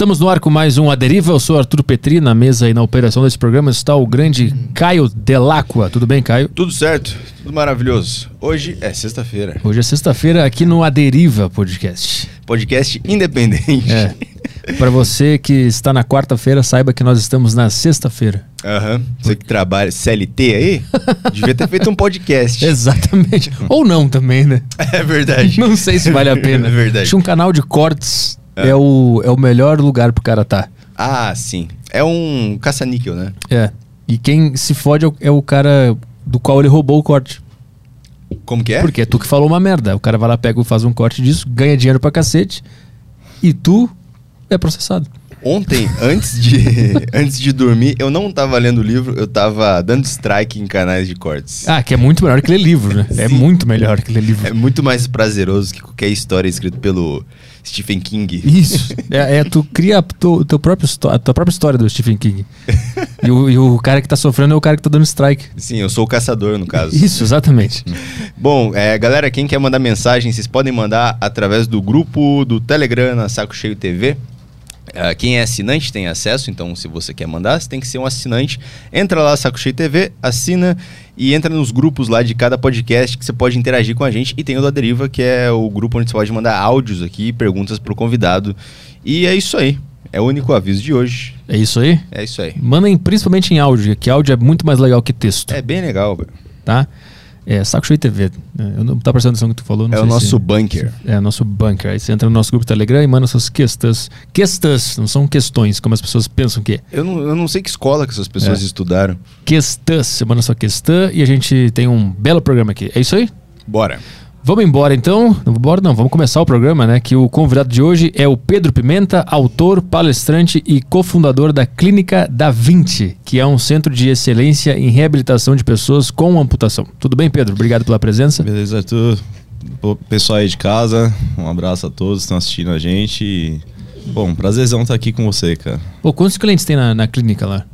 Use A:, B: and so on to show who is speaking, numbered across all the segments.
A: Estamos no ar com mais um A Deriva. Eu sou Arthur Petri. Na mesa e na operação desse programa está o grande Caio Delacqua. Tudo bem, Caio?
B: Tudo certo, tudo maravilhoso. Hoje é sexta-feira.
A: Hoje é sexta-feira aqui no A Deriva Podcast.
B: Podcast independente.
A: É. Para você que está na quarta-feira, saiba que nós estamos na sexta-feira.
B: Aham. Você que trabalha CLT aí, devia ter feito um podcast.
A: Exatamente. Ou não também, né?
B: É verdade.
A: Não sei se vale a pena.
B: É verdade.
A: Que um canal de cortes é, o, é o melhor lugar pro cara tá.
B: Ah, sim. É um caça-níquel, né?
A: É. E quem se fode é o, é o cara do qual ele roubou o corte.
B: Como que é?
A: Porque é tu que falou uma merda. O cara vai lá, pega, faz um corte disso, ganha dinheiro pra cacete. E tu é processado.
B: Ontem, antes de, antes de dormir, eu não tava lendo o livro, eu tava dando strike em canais de cortes.
A: Ah, que é muito melhor que ler livro, né? É
B: Sim.
A: muito melhor que ler livro.
B: É muito mais prazeroso que qualquer história escrita pelo Stephen King.
A: Isso. É, é, tu cria a, tu, teu próprio, a tua própria história do Stephen King. E o, e o cara que tá sofrendo é o cara que tá dando strike.
B: Sim, eu sou o caçador, no caso.
A: Isso, exatamente.
B: Bom, é, galera, quem quer mandar mensagem, vocês podem mandar através do grupo do Telegram na Saco Cheio TV. Ah, quem é assinante tem acesso, então se você quer mandar, você tem que ser um assinante. Entra lá, Saco Cheio TV, assina e entra nos grupos lá de cada podcast que você pode interagir com a gente. E tem o da Deriva, que é o grupo onde você pode mandar áudios aqui, perguntas pro convidado. E é isso aí. É o único aviso de hoje.
A: É isso aí?
B: É isso aí.
A: Mandem principalmente em áudio, que áudio é muito mais legal que texto,
B: É bem legal, velho.
A: tá? É, Saco Cheio TV. É, Eu não tá prestando atenção no que tu falou.
B: É o nosso
A: se-
B: bunker.
A: É, o nosso bunker. Aí você entra no nosso grupo Telegram e manda suas questões. Questões, não são questões, como as pessoas pensam que é.
B: Eu não, eu não sei que escola que essas pessoas
A: É.
B: estudaram.
A: Questões. Você manda sua questão e a gente tem um belo programa aqui. É isso aí?
B: Bora.
A: Vamos embora então? Não, bora não, vamos começar o programa, né? Que o convidado de hoje é o Pedro Pimenta, autor, palestrante e cofundador da Clínica Da Vinci, que é um centro de excelência em reabilitação de pessoas com amputação. Tudo bem, Pedro? Obrigado pela presença.
C: Beleza, Arthur. Pô, Pessoal aí de casa, um abraço a todos que estão assistindo a gente. E, Bom, prazerzão estar aqui com você, cara.
A: Pô, quantos clientes tem na, na clínica lá?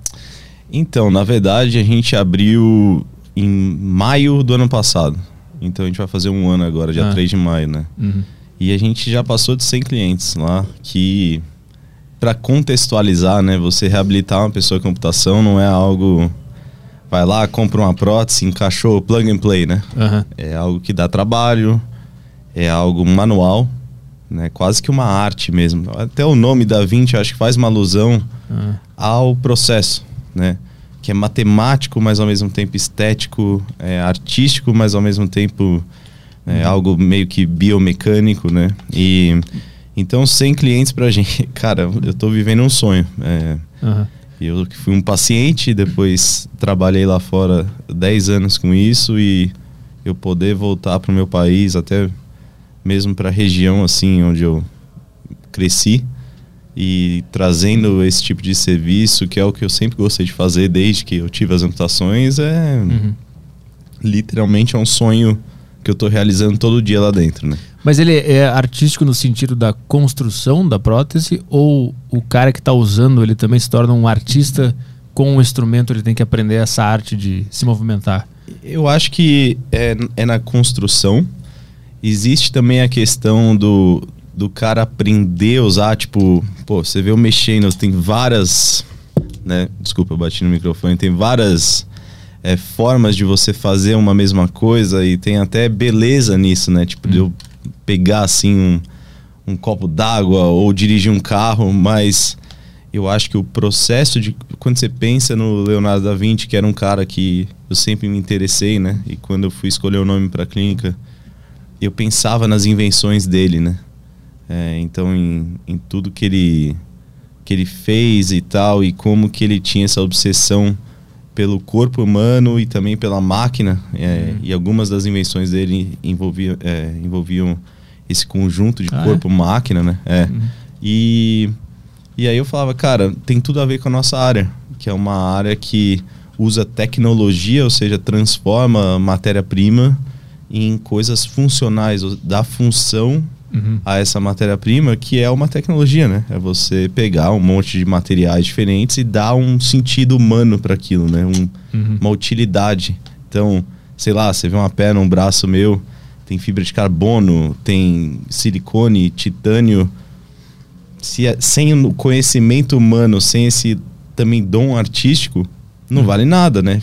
C: Então, na verdade, a gente abriu em maio do ano passado. Então a gente vai fazer um ano agora, dia
A: Ah.
C: 3 de maio, né?
A: Uhum.
C: E a gente já passou de 100 clientes lá, que para contextualizar, né, você reabilitar uma pessoa com amputação não é algo vai lá, compra uma prótese, encaixou, plug and play, né?
A: Aham.
C: É algo que dá trabalho, é algo manual, né? Quase que uma arte mesmo. Até o nome da Vinci eu acho que faz uma alusão
A: Ah.
C: ao processo, né? Que é matemático, mas ao mesmo tempo estético, é artístico, mas ao mesmo tempo é algo meio que biomecânico, né? E então 100 clientes pra gente, cara, eu tô vivendo um sonho. É,
A: Aham.
C: eu fui um paciente, depois trabalhei lá fora 10 anos com isso e eu poder voltar para o meu país, até mesmo para a região assim onde eu cresci e trazendo esse tipo de serviço, que é o que eu sempre gostei de fazer desde que eu tive as amputações, é
A: Uhum.
C: literalmente é um sonho que eu tô realizando todo dia lá dentro, né?
A: Mas ele é artístico no sentido da construção da prótese ou o cara que está usando ele também se torna um artista com o instrumento, ele tem que aprender essa arte de se movimentar?
C: Eu acho que é, é na construção. Existe também a questão do, do cara aprender a usar, tipo, pô, você vê eu mexendo, tem várias, né? Desculpa, eu bati no microfone, tem várias é, formas de você fazer uma mesma coisa e tem até beleza nisso, né? Tipo, de eu pegar assim um, um copo d'água ou dirigir um carro, mas eu acho que o processo de quando você pensa no Leonardo da Vinci, que era um cara que eu sempre me interessei, né? E quando eu fui escolher o nome para a clínica, eu pensava nas invenções dele, né? É, então em, em tudo que ele que ele fez e tal e como que ele tinha essa obsessão pelo corpo humano e também pela máquina é,
A: Uhum.
C: e algumas das invenções dele envolviam é, envolviam esse conjunto de
A: Ah, é?
C: corpo-máquina, né? É.
A: Uhum.
C: E, e aí eu falava, cara, tem tudo a ver com a nossa área, que é uma área que usa tecnologia, ou seja, transforma matéria-prima em coisas funcionais, dá função
A: Uhum.
C: a essa matéria-prima, que é uma tecnologia, né? É você pegar um monte de materiais diferentes e dar um sentido humano para aquilo, né? Um,
A: Uhum.
C: uma utilidade. Então, sei lá, você vê uma perna, um braço meu, tem fibra de carbono, tem silicone, titânio. se é- sem o conhecimento humano, sem esse também dom artístico, não vale nada, né?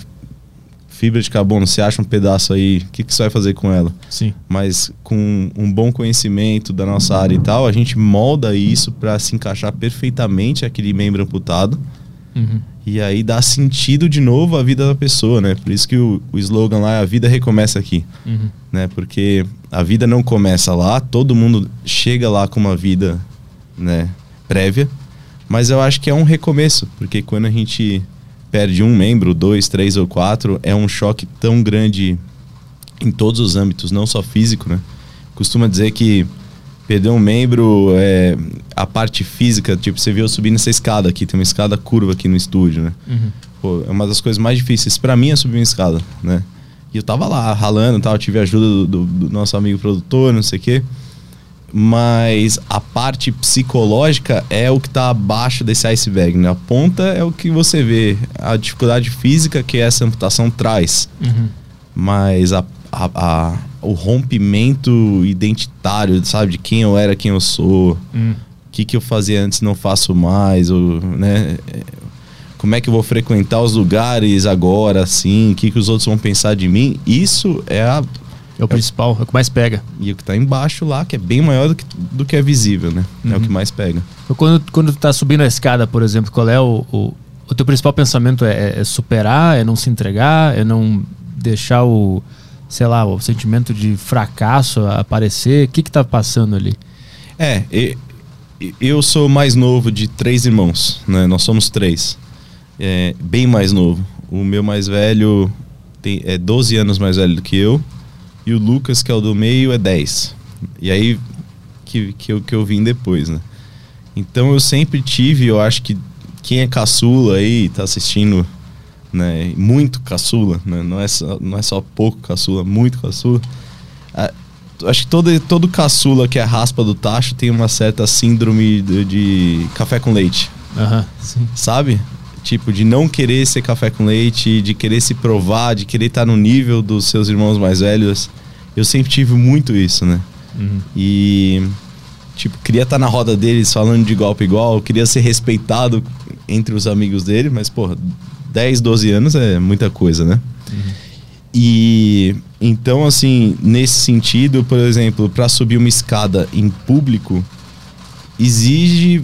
C: Fibra de carbono, você acha um pedaço aí, o que, que você vai fazer com ela?
A: Sim.
C: Mas com um bom conhecimento da nossa área e tal, a gente molda isso para se encaixar perfeitamente aquele membro amputado.
A: Uhum.
C: E aí dá sentido de novo à vida da pessoa, né? Por isso que o, o slogan lá é a vida recomeça aqui,
A: Uhum.
C: né? Porque a vida não começa lá, todo mundo chega lá com uma vida, né, prévia, mas eu acho que é um recomeço, porque quando a gente perde um membro, dois, três ou quatro, é um choque tão grande em todos os âmbitos, não só físico, né? Costuma dizer que perder um membro, é, a parte física, tipo, você viu eu subindo essa escada aqui, tem uma escada curva aqui no estúdio, né?
A: Uhum.
C: Pô, é uma das coisas mais difíceis pra mim é subir uma escada, né? E eu tava lá ralando tal, tive a ajuda do, do- do nosso amigo produtor, não sei o quê. Mas a parte psicológica é o que tá abaixo desse iceberg, né? A ponta é o que você vê, a dificuldade física que essa amputação traz.
A: Uhum.
C: Mas a, a- a- o rompimento identitário, sabe? De quem eu era, quem eu sou,
A: Uhum.
C: o que, que eu fazia antes não faço mais, ou, né? Como é que eu vou frequentar os lugares agora, assim? O que, que os outros vão pensar de mim? Isso é, a,
A: É o principal, é o que mais pega.
C: e o que tá embaixo lá, que é bem maior do que, do que é visível, né? É o que mais pega.
A: Então, Quando, quando tu tá subindo a escada, por exemplo, qual é o, o, o teu principal pensamento? É, é superar, é não se entregar, é não deixar o, sei lá, o sentimento de fracasso aparecer? O que que tá passando ali?
C: É, eu sou mais novo de três irmãos, né? Nós somos três. É, bem mais novo. O meu mais velho tem, é 12 anos mais velho do que eu. E o Lucas, que é o do meio, é 10. E aí que, que, eu, que eu vim depois, né? Então eu sempre tive, eu acho que quem é caçula aí, tá assistindo, né? Muito caçula, né? Não é só, não é só pouco caçula, muito caçula. Ah, acho que todo, todo caçula que é raspa do tacho tem uma certa síndrome de, de café com leite,
A: sim.
C: sabe? Tipo, de não querer ser café com leite, de querer se provar, de querer estar no nível dos seus irmãos mais velhos. Eu sempre tive muito isso, né?
A: Uhum.
C: E, tipo, queria estar na roda deles falando de igual para igual, queria ser respeitado entre os amigos dele, mas, porra, 10, 12 anos é muita coisa, né? E então, assim, nesse sentido, por exemplo, para subir uma escada em público, exige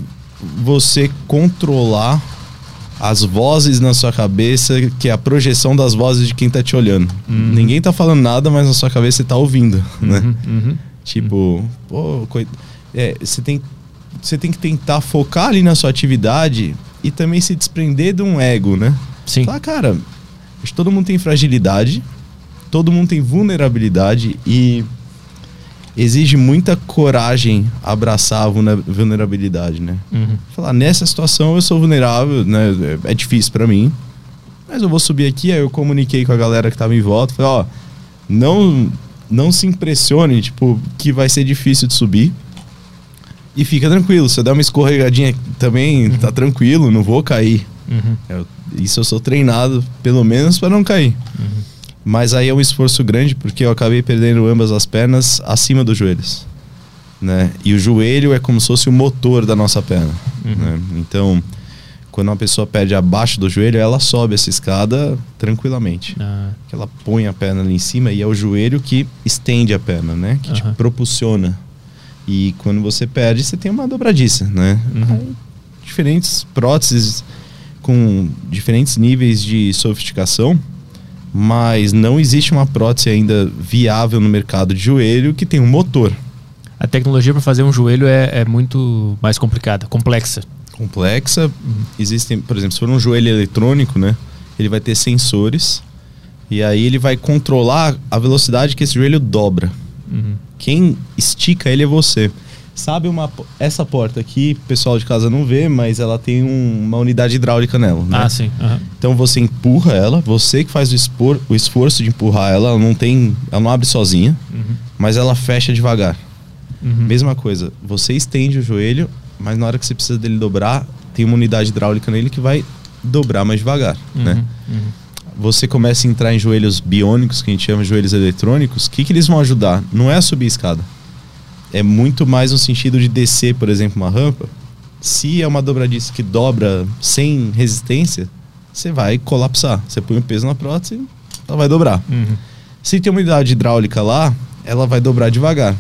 C: você controlar as vozes na sua cabeça, que é a projeção das vozes de quem tá te olhando. Ninguém tá falando nada, mas na sua cabeça você tá ouvindo, né?
A: Uhum, uhum.
C: Tipo, pô, coi- é, você tem, você tem que tentar focar ali na sua atividade e também se desprender de um ego, né?
A: Sim.
C: Falar, cara, todo mundo tem fragilidade, todo mundo tem vulnerabilidade e exige muita coragem abraçar a vulner- vulnerabilidade, né?
A: Uhum.
C: Falar, nessa situação eu sou vulnerável, né? É difícil pra mim. Mas eu vou subir aqui, aí eu comuniquei com a galera que tava em volta, falei, ó, não não se impressione, tipo, que vai ser difícil de subir. E fica tranquilo, se eu der uma escorregadinha também, tá tranquilo, não vou cair.
A: Uhum.
C: Eu- isso eu sou treinado, pelo menos, para não cair. Mas aí é um esforço grande, porque eu acabei perdendo ambas as pernas acima dos joelhos. Né? E o joelho é como se fosse o motor da nossa perna. né? Então, quando uma pessoa perde abaixo do joelho, ela sobe essa escada tranquilamente.
A: Ah,
C: ela põe a perna ali em cima e é o joelho que estende a perna, né? Que te
A: Aham.
C: propulsiona. E quando você perde, você tem uma dobradiça, né? Aí, diferentes próteses com diferentes níveis de sofisticação, mas não existe uma prótese ainda viável no mercado de joelho que tem um motor
A: a tecnologia para fazer um joelho é, é muito mais complicada, complexa.
C: complexa. Existem, por exemplo, se for um joelho eletrônico, né? Ele vai ter sensores e aí ele vai controlar a velocidade que esse joelho dobra.
A: Uhum.
C: Quem estica ele é você. Sabe uma essa porta aqui, o pessoal de casa não vê, mas ela tem um- uma unidade hidráulica nela, né?
A: Ah, sim. aham.
C: Então você empurra ela, você que faz o, expor, o esforço de empurrar ela, ela não tem, ela não abre sozinha,
A: Uhum.
C: mas ela fecha devagar.
A: Uhum.
C: Mesma coisa, você estende o joelho, mas na hora que você precisa dele dobrar, tem uma unidade hidráulica nele que vai dobrar mais devagar, né?
A: Uhum.
C: Você começa a entrar em joelhos biônicos, que a gente chama de joelhos eletrônicos, o que, que eles vão ajudar? Não é a subir a escada. É muito mais no sentido de descer, por exemplo, uma rampa se é uma dobradiça que dobra sem resistência, você vai colapsar. Você põe o peso na prótese, ela vai dobrar.
A: Uhum.
C: Se tem uma unidade hidráulica lá, ela vai dobrar devagar.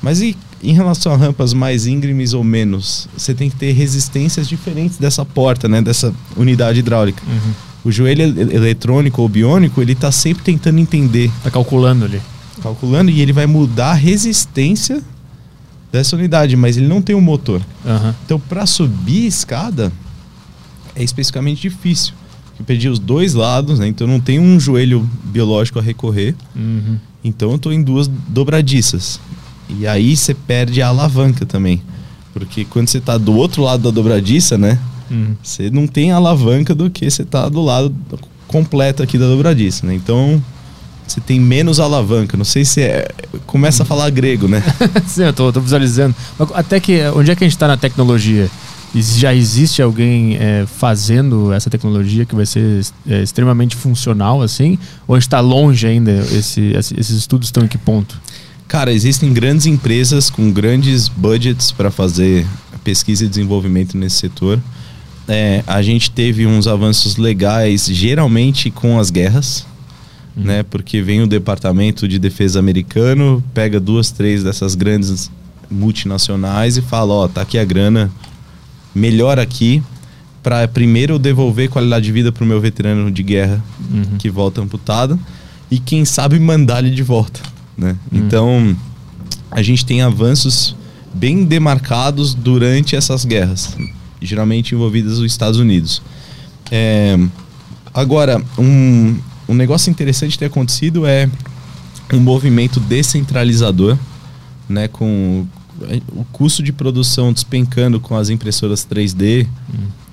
C: Mas e em relação a rampas mais íngremes ou menos, você tem que ter resistências diferentes dessa porta, né? Dessa unidade hidráulica.
A: Uhum.
C: O joelho el- eletrônico ou biônico, ele tá sempre tentando entender,
A: Tá calculando ali.
C: calculando, e ele vai mudar a resistência dessa unidade, mas ele não tem um motor.
A: Aham.
C: Então, para subir escada, é especificamente difícil. Eu perdi os dois lados, né? Então, não tenho um joelho biológico a recorrer.
A: Uhum.
C: Então, eu tô em duas dobradiças. E aí, você perde a alavanca também. Porque quando você tá do outro lado da dobradiça, né?
A: Uhum.
C: Você não tem alavanca do que você tá do lado completo aqui da dobradiça, né? Então, você tem menos alavanca. Não sei se é... Começa a falar grego, né?
A: Sim, eu tô, tô visualizando. Até que, onde é que a gente tá na tecnologia? Já existe alguém é, fazendo essa tecnologia que vai ser é, extremamente funcional, assim? Ou a gente tá longe ainda? Esse- esses estudos estão em que ponto?
C: Cara, existem grandes empresas com grandes budgets para fazer pesquisa e desenvolvimento nesse setor. É, a gente teve uns avanços legais, geralmente com as guerras, né? Porque vem o Departamento de Defesa americano, pega duas, três dessas grandes multinacionais e fala: ó, tá aqui a grana, melhor aqui para primeiro eu devolver qualidade de vida pro meu veterano de guerra
A: Uhum.
C: que volta amputado e quem sabe mandar ele de volta, né? Então a gente tem avanços bem demarcados durante essas guerras, geralmente envolvidas os Estados Unidos. É, agora um, um negócio interessante ter acontecido é um movimento descentralizador, né? Com o custo de produção despencando com as impressoras 3D.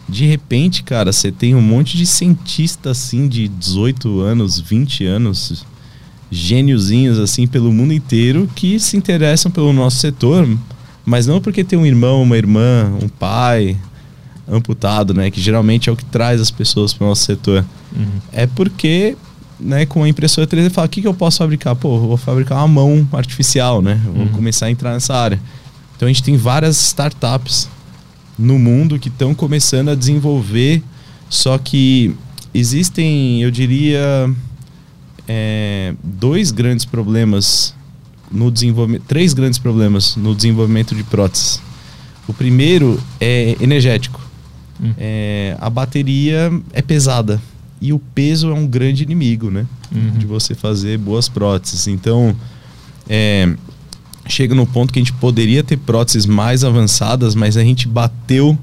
C: De repente, cara, você tem um monte de cientista assim de 18 anos, 20 anos, gêniozinhos assim pelo mundo inteiro que se interessam pelo nosso setor, mas não porque tem um irmão, uma irmã, um pai amputado, né, que geralmente é o que traz as pessoas para o nosso setor.
A: Uhum.
C: É porque, né, com a impressora 3D fala, o que, que eu posso fabricar? Pô, vou fabricar uma mão artificial, né? Eu Vou
A: Uhum.
C: começar a entrar nessa área. Então a gente tem várias startups no mundo que estão começando a desenvolver, só que existem, eu diria, é, dois grandes problemas no desenvolvimento, três grandes problemas no desenvolvimento de próteses. O primeiro é energético.
A: Hum.
C: É, a bateria é pesada e o peso é um grande inimigo, né?
A: Uhum.
C: De você fazer boas próteses. Então, é, chega no ponto que a gente poderia ter próteses mais avançadas, mas a gente bateu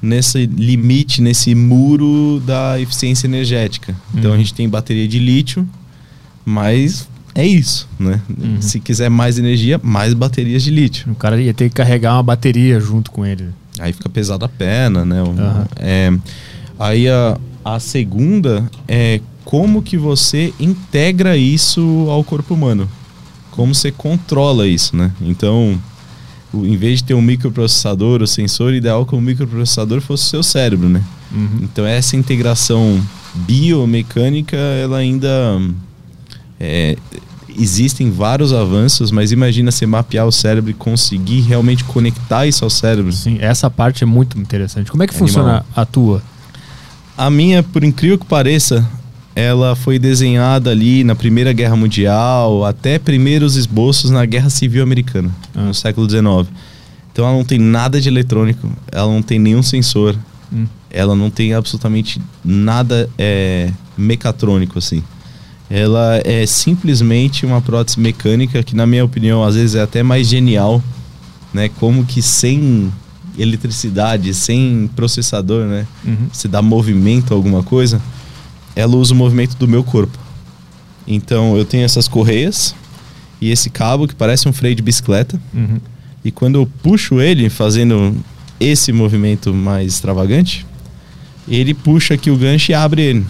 C: nesse limite, nesse muro da eficiência energética. Então
A: Uhum.
C: a gente tem bateria de lítio, mas é isso, né?
A: Uhum.
C: Se quiser mais energia, mais baterias de lítio.
A: O cara ia ter que carregar uma bateria junto com ele.
C: Aí fica pesada a perna, né?
A: Aham.
C: É, aí a, a segunda é como que você integra isso ao corpo humano. Como você controla isso, né? Então, o- em vez de ter um microprocessador, o sensor ideal é que o microprocessador fosse o seu cérebro, né?
A: Uhum.
C: Então essa integração biomecânica, ela ainda é, existem vários avanços, mas imagina você mapear o cérebro e conseguir realmente conectar isso ao cérebro.
A: Sim, essa parte é muito interessante. Como é que funciona a tua?
C: A minha, por incrível que pareça, ela foi desenhada ali na Primeira Guerra Mundial, até primeiros esboços na Guerra Civil Americana,
A: Ah.
C: no século XIX. Então ela não tem nada de eletrônico, ela não tem nenhum sensor,
A: Hum.
C: ela não tem absolutamente nada é, mecatrônico assim. Ela é simplesmente uma prótese mecânica que, na minha opinião, às vezes é até mais genial, né? Como que sem eletricidade, sem processador, né?
A: Uhum.
C: se dá movimento a alguma coisa, ela usa o movimento do meu corpo. Então eu tenho essas correias e esse cabo que parece um freio de bicicleta.
A: Uhum.
C: E quando eu puxo ele fazendo esse movimento mais extravagante, ele puxa aqui o gancho e abre ele.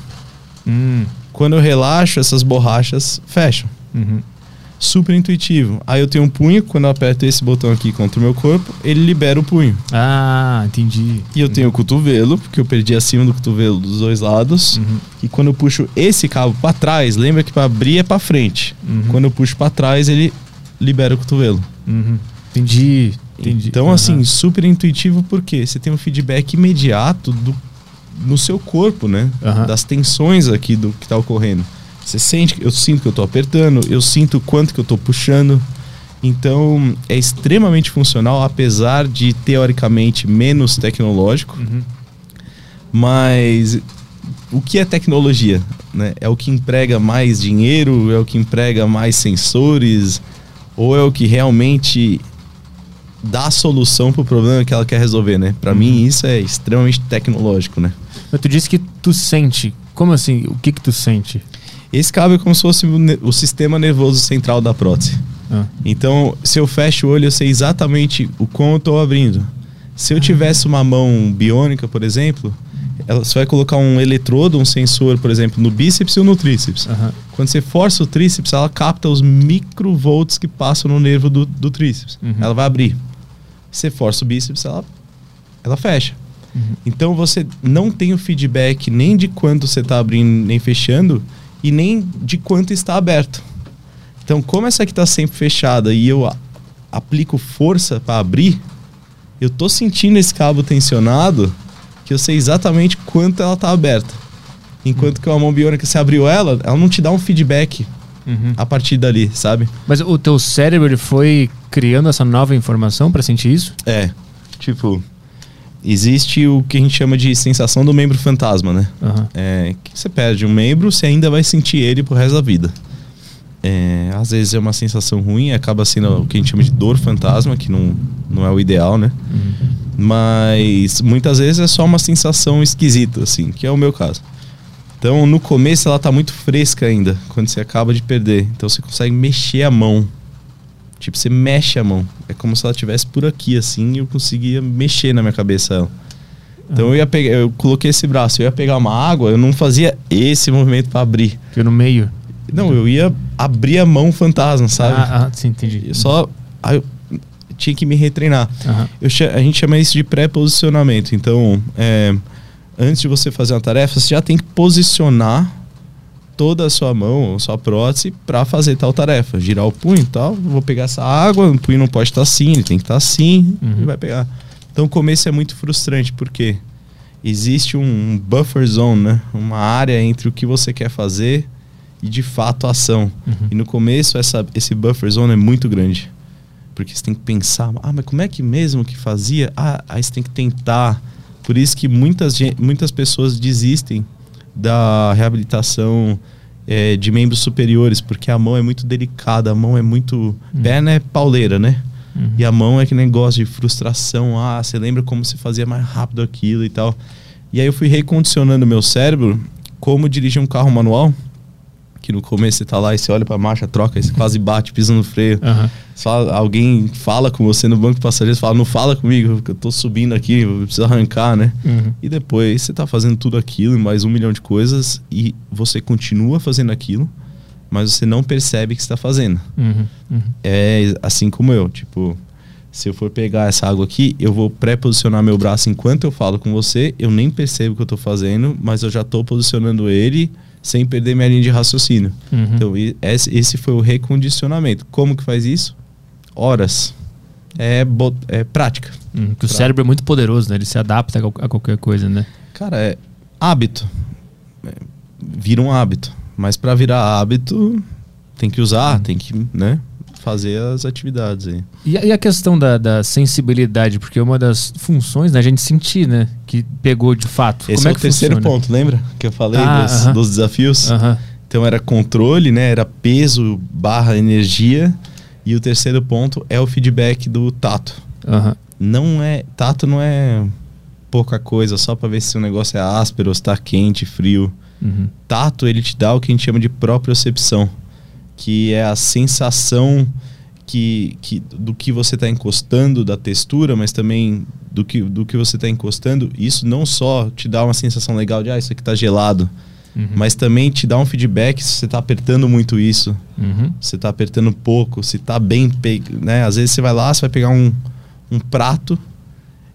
A: Hum.
C: Quando eu relaxo, essas borrachas fecham.
A: Uhum.
C: Super intuitivo. Aí eu tenho um punho, quando eu aperto esse botão aqui contra o meu corpo, ele libera o punho.
A: Ah, entendi.
C: E eu tenho o cotovelo, porque eu perdi acima do cotovelo dos dois lados.
A: Uhum.
C: E quando eu puxo esse cabo para trás, lembra que para abrir é para frente.
A: Uhum.
C: Quando eu puxo para trás, ele libera o cotovelo.
A: Uhum. Entendi. Entendi.
C: Então, assim, super intuitivo porque você tem um feedback imediato do, no seu corpo, né? Das tensões aqui do que tá ocorrendo. Você sente, eu sinto que eu tô apertando, eu sinto o quanto que eu tô puxando. Então, é extremamente funcional, apesar de teoricamente menos tecnológico.
A: Uhum.
C: Mas o que é tecnologia? Né? É o que emprega mais dinheiro? É o que emprega mais sensores? Ou é o que realmente dá a solução para o problema que ela quer resolver, né? Para mim isso é extremamente tecnológico, né?
A: Mas tu disse que tu sente. Como assim? O que que tu sente?
C: Esse cabo é como se fosse o, sistema nervoso central da prótese.
A: Ah.
C: Então, se eu fecho o olho, eu sei exatamente o quão eu estou abrindo. Se eu tivesse uma mão biônica, por exemplo, ela, você vai colocar um eletrodo, um sensor, por exemplo, no bíceps ou no tríceps.
A: Aham.
C: Quando você força o tríceps, ela capta os microvolts que passam no nervo do, do tríceps.
A: Uhum.
C: Ela vai abrir. Você força o bíceps, ela, ela fecha.
A: Uhum.
C: Então você não tem o feedback nem de quanto você está abrindo nem fechando e nem de quanto está aberto. Então, como essa aqui está sempre fechada e eu aplico força para abrir, eu tô sentindo esse cabo tensionado que eu sei exatamente quanto ela está aberta. Enquanto que a mão biônica, você abriu ela, ela não te dá um feedback
A: Uhum.
C: a partir dali, sabe?
A: Mas o teu cérebro ele foi criando essa nova informação pra sentir isso?
C: É. Tipo, existe o que a gente chama de sensação do membro fantasma, né?
A: Aham.
C: É, que você perde um membro, você ainda vai sentir ele pro resto da vida. É, às vezes é uma sensação ruim, acaba sendo o que a gente chama de dor fantasma, que não, não é o ideal, né? Mas muitas vezes é só uma sensação esquisita, assim, que é o meu caso. Então, no começo ela tá muito fresca ainda, quando você acaba de perder. Então você consegue mexer a mão. Tipo, você mexe a mão. É como se ela estivesse por aqui, assim, e eu conseguia mexer na minha cabeça ela. Então eu ia pegar, eu coloquei esse braço, eu ia pegar uma água, eu não fazia esse movimento para abrir.
A: Fica no meio.
C: Não, eu ia abrir a mão fantasma, sabe?
A: Ah, ah, sim, entendi.
C: Eu só aí eu tinha que me retreinar.
A: Aham.
C: Eu a gente chama isso de pré-posicionamento. Então, é, antes de você fazer uma tarefa, você já tem que posicionar toda a sua mão, a sua prótese, para fazer tal tarefa. Girar o punho e tal. Vou pegar essa água, o punho não pode estar assim, ele tem que estar assim,
A: Uhum.
C: e vai pegar. Então, o começo é muito frustrante, porque existe um buffer zone, né? Uma área entre o que você quer fazer e, de fato, a ação.
A: Uhum.
C: E no começo, essa, esse buffer zone é muito grande. Porque você tem que pensar, ah, mas como é que mesmo que fazia? Ah, aí você tem que tentar. Por isso que muitas, muitas pessoas desistem da reabilitação eh, de membros superiores, porque a mão é muito delicada, a mão é muito. Perna é pauleira, né?
A: Uhum.
C: E a mão é que negócio de frustração. Ah, você lembra como você fazia mais rápido aquilo e tal. E aí eu fui recondicionando meu cérebro como dirigir um carro manual. Que no começo você tá lá e você olha pra marcha, troca, você quase bate, pisa no freio. Você fala- alguém fala com você no banco de passageiros, fala, não fala comigo, que eu tô subindo aqui, eu preciso arrancar, né?
A: Uhum.
C: E depois você tá fazendo tudo aquilo e mais um milhão de coisas e você continua fazendo aquilo, mas você não percebe que está fazendo.
A: Uhum. Uhum.
C: É assim como eu, tipo, se eu for pegar essa água aqui, eu vou pré-posicionar meu braço enquanto eu falo com você, eu nem percebo o que eu tô fazendo, mas eu já tô posicionando ele sem perder minha linha de raciocínio.
A: Uhum.
C: Então, esse, foi o recondicionamento. Como que faz isso? Horas. É, é prática.
A: Uhum. Que o cérebro é muito poderoso, né? Ele se adapta a qual- a qualquer coisa, né?
C: Cara, é hábito. É, vira um hábito. Mas para virar hábito, tem que usar, tem que, né? Fazer as atividades aí.
A: E a, e a questão da, da sensibilidade, porque uma das funções da gente sentir, né? Que pegou de fato.
C: Esse
A: Como
C: é,
A: é,
C: o terceiro
A: funciona?
C: ponto, lembra? Que eu falei
A: Ah,
C: dos,
A: aham.
C: dos desafios.
A: Aham.
C: Então era controle, né? Era peso barra energia. E o terceiro ponto é o feedback do tato.
A: Aham.
C: Não é. Tato não é pouca coisa, só para ver se o negócio é áspero, se tá quente, frio.
A: Uhum.
C: Tato, ele te dá o que a gente chama de propriocepção, que é a sensação que, que do que você está encostando, da textura, mas também do que, do que você está encostando. Isso não só te dá uma sensação legal de, ah, isso aqui tá gelado,
A: Uhum.
C: mas também te dá um feedback se você está apertando muito isso,
A: Uhum.
C: se você está apertando pouco, se está bem, pe- né? Às vezes você vai lá, você vai pegar um, um prato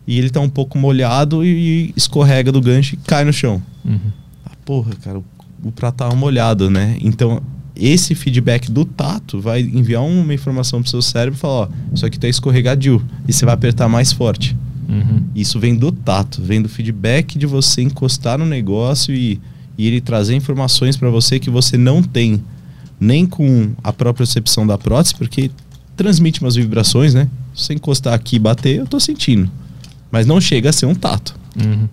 C: e ele está um pouco molhado e, e escorrega do gancho e cai no chão.
A: Uhum.
C: Ah, porra, cara, o, o prato tava molhado, né? Então, esse feedback do tato vai enviar uma informação pro seu cérebro e falar, ó, isso aqui tá escorregadio. E você vai apertar mais forte.
A: Uhum.
C: Isso vem do tato, vem do feedback de você encostar no negócio e, e ele trazer informações para você que você não tem nem com a própria percepção da prótese, porque transmite umas vibrações, né? Se você encostar aqui e bater, eu tô sentindo. Mas não chega a ser um tato.
A: Uhum.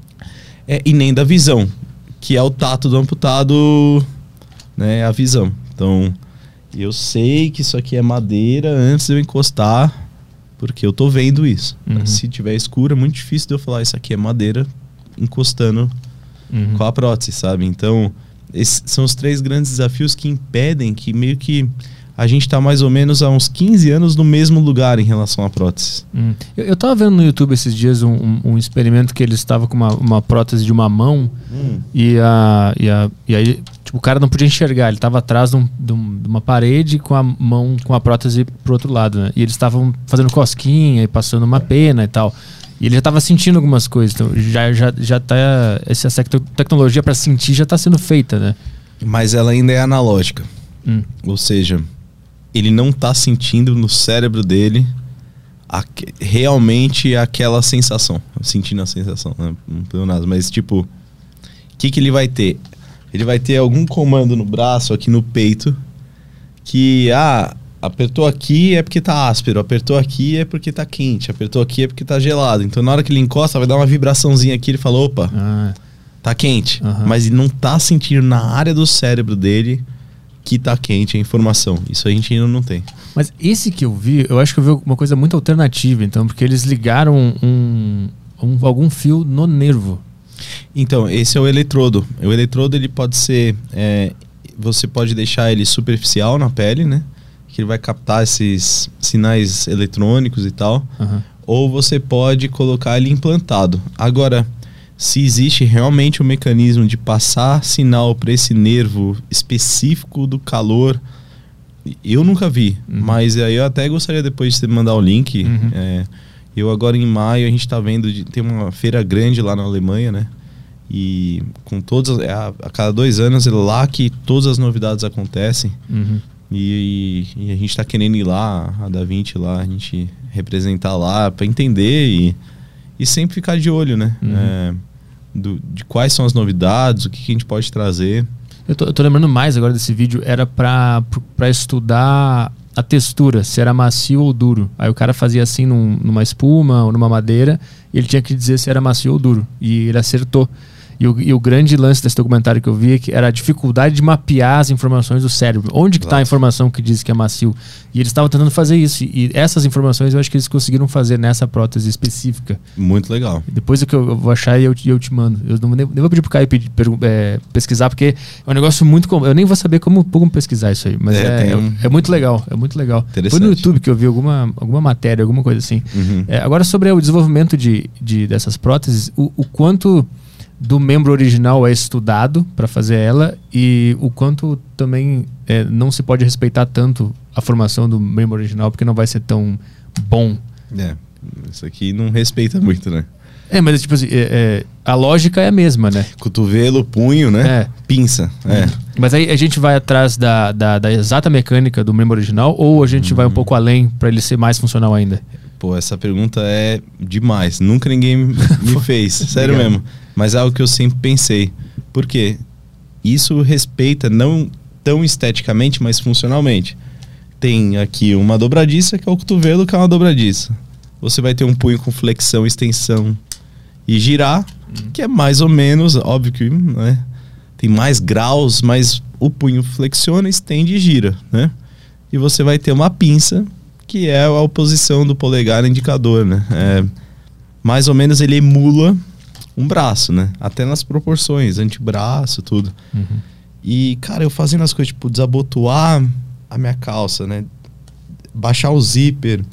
C: É, e nem da visão, que é o tato do amputado, né? A visão. Então, eu sei que isso aqui é madeira antes de eu encostar, porque eu tô vendo isso.
A: Uhum.
C: Se tiver escuro, é muito difícil de eu falar isso aqui é madeira encostando
A: Uhum.
C: com a prótese, sabe? Então, esses são os três grandes desafios que impedem que meio que a gente tá mais ou menos há uns 15 anos no mesmo lugar em relação à prótese.
A: Hum. Eu, eu tava vendo no YouTube esses dias um, um- um experimento que ele estava com uma, uma prótese de uma mão e, a, e, a, e aí tipo, o cara não podia enxergar, ele estava atrás de, um- de de uma parede com a mão com a prótese pro outro lado, né? E eles estavam fazendo cosquinha e passando uma pena e tal. E ele já estava sentindo algumas coisas, então já, já, já tá. Essa tec- tecnologia para sentir já está sendo feita, né?
C: Mas ela ainda é analógica.
A: Hum.
C: Ou seja, ele não tá sentindo no cérebro dele aque- realmente aquela sensação. Sentindo a sensação, né? Não tenho nada. Mas, tipo, o que, que ele vai ter? Ele vai ter algum comando no braço, aqui no peito, que, ah, apertou aqui é porque tá áspero, apertou aqui é porque tá quente, apertou aqui é porque tá gelado. Então, na hora que ele encosta, vai dar uma vibraçãozinha aqui, ele fala, opa,
A: Ah,
C: tá quente.
A: Aham.
C: Mas ele não tá sentindo na área do cérebro dele que tá quente a informação. Isso a gente ainda não tem.
A: Mas esse que eu vi, eu acho que eu vi uma coisa muito alternativa, então, porque eles ligaram um, um- algum fio no nervo.
C: Então, esse é o eletrodo. O eletrodo ele pode ser. é, você pode deixar ele superficial na pele, né? Que ele vai captar esses sinais eletrônicos e tal.
A: Aham.
C: Ou você pode colocar ele implantado. Agora, se existe realmente um mecanismo de passar sinal para esse nervo específico do calor, eu nunca vi.
A: Uhum.
C: Mas aí eu até gostaria depois de você mandar o link.
A: Uhum.
C: É, eu agora em maio a gente está vendo de, tem uma feira grande lá na Alemanha, né? E com todas é a, a cada dois anos é lá que todas as novidades acontecem.
A: Uhum.
C: E, e a gente está querendo ir lá, a Da Vinci lá, a gente representar lá para entender e, e sempre ficar de olho, né?
A: Uhum.
C: É, do- de quais são as novidades, o que, que a gente pode trazer.
A: Eu, tô, eu tô lembrando mais agora desse vídeo, era pra, pra estudar a textura, se era macio ou duro. Aí o cara fazia assim num- numa espuma ou numa madeira, e ele tinha que dizer se era macio ou duro. E ele acertou. E o, e o grande lance desse documentário que eu vi é que era a dificuldade de mapear as informações do cérebro. Onde que está a informação que diz que é macio? E eles estavam tentando fazer isso. E essas informações eu acho que eles conseguiram fazer nessa prótese específica.
C: Muito legal.
A: Depois é que eu, eu vou achar e eu, te- eu te mando. Eu não, nem, nem vou pedir pro Caio pedir- pergun- é, pesquisar, porque é um negócio muito. Eu nem vou saber como, como pesquisar isso aí. Mas
C: É,
A: é, é,
C: um-
A: é muito legal. É muito legal. Foi no YouTube que eu vi alguma, alguma matéria, alguma coisa assim.
C: Uhum.
A: É, agora, sobre o desenvolvimento de, de- dessas próteses, o, o quanto do membro original é estudado para fazer ela e o quanto também é, não se pode respeitar tanto a formação do membro original, porque não vai ser tão bom.
C: É, isso aqui não respeita muito, né?
A: É, mas tipo assim, é- é, a lógica é a mesma, né?
C: Cotovelo, punho, né?
A: É.
C: Pinça. É.
A: Mas aí a gente vai atrás da, da, da exata mecânica do membro original ou a gente vai um pouco além para ele ser mais funcional ainda?
C: Pô, essa pergunta é demais. Nunca ninguém me fez. Sério
A: Obrigado.
C: mesmo. Mas é algo que eu sempre pensei. Por quê? Isso respeita não tão esteticamente, mas funcionalmente. Tem aqui uma dobradiça, que é o cotovelo, que é uma dobradiça. Você vai ter um punho com flexão, extensão e girar, que é mais ou menos, óbvio que né, tem mais graus, mas o punho flexiona, estende e gira, né? E você vai ter uma pinça, que é a oposição do polegar indicador, né? É, mais ou menos ele emula um braço, né? Até nas proporções, antebraço, tudo. E, cara, eu fazendo as coisas, tipo, desabotoar a minha calça, né? Baixar o zíper,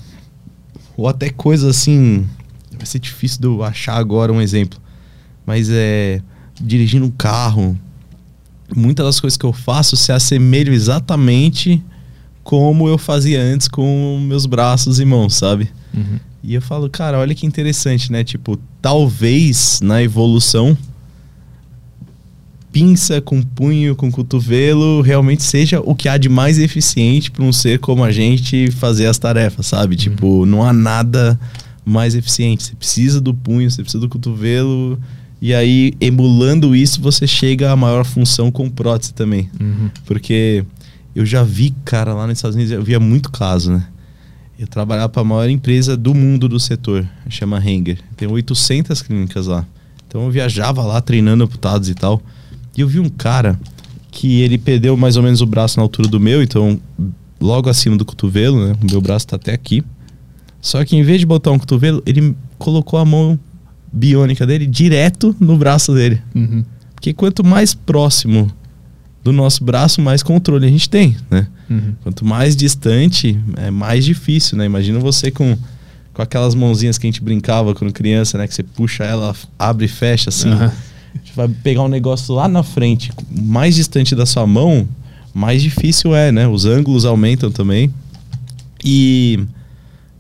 C: ou até coisas assim. Vai ser difícil de eu achar agora um exemplo. Mas é. Dirigindo um carro. Muitas das coisas que eu faço se assemelham exatamente como eu fazia antes com meus braços e mãos, sabe?
A: Uhum.
C: E eu falo, cara, olha que interessante, né? Tipo, talvez na evolução pinça, com punho, com cotovelo, realmente seja o que há de mais eficiente para um ser como a gente fazer as tarefas, sabe? Uhum. Tipo, não há nada mais eficiente. Você precisa do punho, você precisa do cotovelo. E aí, emulando isso, você chega à maior função com prótese também. Uhum. Porque eu já vi, cara, lá nos Estados Unidos, eu via muito caso, né? Eu trabalhava para a maior empresa do mundo do setor, chama Henger. Tem 800 clínicas lá. Então eu viajava lá treinando amputados e tal. E eu vi um cara que ele perdeu mais ou menos o braço na altura do meu, então logo acima do cotovelo, né? O meu braço tá até aqui. Só que em vez de botar um cotovelo, ele colocou a mão biônica dele direto no braço dele. Uhum. Porque quanto mais próximo do nosso braço, mais controle a gente tem, né? Uhum. Quanto mais distante, é mais difícil, né? Imagina você com, com aquelas mãozinhas que a gente brincava quando criança, né? Que você puxa ela, abre e fecha assim. Uhum vai pegar um negócio lá na frente, mais distante da sua mão, mais difícil é, né? Os ângulos aumentam também. E,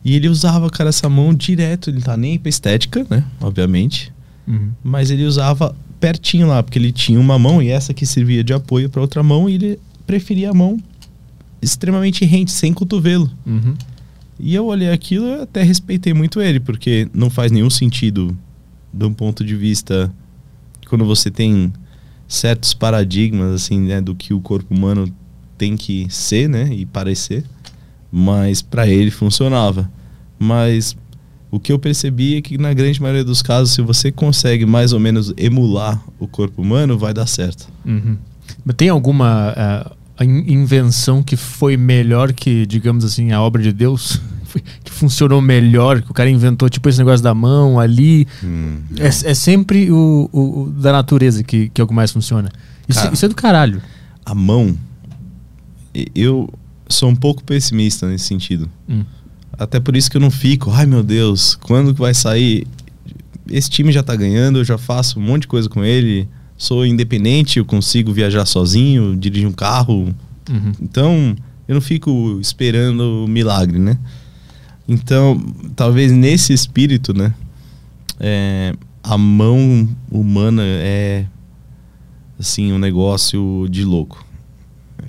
C: e ele usava, cara, essa mão direto. Ele tá nem pra estética, né? Obviamente. Uhum. Mas ele usava pertinho lá, porque ele tinha uma mão e essa que servia de apoio para outra mão. E ele preferia a mão extremamente rente, sem cotovelo. Uhum. E eu olhei aquilo e até respeitei muito ele, porque não faz nenhum sentido de um ponto de vista quando você tem certos paradigmas assim, né, do que o corpo humano tem que ser, né, e parecer, mas para ele funcionava. Mas o que eu percebi é que na grande maioria dos casos, se você consegue mais ou menos emular o corpo humano, vai dar certo.
A: Uhum. Tem alguma uh, invenção que foi melhor que, digamos assim, a obra de Deus? que funcionou melhor, que o cara inventou, tipo esse negócio da mão ali. Hum, é, é, sempre o, o, o, da natureza que, que é o que mais funciona. Isso, cara, isso é do caralho.
C: A mão, eu sou um pouco pessimista nesse sentido. Hum. Até por isso que eu não fico, ai meu Deus, quando que vai sair? Esse time já tá ganhando, eu já faço um monte de coisa com ele, sou independente, eu consigo viajar sozinho, dirigir um carro. Uhum. Então, eu não fico esperando o milagre, né? Então, talvez nesse espírito, né? É, a mão humana é assim um negócio de louco.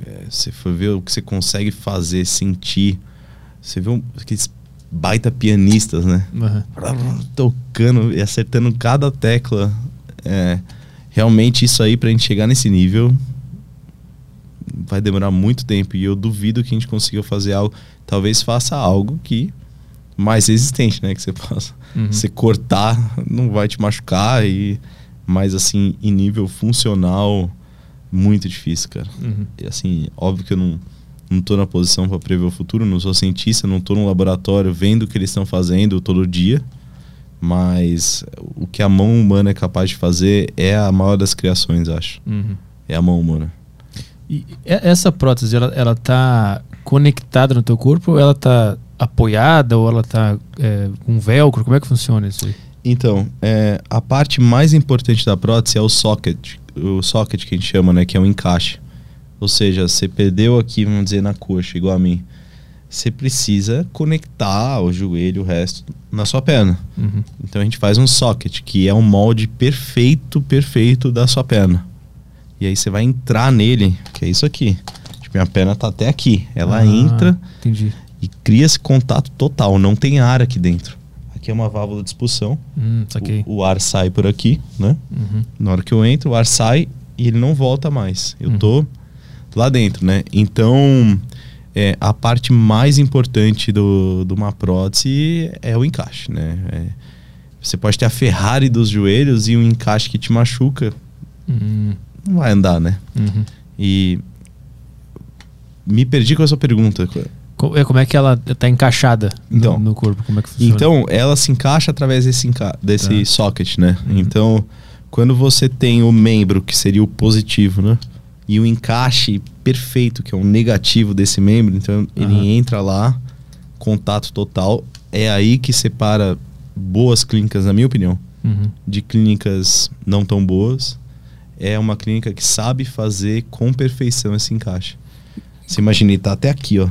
C: É, você for ver o que você consegue fazer, sentir. Você vê um, aqueles baita pianistas, né? Uhum. Tocando e acertando cada tecla. É, realmente isso aí pra gente chegar nesse nível vai demorar muito tempo e eu duvido que a gente consiga fazer algo. Talvez faça algo que mais resistente, né? Que você possa. Uhum. Você cortar não vai te machucar e mas assim em nível funcional muito difícil, cara. Uhum. E assim, óbvio que eu não não tô na posição para prever o futuro, não sou cientista, não tô no laboratório vendo o que eles estão fazendo todo dia, mas o que a mão humana é capaz de fazer é a maior das criações, acho. Uhum. É a mão humana.
A: E essa prótese, ela, ela tá conectada no teu corpo ou ela tá apoiada ou ela está é, com velcro? Como é que funciona isso aí?
C: Então, é, a parte mais importante da prótese é o socket, o socket que a gente chama, né, que é o encaixe. Ou seja, você perdeu aqui, vamos dizer, na coxa, igual a mim. Você precisa conectar o joelho, o resto, na sua perna. Uhum. Então a gente faz um socket, que é um molde perfeito, perfeito da sua perna. E aí você vai entrar nele, que é isso aqui. Tipo, minha perna tá até aqui. Ela ah, entra.
A: Entendi
C: e cria-se contato total, não tem ar aqui dentro. Aqui é uma válvula de expulsão.
A: Hum,
C: o, o, ar sai por aqui, né? Uhum. Na hora que eu entro, o ar sai e ele não volta mais. Eu uhum. tô lá dentro, né? Então, é, a parte mais importante do, de uma prótese é o encaixe, né? É, você pode ter a Ferrari dos joelhos e um encaixe que te machuca. Uhum. Não vai andar, né? Uhum. E me perdi com a sua pergunta.
A: É, como é que ela está encaixada então, no, no, corpo? Como é que funciona?
C: Então, ela se encaixa através desse, enca desse tá. socket, né? Uhum. Então, quando você tem o membro, que seria o positivo, né? E o encaixe perfeito, que é o negativo desse membro, então uhum. ele entra lá, contato total. É aí que separa boas clínicas, na minha opinião, uhum. de clínicas não tão boas. É uma clínica que sabe fazer com perfeição esse encaixe. Você imagina, ele tá até aqui, ó.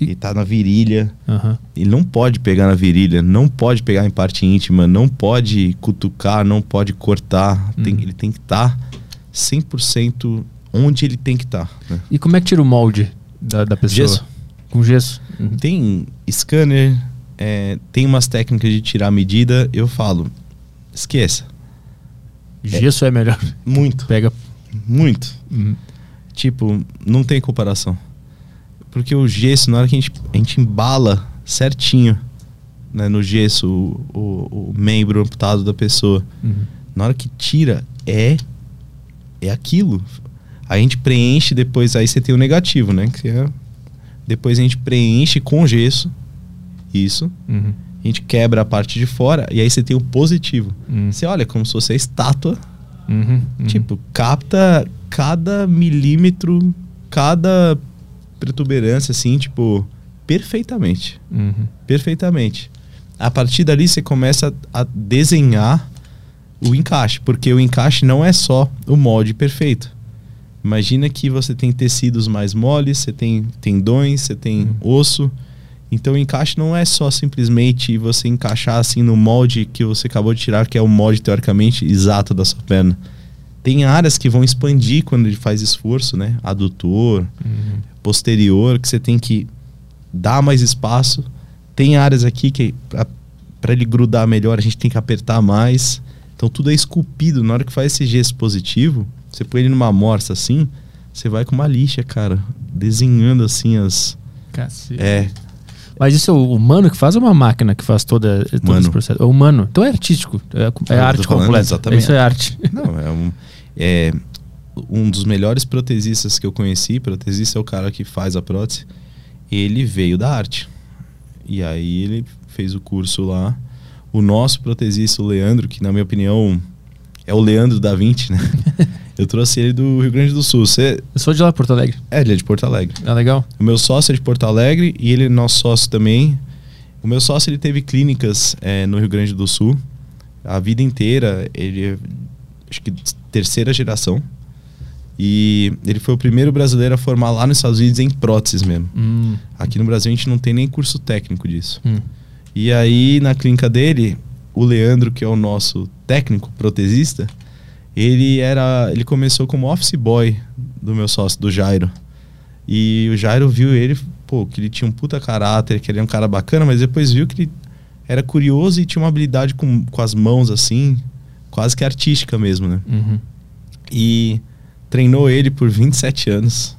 C: Ele tá na virilha. Uhum. Ele não pode pegar na virilha, não pode pegar em parte íntima, não pode cutucar, não pode cortar. Uhum. Tem, ele tem que estar tá 100% onde ele tem que estar. né?
A: E como é que tira o molde da, da pessoa?
C: Gesso.
A: Com gesso. Uhum.
C: Tem scanner, é, tem umas técnicas de tirar a medida. Eu falo, esqueça.
A: Gesso é melhor.
C: Muito,
A: Pega.
C: muito.
A: Uhum.
C: Tipo, não tem comparação. Porque o gesso, na hora que a gente, a gente embala certinho né, no gesso o, o, o membro amputado da pessoa,
A: Uhum.
C: na hora que tira, é é aquilo. A gente preenche depois, aí você tem o negativo, né? Que é, depois a gente preenche com gesso, isso.
A: Uhum.
C: A gente quebra a parte de fora e aí você tem o positivo.
A: Uhum.
C: Você olha como se fosse a estátua
A: Uhum. Uhum.
C: Tipo, capta cada milímetro, cada protuberância, assim, tipo, perfeitamente.
A: Uhum.
C: Perfeitamente. A partir dali você começa a desenhar o encaixe, porque o encaixe não é só o molde perfeito. Imagina que você tem tecidos mais moles, você tem tendões, você tem osso. Então o encaixe não é só simplesmente você encaixar assim no molde que você acabou de tirar, que é o molde teoricamente exato da sua perna. Tem áreas que vão expandir quando ele faz esforço, né? Adutor,
A: Uhum.
C: posterior, que você tem que dar mais espaço. Tem áreas aqui que para ele grudar melhor a gente tem que apertar mais. Então tudo é esculpido. Na hora que faz esse gesto positivo, você põe ele numa morsa assim, você vai com uma lixa, cara, desenhando assim as.
A: Cacete.
C: É,
A: Mas isso é o humano que faz ou uma máquina que faz toda, todo
C: Humano.
A: esse processo? É humano. Então é artístico. É, é arte completa.
C: exatamente.
A: Isso é arte.
C: Não, é um, é um dos melhores protesistas que eu conheci. Protesista é o cara que faz a prótese. Ele veio da arte. E aí ele fez o curso lá. O nosso protesista, o Leandro, que na minha opinião é o Leandro da Vinci, né? eu trouxe ele do Rio Grande do Sul. Você,
A: Eu sou de lá, Porto Alegre.
C: é, ele é de Porto Alegre.
A: É legal?
C: O meu sócio é de Porto Alegre e ele é nosso sócio também. O meu sócio ele teve clínicas eh, no Rio Grande do Sul a vida inteira. Ele é, acho que terceira geração e ele foi o primeiro brasileiro a formar lá nos Estados Unidos em próteses mesmo.
A: Hum.
C: Aqui no Brasil a gente não tem nem curso técnico disso.
A: Hum.
C: E aí na clínica dele, o Leandro, que é o nosso técnico protesista, ele era, ele começou como office boy do meu sócio, do Jairo. E o Jairo viu ele, pô, que ele tinha um puta caráter, que ele é um cara bacana, mas depois viu que ele era curioso e tinha uma habilidade com, com as mãos assim, quase que artística mesmo, né?
A: Uhum.
C: E treinou ele por 27 anos.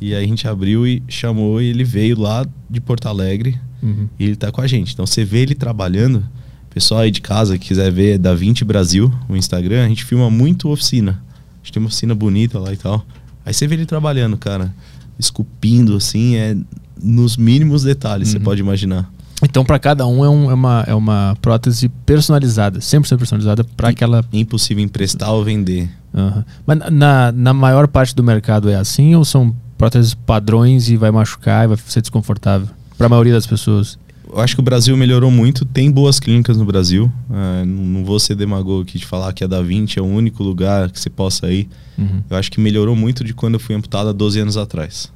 C: E aí a gente abriu e chamou e ele veio lá de Porto Alegre
A: Uhum.
C: e ele tá com a gente. Então você vê ele trabalhando. Pessoal aí de casa que quiser ver da 20 Brasil, o Instagram, a gente filma muito oficina. A gente tem uma oficina bonita lá e tal. Aí você vê ele trabalhando, cara, esculpindo assim, é nos mínimos detalhes, você
A: Uhum.
C: pode imaginar.
A: Então, para cada um é, um- é uma, é uma prótese personalizada, 100% personalizada para aquela.
C: Impossível emprestar ou vender.
A: Aham. Mas na, na maior parte do mercado é assim ou são próteses padrões e vai machucar e vai ser desconfortável? Para a maioria das pessoas.
C: Eu acho que o Brasil melhorou muito, tem boas clínicas no Brasil. Ah, não vou ser demagogo aqui de falar que a Da Vinci é o único lugar que você possa ir.
A: Uhum.
C: Eu acho que melhorou muito de quando eu fui amputado há 12 anos atrás.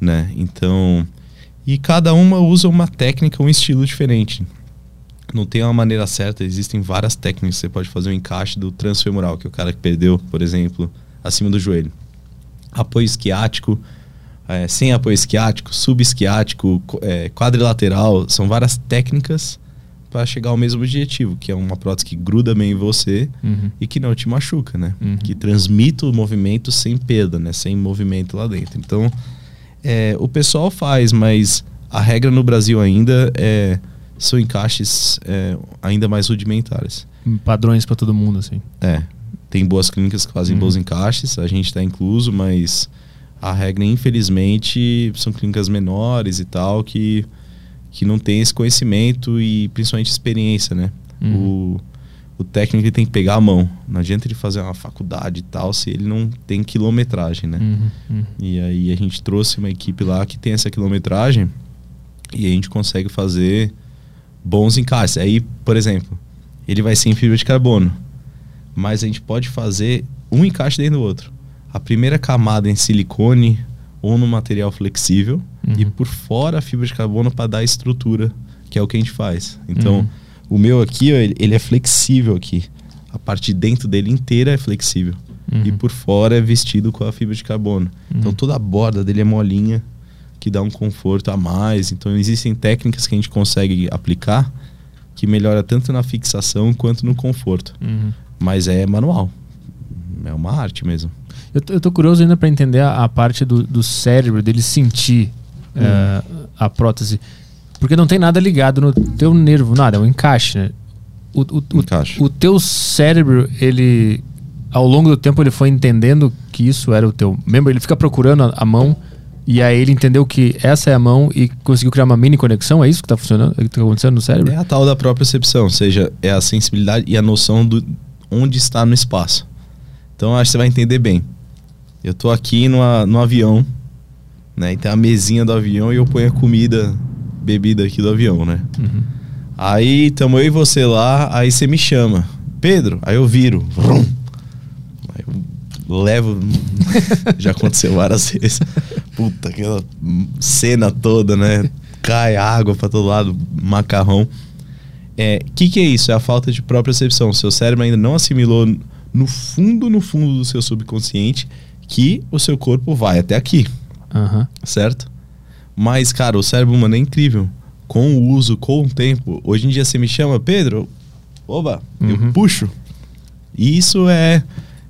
C: Né? Então. E cada uma usa uma técnica, um estilo diferente. Não tem uma maneira certa, existem várias técnicas. Você pode fazer o encaixe do transfemoral, que é o cara que perdeu, por exemplo, acima do joelho. Apoio esquiático, é, sem apoio esquiático, subesquiático, qu- é, quadrilateral. São várias técnicas para chegar ao mesmo objetivo, que é uma prótese que gruda bem em você
A: Uhum.
C: e que não te machuca, né?
A: Uhum.
C: Que transmita o movimento sem perda, né? Sem movimento lá dentro. Então, é, o pessoal faz, mas a regra no Brasil ainda é são encaixes é, ainda mais rudimentares.
A: Padrões para todo mundo, assim.
C: É, tem boas clínicas que fazem
A: Uhum.
C: bons encaixes, a gente está incluso, mas a regra, infelizmente, são clínicas menores e tal que, que não tem esse conhecimento e principalmente experiência, né?
A: Uhum.
C: O, o técnico ele tem que pegar a mão. Não adianta ele fazer uma faculdade e tal se ele não tem quilometragem, né?
A: Uhum. Uhum.
C: E aí a gente trouxe uma equipe lá que tem essa quilometragem e a gente consegue fazer bons encaixes. Aí, por exemplo, ele vai ser em fibra de carbono, mas a gente pode fazer um encaixe dentro do outro. A primeira camada em silicone ou no material flexível
A: Uhum.
C: e por fora a fibra de carbono para dar estrutura, que é o que a gente faz. Então,
A: Uhum.
C: o meu aqui, ó, ele, ele é flexível aqui. A parte de dentro dele inteira é flexível.
A: Uhum.
C: e por fora é vestido com a fibra de carbono. Então toda a borda dele é molinha, que dá um conforto a mais. Então existem técnicas que a gente consegue aplicar que melhora tanto na fixação quanto no conforto.
A: Uhum.
C: Mas é manual. É uma arte mesmo.
A: Eu, tô- eu tô curioso ainda para entender a, a parte do, do cérebro, dele sentir eh, a prótese. Porque não tem nada ligado no teu nervo, nada, é um encaixe, né? O, o,
C: Encaixe.
A: o teu cérebro, ele, ao longo do tempo, ele foi entendendo que isso era o teu membro, ele fica procurando a, a mão e aí ele entendeu que essa é a mão e conseguiu criar uma mini conexão, é isso que tá funcionando, que tá acontecendo no cérebro?
C: É a tal da própria percepção, ou seja, é a sensibilidade e a noção do onde está no espaço. Então acho que você vai entender bem. Eu tô aqui numa, no avião, né? E tem a mesinha do avião e eu ponho a comida, bebida aqui do avião, né?
A: Uhum.
C: Aí tamo eu e você lá, aí você me chama. Pedro, aí eu viro. Vrum. Aí eu levo. Já aconteceu várias vezes. Puta, aquela cena toda, né? Cai água pra todo lado, macarrão. É, que que é isso? É a falta de própria percepção. Seu cérebro ainda não assimilou no fundo, no fundo do seu subconsciente que o seu corpo vai até aqui
A: Aham.
C: certo? Mas, cara, o cérebro humano é incrível. Com o uso, com o tempo. Hoje em dia você me chama, Pedro, oba,
A: Uhum.
C: eu puxo. E isso é,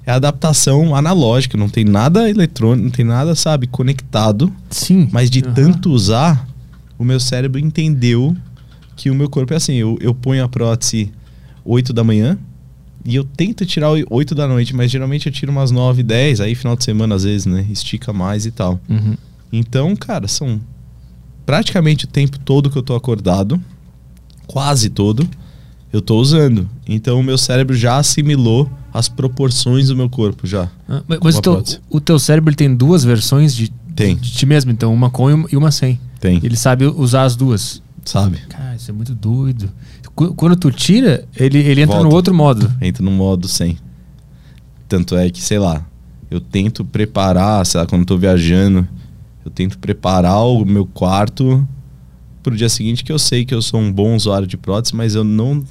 C: é adaptação analógica, não tem nada eletrônico, não tem nada, sabe, conectado.
A: Sim.
C: Mas de
A: Aham.
C: tanto usar, o meu cérebro entendeu que o meu corpo é assim. Eu, eu ponho a prótese 8 da manhã e eu tento tirar 8 da noite, mas geralmente eu tiro umas 9, 10, aí final de semana às vezes, né? Estica mais e tal.
A: Uhum.
C: Então, cara, são praticamente o tempo todo que eu tô acordado, quase todo, eu tô usando. Então o meu cérebro já assimilou as proporções do meu corpo já.
A: Ah, mas o teu, o teu cérebro tem duas versões de,
C: Tem.
A: de ti mesmo, então, uma com e uma- e uma sem.
C: Tem,
A: Ele sabe usar as duas.
C: sabe?
A: Cara, isso é muito doido. Qu- Quando tu tira, ele, ele entra
C: Volta.
A: no outro modo.
C: Entra no modo sem. Tanto é que, sei lá, eu tento preparar, sei lá, quando eu tô viajando, eu tento preparar o meu quarto pro dia seguinte que eu sei que eu sou um bom usuário de prótese, mas eu não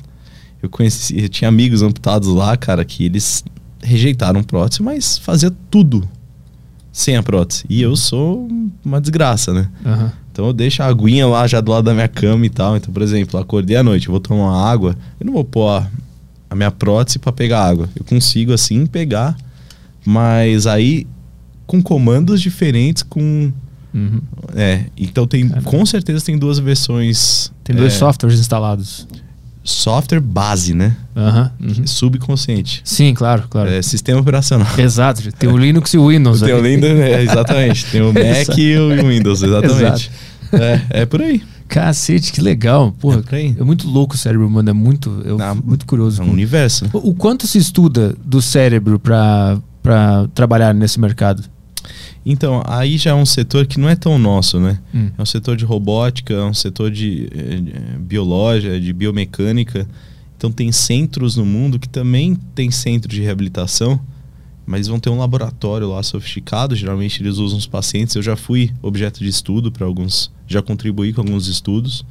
C: eu conheci, eu tinha amigos amputados lá, cara, que eles rejeitaram prótese, mas fazia tudo sem a prótese. E eu sou uma desgraça, né?
A: Aham.
C: Então eu deixo a aguinha lá já do lado da minha cama e tal. Então, por exemplo, acordei à noite, vou tomar uma água, eu não vou pôr a, a minha prótese para pegar água. Eu consigo assim pegar, mas aí com comandos diferentes, com
A: Uhum.
C: é, então tem
A: Caramba.
C: com certeza tem duas versões.
A: Tem dois
C: é,
A: softwares instalados.
C: Software base, né?
A: Aham. uhum.
C: Subconsciente.
A: Sim, claro, claro.
C: É, sistema operacional.
A: Exato. Tem o Linux e o Windows.
C: Tem o. Windows, é, exatamente. Tem o Mac e o Windows, exatamente. É, é por aí.
A: Cacete, que legal. Porra,
C: É
A: é muito louco o cérebro humano, é muito, eu
C: Ah,
A: muito curioso.
C: É um universo.
A: O o quanto se estuda do cérebro para para trabalhar nesse mercado?
C: Então, aí já é um setor que não é tão nosso, né?
A: Hum.
C: É um setor de robótica, é um setor de, eh, de biológica, de biomecânica. Então tem centros no mundo que também tem centro de reabilitação, mas vão ter um laboratório lá sofisticado. Geralmente eles usam os pacientes. Eu já fui objeto de estudo para alguns, já contribuí com alguns estudos.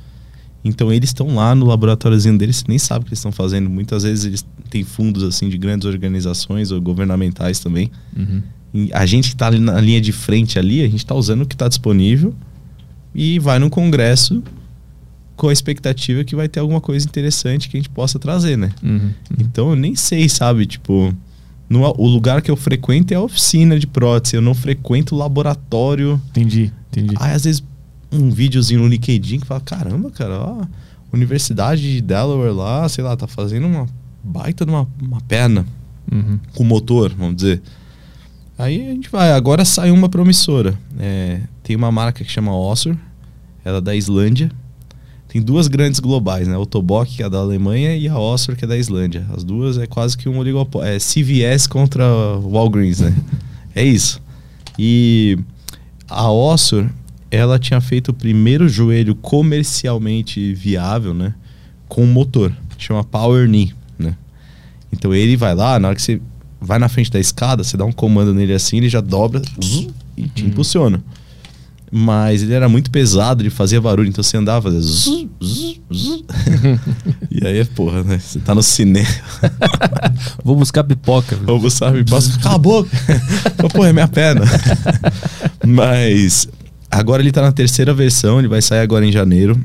C: Então eles estão lá no laboratóriozinho deles, você nem sabe o que eles estão fazendo. Muitas vezes eles têm fundos assim de grandes organizações ou governamentais também.
A: Uhum.
C: A gente que está ali na linha de frente ali, a gente está usando o que está disponível e vai no congresso com a expectativa que vai ter alguma coisa interessante que a gente possa trazer, né?
A: Uhum. Uhum.
C: Então eu nem sei, sabe? Tipo, no, o lugar que eu frequento é a oficina de prótese, eu não frequento o laboratório.
A: Entendi, entendi.
C: Aí às vezes um videozinho no LinkedIn que fala: caramba, cara, ó, Universidade de Delaware lá, sei lá, tá fazendo uma baita de uma, uma perna
A: Uhum.
C: com motor, vamos dizer. Aí a gente vai. Agora saiu uma promissora. É, tem uma marca que chama Ossur, ela é da Islândia. Tem duas grandes globais, né? A Otobok, que é da Alemanha, e a Ossur, que é da Islândia. As duas é quase que um oligopólio. É CVS contra Walgreens, né? é isso. E a Ossur, ela tinha feito o primeiro joelho comercialmente viável, né? Com motor. Chama Power Knee, né? Então ele vai lá, na hora que você vai na frente da escada, você dá um comando nele assim, ele já dobra zzz, e te
A: Hum.
C: impulsiona. Mas ele era muito pesado, ele fazia barulho, então você andava, fazia zzz, zzz, zzz. E aí, porra, né? Você tá no cinema,
A: Vou buscar pipoca.
C: ou você sabe, passa, cala a boca. Porra, é minha perna. Mas agora ele tá na terceira versão, ele vai sair agora em janeiro.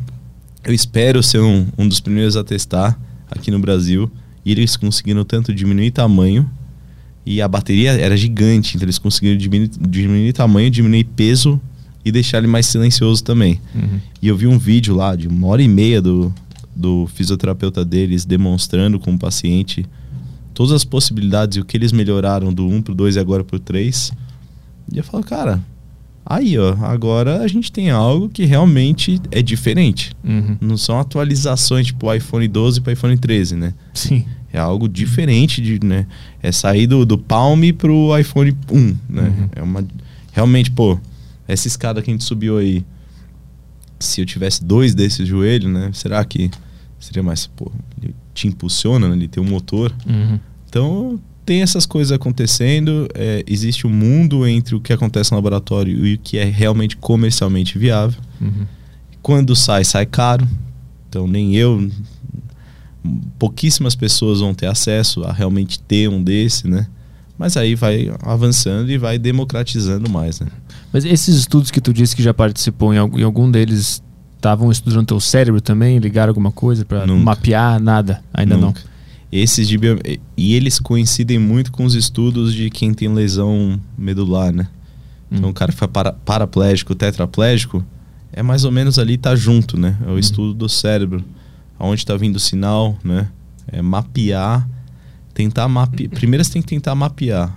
C: Eu espero ser um, um dos primeiros a testar aqui no Brasil. E eles conseguiram tanto diminuir tamanho. E a bateria era gigante, então eles conseguiram diminuir, diminuir tamanho, diminuir peso e deixar ele mais silencioso também.
A: Uhum.
C: E eu vi um vídeo lá de uma hora e meia do, do fisioterapeuta deles demonstrando com o paciente todas as possibilidades e o que eles melhoraram do 1 pro 2 e agora pro 3. E eu falo, cara, aí ó, agora a gente tem algo que realmente é diferente.
A: Uhum.
C: Não são atualizações tipo iPhone 12 para iPhone 13, né?
A: Sim.
C: É algo diferente de, né? É sair do, do Palm pro iPhone 1, né?
A: Uhum.
C: É uma realmente, pô, essa escada que a gente subiu aí, se eu tivesse dois desses joelhos, né? Será que seria mais, pô, ele te impulsiona, né? Ele tem um motor.
A: Uhum.
C: Então, tem essas coisas acontecendo, é, existe um mundo entre o que acontece no laboratório e o que é realmente comercialmente viável.
A: Uhum.
C: Quando sai, sai caro. Então nem eu, pouquíssimas pessoas vão ter acesso a realmente ter um desse, né? Mas aí vai avançando e vai democratizando mais, né?
A: Mas esses estudos que tu disse que já participou, em algum, deles estavam estudando teu cérebro também? Ligaram alguma coisa para mapear? Nada, ainda
C: Nunca. Esses de bio... E eles coincidem muito com os estudos de quem tem lesão medular, né? Então
A: Hum.
C: o cara que foi para... paraplégico, tetraplégico, é mais ou menos ali, tá junto, né? É o estudo do cérebro. Aonde tá vindo o sinal, né? É mapear, tentar mapear. Primeiro você tem que tentar mapear.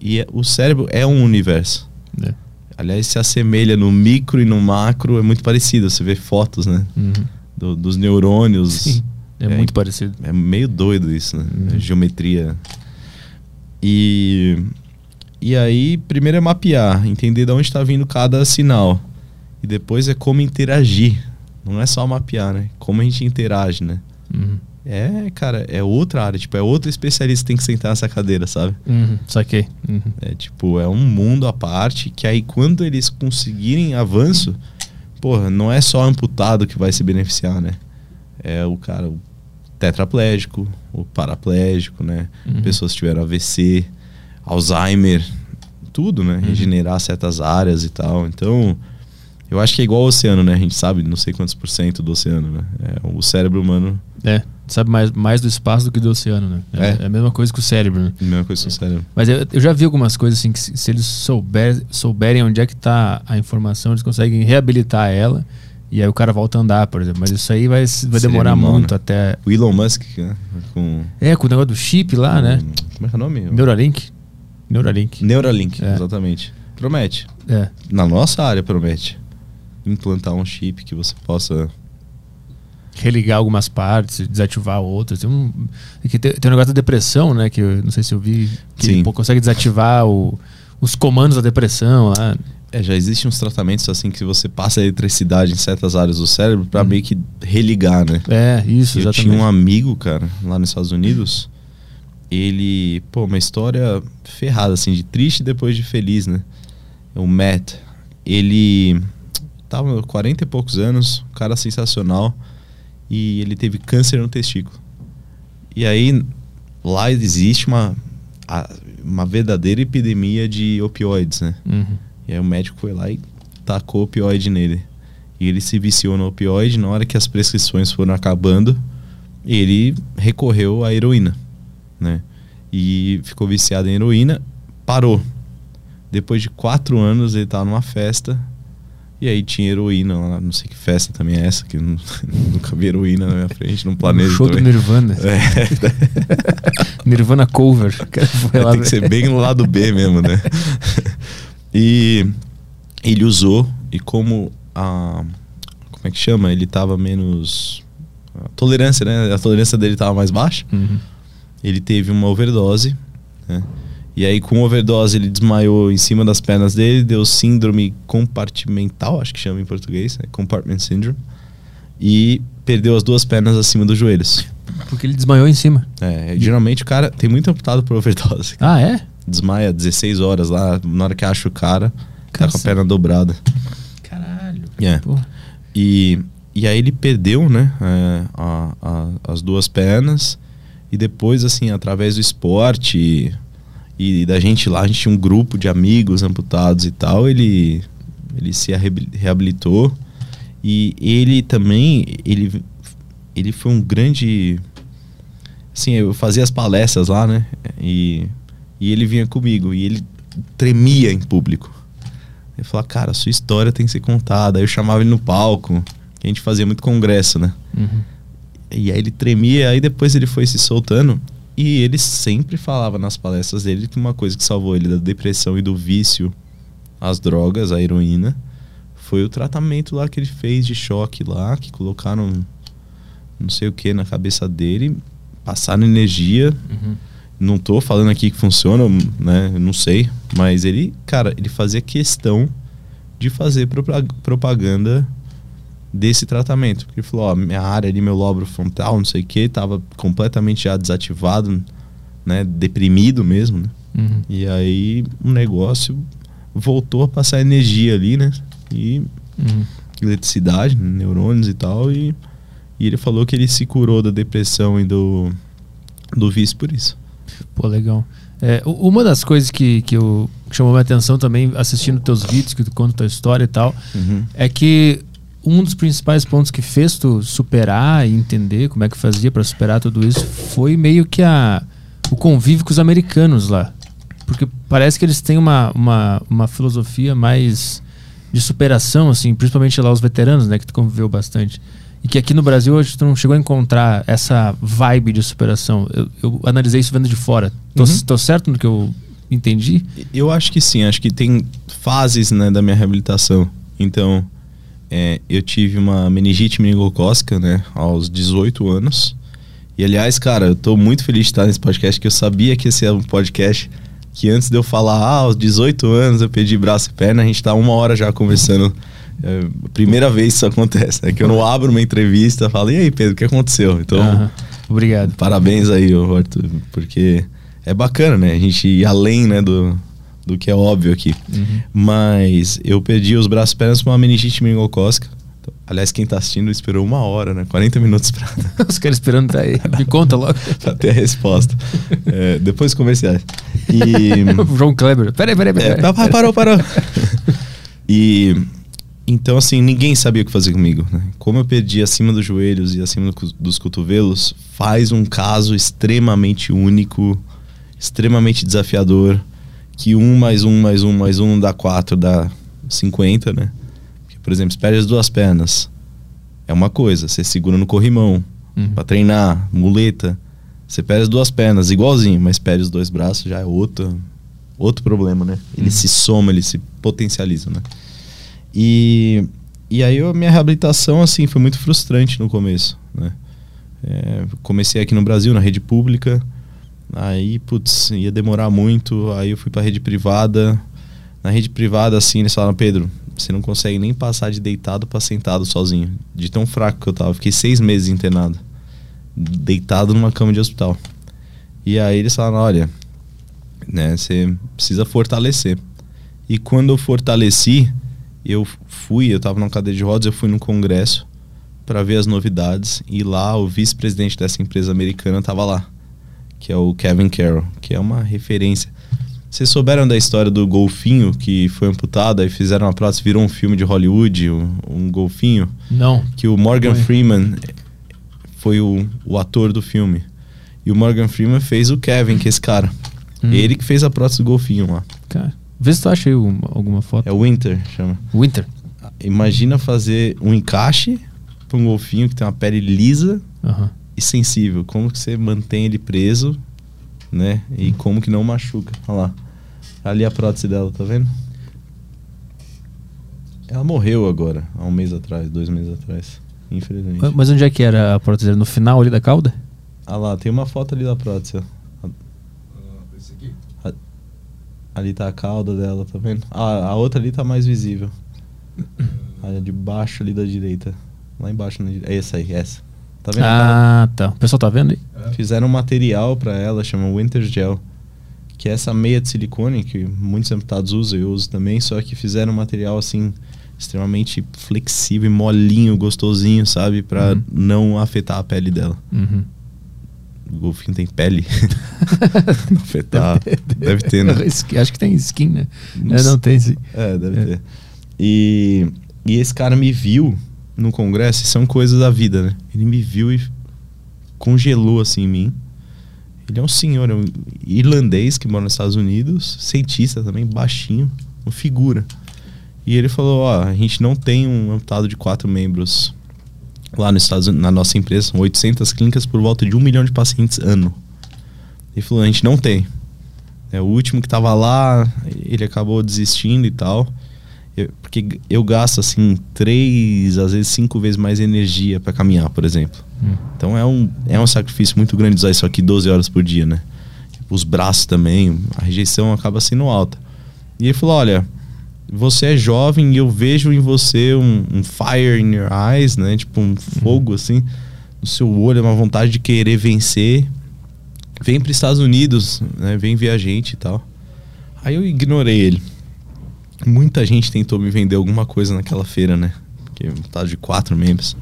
C: E é- o cérebro é um universo.
A: É.
C: Aliás, se assemelha no micro e no macro, é muito parecido. Você vê fotos, né?
A: Uhum.
C: Do- dos neurônios.
A: Sim. É,
C: É,
A: muito parecido.
C: É meio doido isso, né?
A: Uhum.
C: É Geometria. E, e aí, primeiro é mapear, entender de onde está vindo cada sinal. E depois é como interagir. Não é só mapear, né? Como a gente interage, né?
A: Uhum.
C: É, cara, é outra área. Tipo, é outro especialista que tem que sentar nessa cadeira, sabe?
A: Uhum. Saquei. Uhum.
C: É tipo, é um mundo à parte que aí quando eles conseguirem avanço, porra, não é só amputado que vai se beneficiar, né? É o cara, o tetraplégico, o paraplégico, né?
A: Uhum.
C: Pessoas que tiveram AVC, Alzheimer, tudo, né?
A: Uhum.
C: Regenerar certas áreas e tal. Então, eu acho que é igual ao oceano, né? A gente sabe não sei quantos por cento do oceano, né? É, o cérebro humano,
A: É, sabe mais, mais do espaço do que do oceano, né? É,
C: É.
A: é a mesma coisa que o cérebro, né?
C: a mesma coisa que o cérebro.
A: Mas eu, eu já vi algumas coisas assim que se, se eles souber, souberem onde é que tá a informação, eles conseguem reabilitar ela e aí o cara volta a andar, por exemplo. Mas isso aí vai, vai demorar
C: animal,
A: muito
C: né?
A: até.
C: O Elon Musk, né? Com.
A: É, com o negócio do chip lá, né?
C: Como é que é o nome?
A: Neuralink. Neuralink.
C: Neuralink,
A: É.
C: exatamente. Promete.
A: É.
C: Na nossa área, promete. Implantar um chip que você possa.
A: Religar algumas partes, desativar outras. Tem um, é que tem, tem um negócio da depressão, né? Que eu não sei se eu vi. Que
C: Sim.
A: pô, consegue desativar o- os comandos da depressão lá.
C: É, já existem uns tratamentos assim que você passa eletricidade em certas áreas do cérebro pra
A: Uhum.
C: meio que religar, né?
A: É, isso,
C: Eu
A: exatamente.
C: tinha um amigo, cara, lá nos Estados Unidos. Ele, pô, uma história ferrada, assim, de triste depois de feliz, né? O Matt. Ele tava com 40 e poucos anos, um cara sensacional. E ele teve câncer no testículo. E aí, lá existe uma, uma verdadeira epidemia de opioides, né?
A: Uhum.
C: E aí o médico foi lá e tacou opioide nele. E ele se viciou no opioide na hora que as prescrições foram acabando. Ele recorreu à heroína, né? E ficou viciado em heroína, parou. Depois de quatro anos ele tava numa festa e aí tinha heroína lá, não sei que festa também é essa, que nu- nunca vi heroína na minha frente, num planeta.
A: Um show do
C: também.
A: Nirvana.
C: É,
A: Nirvana cover. Lá
C: tem que ser bem no lado B mesmo, né? e ele usou, e como a. Como é que chama? Ele tava menos. A tolerância, né? A tolerância dele tava mais baixa.
A: Uhum.
C: Ele teve uma overdose, né? E aí, com overdose, ele desmaiou em cima das pernas dele, deu síndrome compartimental, acho que chama em português, né? Compartment Syndrome. E perdeu as duas pernas acima dos joelhos.
A: Porque ele desmaiou em cima.
C: É, geralmente o cara tem muito amputado por overdose.
A: Ah, é?
C: desmaia 16 horas lá, na hora que acha o cara, tá com a perna dobrada. É.
A: Pô.
C: E, e aí ele perdeu, né, é, a- a- as duas pernas. E depois, assim, através do esporte e, da gente lá, a gente tinha um grupo de amigos amputados e tal, ele, ele se reabilitou. E ele também, ele, ele foi um grande... Assim, eu fazia as palestras lá, né, e, e ele vinha comigo. E ele tremia em público. Ele falava, cara, a sua história tem que ser contada. Aí eu chamava ele no palco, que a gente fazia muito congresso, né?
A: Uhum.
C: E aí ele tremia, aí depois ele foi se soltando. E ele sempre falava nas palestras dele que uma coisa que salvou ele da depressão e do vício às drogas, a heroína, foi o tratamento lá que ele fez de choque lá, que colocaram não sei o que na cabeça dele, passaram energia.
A: Uhum.
C: Não tô falando aqui que funciona, né? eu Não sei. Mas ele, cara, ele fazia questão de fazer propa- propaganda desse tratamento. Porque ele falou, ó, minha área ali, meu lóbulo frontal, não sei o que, tava completamente já desativado, né? Deprimido mesmo, né?
A: Uhum.
C: E aí o negócio voltou a passar energia ali, né? E
A: Uhum.
C: eletricidade, neurônios e tal. E, e ele falou que ele se curou da depressão e do, do vício por isso.
A: Pô, legal. É, uma das coisas que, que, eu, chamou minha atenção também, assistindo teus vídeos, que tu conta tua história e tal, é que um dos principais pontos que fez tu superar e entender como é que fazia pra superar tudo isso foi meio que a, o convívio com os americanos lá. Porque parece que eles têm uma, uma, uma filosofia mais de superação, assim, principalmente lá os veteranos, né, que tu conviveu bastante. E que aqui no Brasil hoje tu não chegou a encontrar essa vibe de superação. Eu, eu analisei isso vendo de fora. Tô,
C: Uhum.
A: tô certo no que eu entendi?
C: Eu acho que sim, acho que tem fases né, da minha reabilitação. Então, é, eu tive uma meningite meningocócica, né, aos 18 anos. E aliás, cara, eu tô muito feliz de estar nesse podcast, que eu sabia que esse era um podcast que antes de eu falar, ah, aos 18 anos eu perdi braço e perna, a gente tá uma hora já conversando. É, primeira vez isso acontece, né? Que eu não abro uma entrevista e falo, e aí, Pedro, o que aconteceu? Então.
A: Obrigado.
C: Parabéns aí, Arthur, porque é bacana, né? A gente ir além, né, do, do que é óbvio aqui.
A: Uhum.
C: Mas eu perdi os braços e pernas com uma meningite meningocócica. Aliás, quem tá assistindo esperou uma hora, né? 40 minutos pra,
A: Os caras esperando tá aí. Me conta logo.
C: pra ter a resposta. É, depois comerciais. E.
A: João Kleber. Peraí, peraí, peraí.
C: É, pa- pa- parou, parou. e então, assim, ninguém sabia o que fazer comigo. Né? Como eu perdi acima dos joelhos e acima do dos cotovelos, faz um caso extremamente único, extremamente desafiador. Que um mais um mais um mais um dá quatro, dá 50, né? Porque, por exemplo, se perde as duas pernas, é uma coisa. Você segura no corrimão
A: Uhum.
C: pra treinar, muleta. Você perde as duas pernas, igualzinho, mas perde os dois braços, já é outro, outro problema, né? Ele
A: Uhum.
C: se soma, ele se potencializa, né? E, e aí a minha reabilitação, assim, foi muito frustrante no começo, né? É, comecei aqui no Brasil, na rede pública, aí, putz, ia demorar muito, aí eu fui pra rede privada. Na rede privada, assim, eles falaram, Pedro, você não consegue nem passar de deitado pra sentado sozinho, de tão fraco que eu tava. Fiquei seis meses internado, deitado numa cama de hospital. E aí eles falaram, olha, né, você precisa fortalecer. E quando eu fortaleci, eu fui, eu tava numa cadeira de rodas, eu fui num congresso para ver as novidades e lá o vice-presidente dessa empresa americana tava lá, que é o Kevin Carroll, que é uma referência. Vocês souberam da história do golfinho que foi amputado e fizeram uma prótese, virou um filme de Hollywood, um, um golfinho,
A: Não.
C: que o Morgan
A: Foi.
C: Freeman foi o, o ator do filme. E o Morgan Freeman fez o Kevin, que é esse cara.
A: Hum.
C: Ele que fez a prótese do golfinho lá.
A: Cara, vê se tu acha aí uma- alguma foto.
C: É o Winter, chama.
A: Winter.
C: Imagina fazer um encaixe para um golfinho que tem uma pele lisa
A: Aham.
C: E sensível. Como que você mantém ele preso, né? E como que não machuca. Olha lá. Ali a prótese dela, tá vendo? Ela morreu agora, há um mês atrás, dois meses atrás. Infelizmente.
A: Mas- onde é que era a prótese? No final ali da cauda?
C: Ah lá, tem uma foto ali da prótese. ó. A- Ali tá a cauda dela, tá vendo? Ah, a outra ali tá mais visível. A de baixo ali da direita. Lá embaixo, na direita. É essa aí, essa. Tá vendo?
A: Ah, tá. O pessoal tá vendo aí?
C: Fizeram um material pra ela, chama Winter Gel. Que é essa meia de silicone que muitos amputados usam, eu uso também, só que fizeram um material assim extremamente flexível e molinho, gostosinho, sabe? Pra
A: Uhum.
C: não afetar a pele dela.
A: Uhum.
C: O golfinho tem pele? não afetar. Deve ter, né?
A: Skin- Acho que tem skin, né?
C: Não
A: É, não tem sim.
C: É, deve
A: É.
C: ter. E, e esse cara me viu no congresso, são coisas da vida, né? Ele me viu e congelou assim em mim. Ele é um senhor, é um irlandês que mora nos Estados Unidos, cientista também, baixinho, uma figura. E ele falou: Ó, a gente não tem um amputado de quatro membros lá nos Estados Unidos, na nossa empresa, são 800 clínicas por volta de um milhão de pacientes ano. Ele falou: a gente não tem. É, o último que tava lá, ele acabou desistindo e tal. Eu- porque eu gasto, assim, três, às vezes cinco vezes mais energia para caminhar, por exemplo.
A: Hum.
C: Então é um, é um sacrifício muito grande usar isso aqui 12 horas por dia, né? Os braços também, a rejeição acaba sendo alta. E ele falou: olha, você é jovem e eu vejo em você um, um fire in your eyes, né? Tipo um fogo assim no seu olho, uma vontade de querer vencer. Vem para Estados Unidos, né? Vem ver a gente e tal. Aí eu ignorei ele. Muita gente tentou me vender alguma coisa naquela feira, né? Que tal de quatro membros.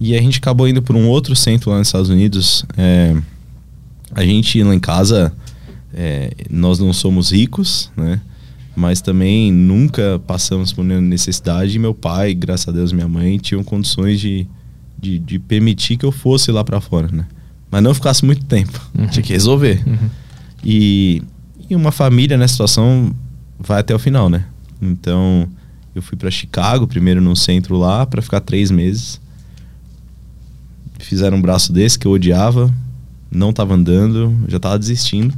C: E a gente acabou indo para um outro centro lá nos Estados Unidos. É, a gente lá em casa, é, nós não somos ricos, né? Mas também nunca passamos por nenhuma necessidade. E meu pai, graças a Deus, minha mãe tinham condições de, de, de permitir que eu fosse lá para fora, né? Mas não ficasse muito tempo.
A: Uhum.
C: Tinha que resolver.
A: Uhum.
C: E, e uma família nessa situação vai até o final, né? Então, eu fui para Chicago, primeiro num centro lá, para ficar três meses. Fizeram um braço desse que eu odiava, não tava andando, já tava desistindo.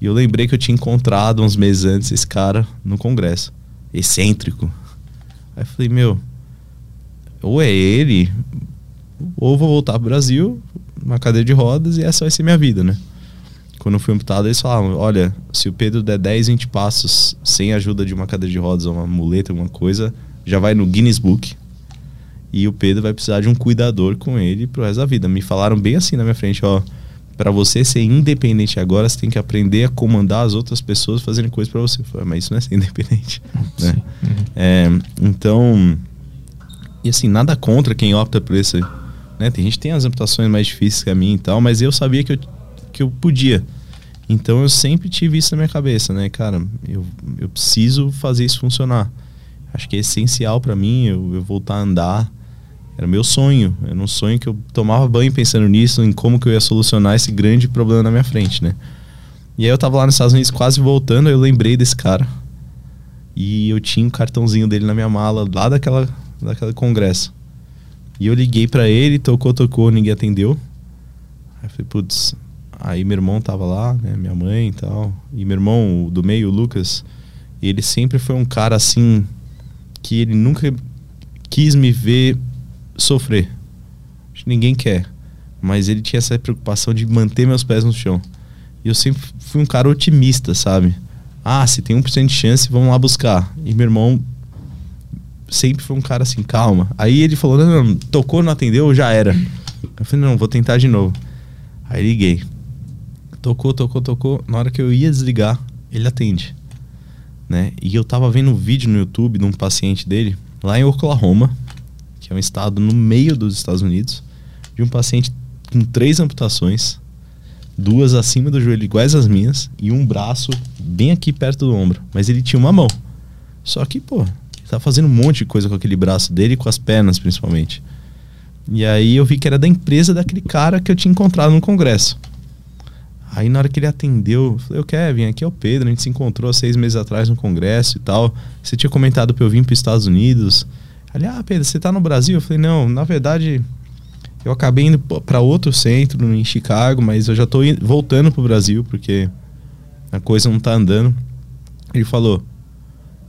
C: E eu lembrei que eu tinha encontrado uns meses antes esse cara no congresso, excêntrico. Aí eu falei, meu, ou é ele, ou vou voltar pro Brasil, uma cadeira de rodas, e essa vai ser minha vida, né? Quando eu fui amputado, eles falavam: olha, se o Pedro der 10, 20 passos sem a ajuda de uma cadeira de rodas ou uma muleta, alguma coisa, já vai no Guinness Book. E o Pedro vai precisar de um cuidador com ele pro resto da vida. Me falaram bem assim na minha frente: ó, para você ser independente agora, você tem que aprender a comandar as outras pessoas fazendo coisas para você. Eu falei, mas isso não é ser independente. né?
A: Uhum.
C: É, então, e assim, nada contra quem opta por esse. Né? Tem gente tem as amputações mais difíceis que a minha e tal, mas eu sabia que eu, que eu podia. Então eu sempre tive isso na minha cabeça, né, cara? Eu, eu preciso fazer isso funcionar. Acho que é essencial para mim eu, eu voltar a andar. Era meu sonho. Era um sonho que eu tomava banho pensando nisso, em como que eu ia solucionar esse grande problema na minha frente, né? E aí eu tava lá nos Estados Unidos quase voltando, aí eu lembrei desse cara. E eu tinha um cartãozinho dele na minha mala, lá daquela, daquela congresso. E eu liguei pra ele, tocou, tocou, ninguém atendeu. Aí eu falei, putz. Aí meu irmão tava lá, né? Minha mãe e tal. E meu irmão do meio, o Lucas, ele sempre foi um cara assim que ele nunca quis me ver sofrer. Ninguém quer. Mas ele tinha essa preocupação de manter meus pés no chão. E eu sempre fui um cara otimista, sabe? Ah, se tem 1% de chance, vamos lá buscar. E meu irmão sempre foi um cara assim, calma. Aí ele falou: não, não, tocou, não atendeu, já era. Eu falei: não, vou tentar de novo. Aí liguei. Tocou, tocou, tocou. Na hora que eu ia desligar, ele atende. Né? E eu tava vendo um vídeo no YouTube de um paciente dele, lá em Oklahoma, que é um estado no meio dos Estados Unidos, de um paciente com três amputações, duas acima do joelho iguais às minhas, e um braço bem aqui perto do ombro. Mas ele tinha uma mão. Só que, pô, ele tava fazendo um monte de coisa com aquele braço dele e com as pernas, principalmente. E aí eu vi que era da empresa daquele cara que eu tinha encontrado no congresso. Aí na hora que ele atendeu, eu falei, Kevin, aqui é o Pedro, a gente se encontrou há seis meses atrás no congresso e tal. Você tinha comentado pra eu vir para os Estados Unidos. Ele, ah, Pedro, você tá no Brasil? Eu falei, não, na verdade, eu acabei indo para outro centro em Chicago, mas eu já tô voltando pro Brasil, porque a coisa não tá andando. Ele falou,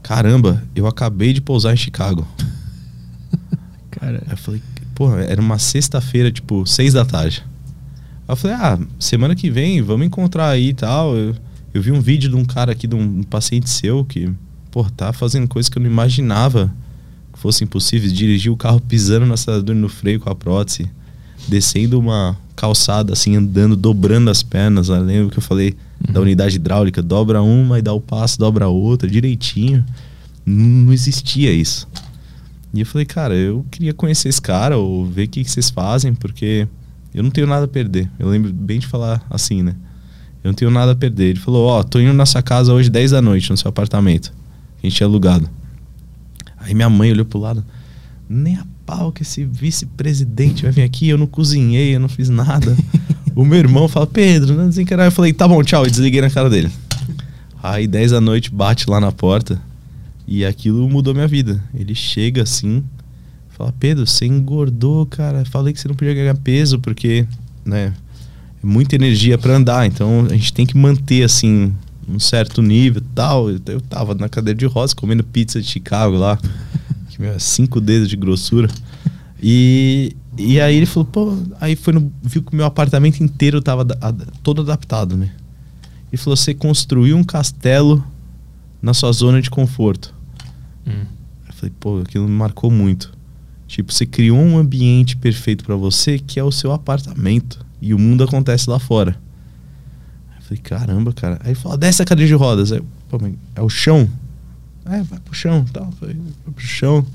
C: caramba, eu acabei de pousar em Chicago.
A: Cara,
C: eu falei, pô, era uma sexta-feira, tipo, seis da tarde. Aí eu falei, ah, semana que vem, vamos encontrar aí e tal. Eu, eu vi um vídeo de um cara aqui, de um, um paciente seu, que, pô, tá fazendo coisas que eu não imaginava que fossem possíveis. Dirigir o carro pisando no acelerador e no freio com a prótese. Descendo uma calçada, assim, andando, dobrando as pernas. Lá, lembra que eu falei da unidade hidráulica? Dobra uma e dá o passo, dobra a outra, direitinho. Não, não existia isso. E eu falei, cara, eu queria conhecer esse cara ou ver o que, que vocês fazem, porque eu não tenho nada a perder. Eu lembro bem de falar assim, né? Eu não tenho nada a perder. Ele falou, ó, oh, tô indo na sua casa hoje 10 da noite, no seu apartamento. Que a gente tinha alugado. Aí minha mãe olhou pro lado, nem a pau que esse vice-presidente vai vir aqui, eu não cozinhei, eu não fiz nada. o meu irmão fala, Pedro, não desencarar. Eu falei, tá bom, tchau, e desliguei na cara dele. Aí 10 da noite bate lá na porta e aquilo mudou minha vida. Ele chega assim, fala: Pedro, você engordou, cara. Falei que você não podia ganhar peso porque, né, é muita energia para andar. Então a gente tem que manter assim um certo nível tal. Eu, eu tava na cadeira de rosa comendo pizza de Chicago lá, que meu, cinco dedos de grossura. E, e aí ele falou, pô, aí foi no, viu que o meu apartamento inteiro tava todo adaptado, né? Ele falou: você construiu um castelo na sua zona de conforto. Hum. Eu falei: pô, aquilo me marcou muito. Tipo, você criou um ambiente perfeito para você que é o seu apartamento e o mundo acontece lá fora. Eu falei: caramba, cara. Aí falou: desce a cadeira de rodas. Aí, pô, é o chão? É, vai pro chão, tal. Vai pro chão.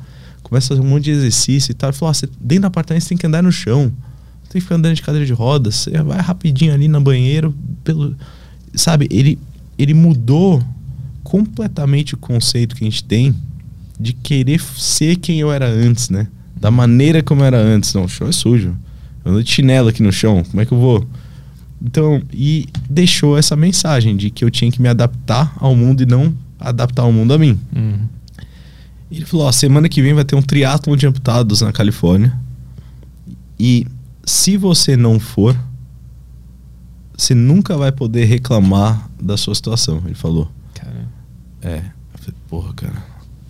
C: Começa a fazer um monte de exercício e tal. Ele falou: ah, você, dentro do apartamento você tem que andar no chão. Você tem que ficar andando de cadeira de rodas. Você vai rapidinho ali no banheiro pelo sabe, ele, ele mudou completamente o conceito que a gente tem de querer ser quem eu era antes, né? Da maneira como era antes. Não, o chão é sujo. Eu ando de chinelo aqui no chão, como é que eu vou? Então, e deixou essa mensagem de que eu tinha que me adaptar ao mundo e não adaptar o mundo a mim. Uhum. Ele falou: ó, semana que vem vai ter um triatlon de amputados na Califórnia. E se você não for, você nunca vai poder reclamar da sua situação, ele falou. Cara. É. Eu falei, porra, cara.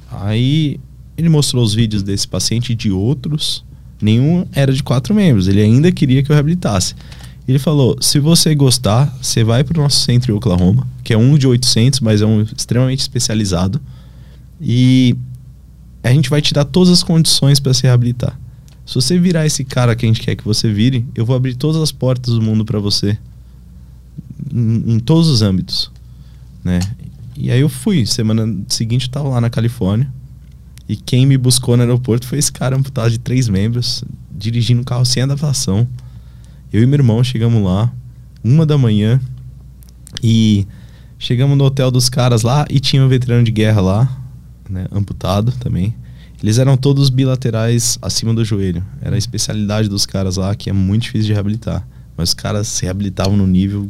C: Aí ele mostrou os vídeos desse paciente e de outros. Nenhum era de quatro membros. Ele ainda queria que eu reabilitasse. Ele falou: se você gostar, você vai para o nosso centro em Oklahoma, que é um de 800, mas é um extremamente especializado. E a gente vai te dar todas as condições para se reabilitar. Se você virar esse cara que a gente quer que você vire, eu vou abrir todas as portas do mundo para você em, em todos os âmbitos, né? E aí eu fui. Semana seguinte eu tava lá na Califórnia. E quem me buscou no aeroporto foi esse cara amputado de três membros, dirigindo um carro sem adaptação. Eu e meu irmão chegamos lá, uma da manhã, e chegamos no hotel dos caras lá e tinha um veterano de guerra lá, né, amputado também. Eles eram todos bilaterais acima do joelho. Era a especialidade dos caras lá, que é muito difícil de reabilitar. Mas os caras se reabilitavam no nível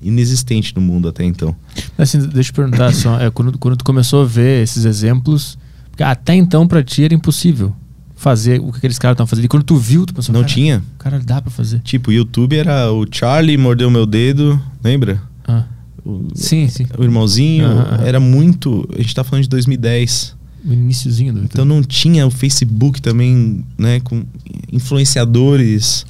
C: inexistente no mundo até então.
A: Assim, deixa eu perguntar só, é, quando, quando tu começou a ver esses exemplos, até então para ti era impossível fazer o que aqueles caras estavam fazendo. E quando tu viu, tu pensou,
C: não tinha.
A: Cara, dá para fazer.
C: Tipo, o YouTube era o Charlie mordeu meu dedo, lembra?
A: Ah. O, sim, sim.
C: O irmãozinho ah, ah, era muito, a gente tá falando de 2010.
A: O iníciozinho do
C: YouTube. Então não tinha o Facebook também, né, com influenciadores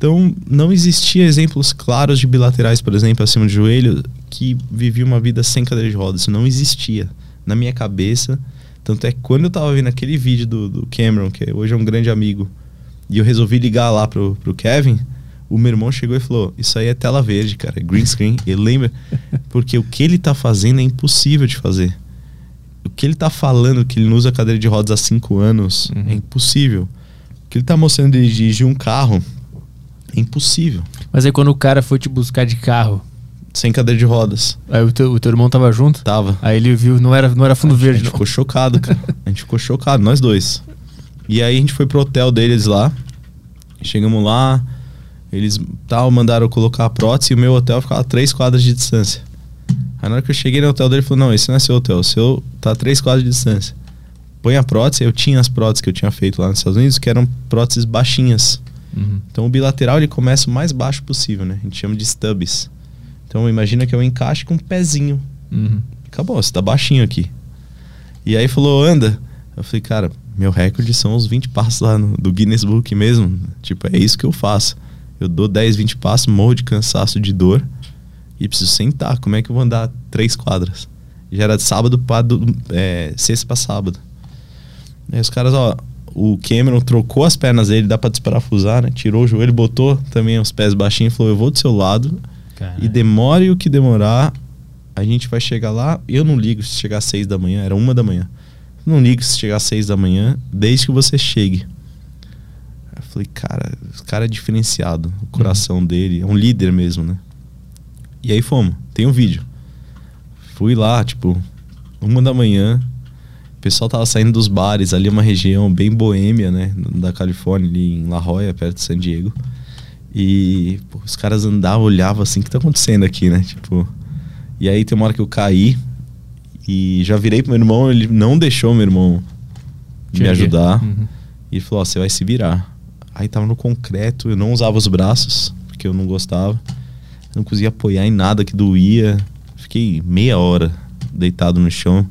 C: então, não existia exemplos claros de bilaterais, por exemplo, acima do joelho, que viviam uma vida sem cadeira de rodas. Não existia na minha cabeça. Tanto é que quando eu tava vendo aquele vídeo do, do Cameron, que hoje é um grande amigo, e eu resolvi ligar lá pro, pro Kevin, o meu irmão chegou e falou: Isso aí é tela verde, cara, é green screen. Ele lembra? Porque o que ele tá fazendo é impossível de fazer. O que ele tá falando, que ele não usa cadeira de rodas há cinco anos, uhum. é impossível. O que ele tá mostrando de dirigir um carro é impossível.
A: Mas aí quando o cara foi te buscar de carro.
C: Sem cadeira de rodas.
A: Aí o teu, o teu irmão tava junto?
C: Tava.
A: Aí ele viu, não era, não era fundo
C: a
A: verde.
C: A gente ficou chocado, cara. a gente ficou chocado, nós dois. E aí a gente foi pro hotel deles lá. Chegamos lá, eles tal, mandaram colocar a prótese e o meu hotel ficava a três quadras de distância. Aí na hora que eu cheguei no hotel dele, ele falou: Não, esse não é seu hotel, o seu tá a três quadras de distância. Põe a prótese, eu tinha as próteses que eu tinha feito lá nos Estados Unidos, que eram próteses baixinhas. Uhum. Então o bilateral ele começa o mais baixo possível, né? A gente chama de stubs. Então imagina que eu encaixe com um pezinho. Uhum. Acabou, você tá baixinho aqui. E aí falou, anda. Eu falei, cara, meu recorde são os 20 passos lá no, do Guinness Book mesmo. Tipo, é isso que eu faço. Eu dou 10, 20 passos, morro de cansaço, de dor e preciso sentar. Como é que eu vou andar três quadras? Já era de sábado para é, sexta para sábado. Aí os caras, ó, o Cameron trocou as pernas dele, dá pra desparafusar, né? Tirou o joelho, botou também os pés baixinhos e falou: Eu vou do seu lado. Caralho. E demore o que demorar, a gente vai chegar lá. Eu não ligo se chegar às seis da manhã, era uma da manhã. Não ligo se chegar às seis da manhã, desde que você chegue. Eu falei, cara, o cara é diferenciado. O coração dele é um líder mesmo, né? E aí fomos. Tem um vídeo. Fui lá, tipo, uma da manhã. O pessoal tava saindo dos bares, ali é uma região bem boêmia, né? Da Califórnia, ali em La Jolla, perto de San Diego. E pô, os caras andavam, olhavam assim, o que tá acontecendo aqui, né? Tipo. E aí tem uma hora que eu caí e já virei pro meu irmão, ele não deixou meu irmão me ajudar.
A: Uhum.
C: E ele falou: Ó, você vai se virar. Aí tava no concreto, eu não usava os braços, porque eu não gostava. Eu não conseguia apoiar em nada que doía. Fiquei meia hora deitado no chão.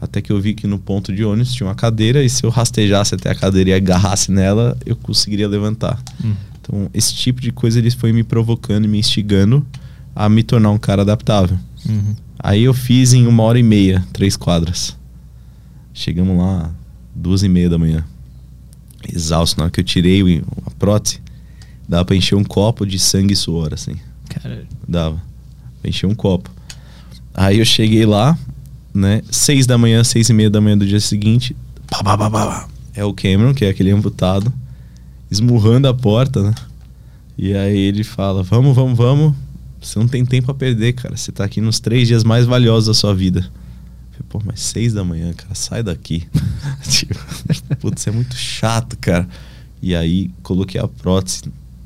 C: Até que eu vi que no ponto de ônibus tinha uma cadeira e se eu rastejasse até a cadeira e agarrasse nela, eu conseguiria levantar.
A: Hum.
C: Então, esse tipo de coisa ele foi me provocando e me instigando a me tornar um cara adaptável.
A: Uhum.
C: Aí eu fiz em uma hora e meia, três quadras. Chegamos lá, duas e meia da manhã. Exausto, na hora que eu tirei a prótese, dava pra encher um copo de sangue e suor, assim.
A: Cara,
C: Dava. Pra encher um copo. Aí eu cheguei lá, né? Seis da manhã, seis e meia da manhã do dia seguinte. Pá, pá, pá, pá. É o Cameron, que é aquele amputado, esmurrando a porta, né? E aí ele fala: Vamos, vamos, vamos. Você não tem tempo a perder, cara. Você tá aqui nos três dias mais valiosos da sua vida. Eu falei, Pô, mas seis da manhã, cara, sai daqui. tipo, putz, é muito chato, cara. E aí coloquei a prótese.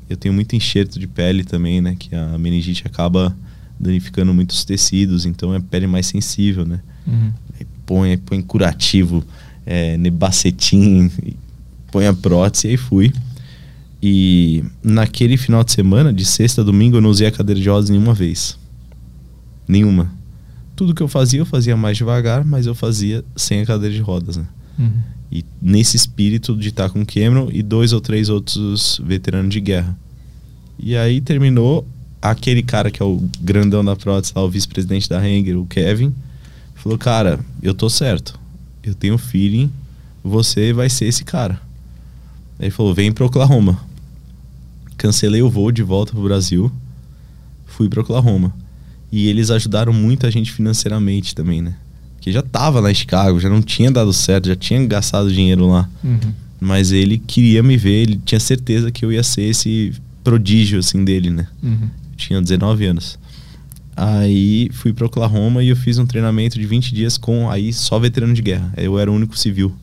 C: Eu tenho muito enxerto de pele também, né? Que a meningite acaba danificando muitos tecidos, então é pele mais sensível, né?
A: uhum.
C: Aí põe, aí põe curativo, é, nebacetim, põe a prótese e aí fui. E naquele final de semana, de sexta a domingo, eu não usei a cadeira de rodas nenhuma vez. Nenhuma. Tudo que eu fazia, eu fazia mais devagar, mas eu fazia sem a cadeira de rodas, né?
A: Uhum.
C: E nesse espírito de estar com o Cameron e dois ou três outros veteranos de guerra. E aí terminou aquele cara que é o grandão da prótese, lá, o vice-presidente da Hanger, o Kevin, falou: Cara, eu tô certo. Eu tenho feeling, você vai ser esse cara. Aí ele falou: Vem pra Oklahoma. Cancelei o voo de volta pro Brasil, fui pra Oklahoma. E eles ajudaram muito a gente financeiramente também, né? Que já tava lá em Chicago, já não tinha dado certo, já tinha gastado dinheiro lá.
A: Uhum.
C: Mas ele queria me ver, ele tinha certeza que eu ia ser esse prodígio, assim, dele, né?
A: Uhum.
C: Tinha 19 anos. Aí fui pra Oklahoma e eu fiz um treinamento de 20 dias com aí só veterano de guerra. Eu era o único civil.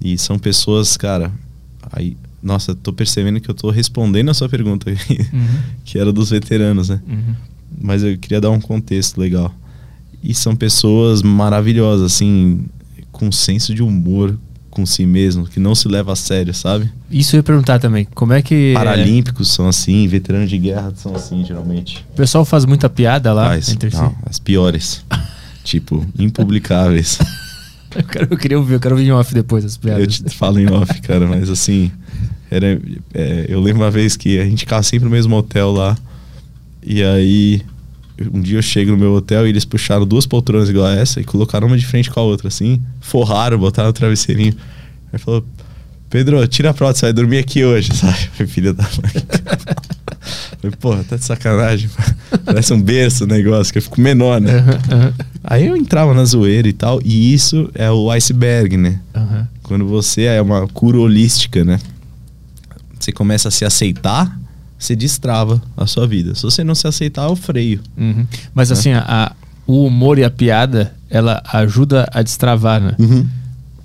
C: E são pessoas, cara. Aí, nossa, tô percebendo que eu tô respondendo a sua pergunta,
A: Uhum.
C: que era dos veteranos, né?
A: Uhum.
C: Mas eu queria dar um contexto legal. E são pessoas maravilhosas, assim, com senso de humor com si mesmo, que não se leva a sério, sabe?
A: Isso eu ia perguntar também. Como é que.
C: Paralímpicos são assim, veteranos de guerra são assim, geralmente.
A: O pessoal faz muita piada lá
C: Faz.
A: entre si.
C: Não, as piores. tipo, impublicáveis.
A: Eu, quero, eu queria ouvir, eu quero ouvir em off depois as
C: Eu
A: piadas.
C: te falo em off, cara, mas assim. Era, é, eu lembro uma vez que a gente ficava sempre no mesmo hotel lá. E aí, um dia eu chego no meu hotel e eles puxaram duas poltronas igual a essa e colocaram uma de frente com a outra, assim. Forraram, botaram o travesseirinho. Aí falou: Pedro, tira a prótese, vai dormir aqui hoje, sabe? Eu filha da mãe. Falei, porra, tá de sacanagem. Parece um berço o negócio, que eu fico menor, né?
A: Aham, aham,
C: Aí eu entrava na zoeira e tal, e isso é o iceberg, né?
A: aham.
C: Quando você é uma cura holística, né? Você começa a se aceitar, você destrava a sua vida. Se você não se aceitar, é o freio.
A: Uhum. Mas assim, a, o humor e a piada, ela ajuda a destravar, né?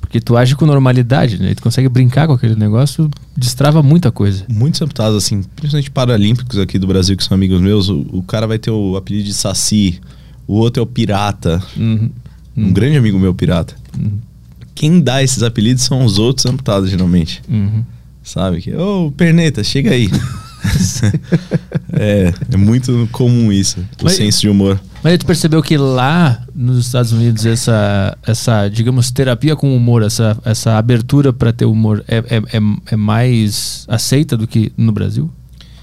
A: Porque tu age com normalidade, né? Tu consegue brincar com aquele negócio, destrava muita coisa.
C: Muitos amputados, assim, principalmente paralímpicos aqui do Brasil, que são amigos meus, o, o cara vai ter o apelido de Saci, o outro é o Pirata.
A: Uhum.
C: Um grande amigo meu, Pirata.
A: Uhum.
C: Quem dá esses apelidos são os outros amputados, geralmente.
A: Uhum.
C: Sabe? Que, ô, Perneta, chega aí. é, é muito comum isso, o
A: Mas-
C: senso de humor.
A: Mas tu percebeu que lá nos Estados Unidos essa, essa digamos, terapia com humor, essa, essa abertura para ter humor é, é, é, é mais aceita do que no Brasil?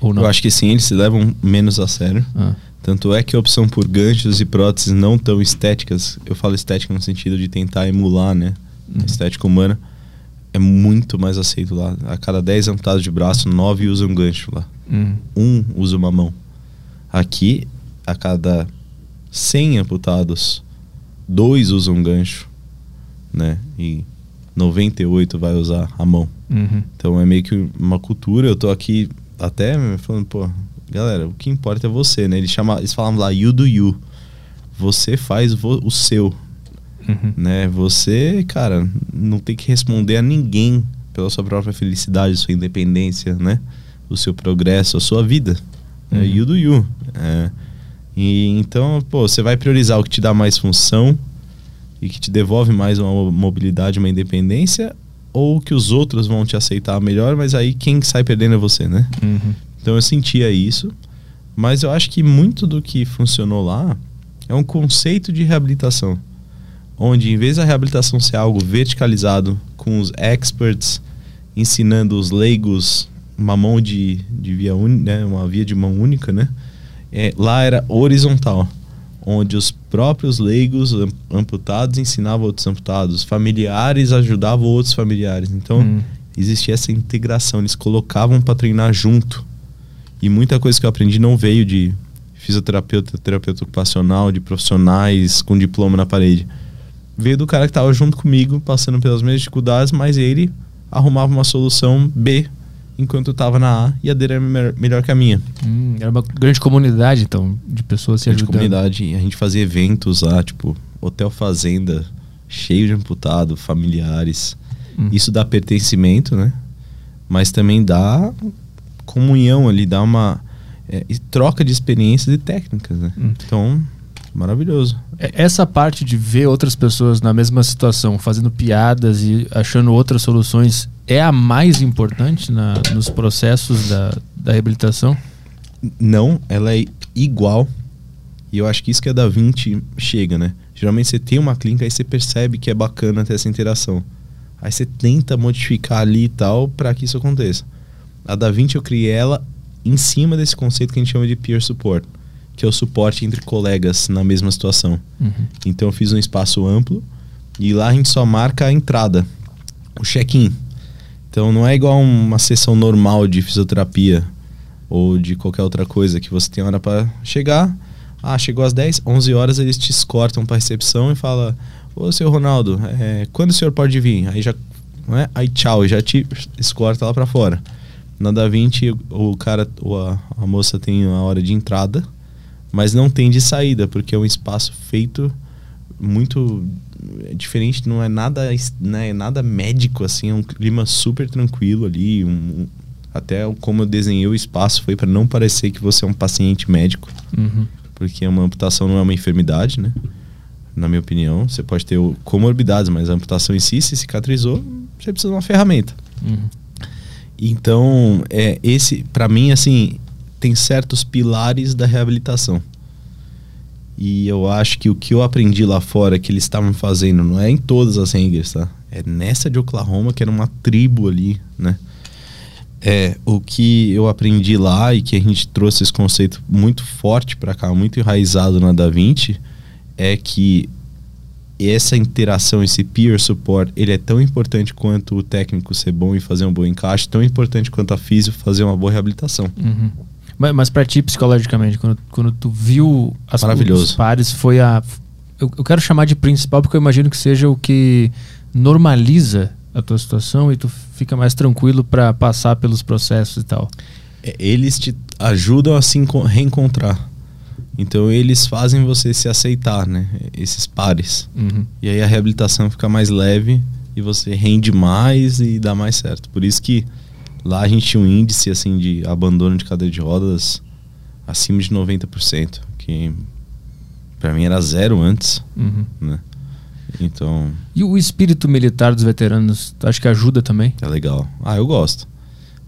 A: Ou não?
C: Eu acho que sim, eles se levam menos a sério.
A: Ah.
C: Tanto é que a opção por ganchos e próteses não tão estéticas, eu falo estética no sentido de tentar emular, né? A estética humana, é muito mais aceito lá. A cada 10 amputados de braço, 9 usam gancho lá.
A: Hum.
C: Um usa uma mão. Aqui, a cada 100 amputados, dois usam gancho. né? E 98 vai usar a mão.
A: Uhum.
C: Então é meio que uma cultura. Eu tô aqui até falando, pô, galera, o que importa é você, né? Eles, chama, eles falavam lá, you do you. Você faz o seu,
A: Uhum.
C: né? Você, cara, não tem que responder a ninguém pela sua própria felicidade, sua independência, né? O seu progresso, a sua vida. É
A: Uhum.
C: you do you. É. E então, pô, você vai priorizar o que te dá mais função e que te devolve mais uma mo- mobilidade, uma independência, ou que os outros vão te aceitar melhor, mas aí quem sai perdendo é você, né?
A: Uhum.
C: Então eu sentia isso, mas eu acho que muito do que funcionou lá é um conceito de reabilitação, onde em vez da reabilitação ser algo verticalizado, com os experts ensinando os leigos uma mão de, de via única, né, uma via de mão única, né? É, lá era horizontal, onde os próprios leigos am- amputados ensinavam outros amputados, familiares ajudavam outros familiares. Então
A: Hum.
C: existia essa integração, eles colocavam para treinar junto. E muita coisa que eu aprendi não veio de fisioterapeuta, terapeuta ocupacional, de profissionais com diploma na parede. Veio do cara que estava junto comigo, passando pelas mesmas dificuldades, mas ele arrumava uma solução B enquanto eu estava na A e a dele era me- melhor que a minha.
A: Hum, era uma grande comunidade, então, de pessoas se
C: de
A: ajudando.
C: comunidade. E a gente fazia eventos lá, tipo, hotel fazenda, cheio de amputado, familiares.
A: Hum.
C: Isso dá pertencimento, né? Mas também dá comunhão ali, dá uma é, e troca de experiências e técnicas, né?
A: Hum.
C: Então, maravilhoso.
A: É- Essa parte de ver outras pessoas na mesma situação, fazendo piadas e achando outras soluções, é a mais importante na, nos processos da, da reabilitação?
C: Não, ela é igual. E eu acho que isso que a Da Vinci chega, né? Geralmente você tem uma clínica e você percebe que é bacana ter essa interação. Aí você tenta modificar ali e tal para que isso aconteça. A Da Vinci eu criei ela em cima desse conceito que a gente chama de peer support, que é o suporte entre colegas na mesma situação.
A: Uhum.
C: Então eu fiz um espaço amplo e lá a gente só marca a entrada, o check-in. Então não é igual uma sessão normal de fisioterapia ou de qualquer outra coisa que você tem hora para chegar. Ah, chegou às 10, 11 horas eles te escortam para recepção e fala: "Ô, seu Ronaldo, é, quando o senhor pode vir?" Aí já, não é? Aí tchau, já te escorta lá para fora. Na Da Vinci, o cara ou a, a moça tem a hora de entrada, mas não tem de saída, porque é um espaço feito muito é diferente, não é nada, né, é nada médico assim, é um clima super tranquilo ali, um- até como eu desenhei o espaço foi para não parecer que você é um paciente médico,
A: Uhum.
C: porque uma amputação não é uma enfermidade, né? Na minha opinião, você pode ter comorbidades, mas a amputação em si, se cicatrizou, você precisa de uma ferramenta.
A: Uhum.
C: Então, é esse para mim assim, tem certos pilares da reabilitação. E eu acho que o que eu aprendi lá fora que eles estavam fazendo não é em todas as hangers, tá? É nessa de Oklahoma, que era uma tribo ali, né? É, o que eu aprendi lá e que a gente trouxe esse conceito muito forte para cá, muito enraizado na Da Vinci, é que essa interação, esse peer support, ele é tão importante quanto o técnico ser bom e fazer um bom encaixe, tão importante quanto a físio fazer uma boa reabilitação.
A: Uhum. Mas, mas pra ti, psicologicamente, quando, quando tu viu as
C: Maravilhoso.
A: os pares, foi a. Eu, eu quero chamar de principal porque eu imagino que seja o que normaliza a tua situação e tu fica mais tranquilo pra passar pelos processos e tal.
C: É, Eles te ajudam a se enco- reencontrar. Então eles fazem você se aceitar, né? Esses pares.
A: Uhum.
C: E aí a reabilitação fica mais leve e você rende mais e dá mais certo. Por isso que lá a gente tinha um índice assim de abandono de cadeira de rodas acima de 90%, que para mim era zero antes,
A: Uhum.
C: né? Então,
A: E o espírito militar dos veteranos, tu acha que ajuda também?
C: é legal. Ah, eu gosto.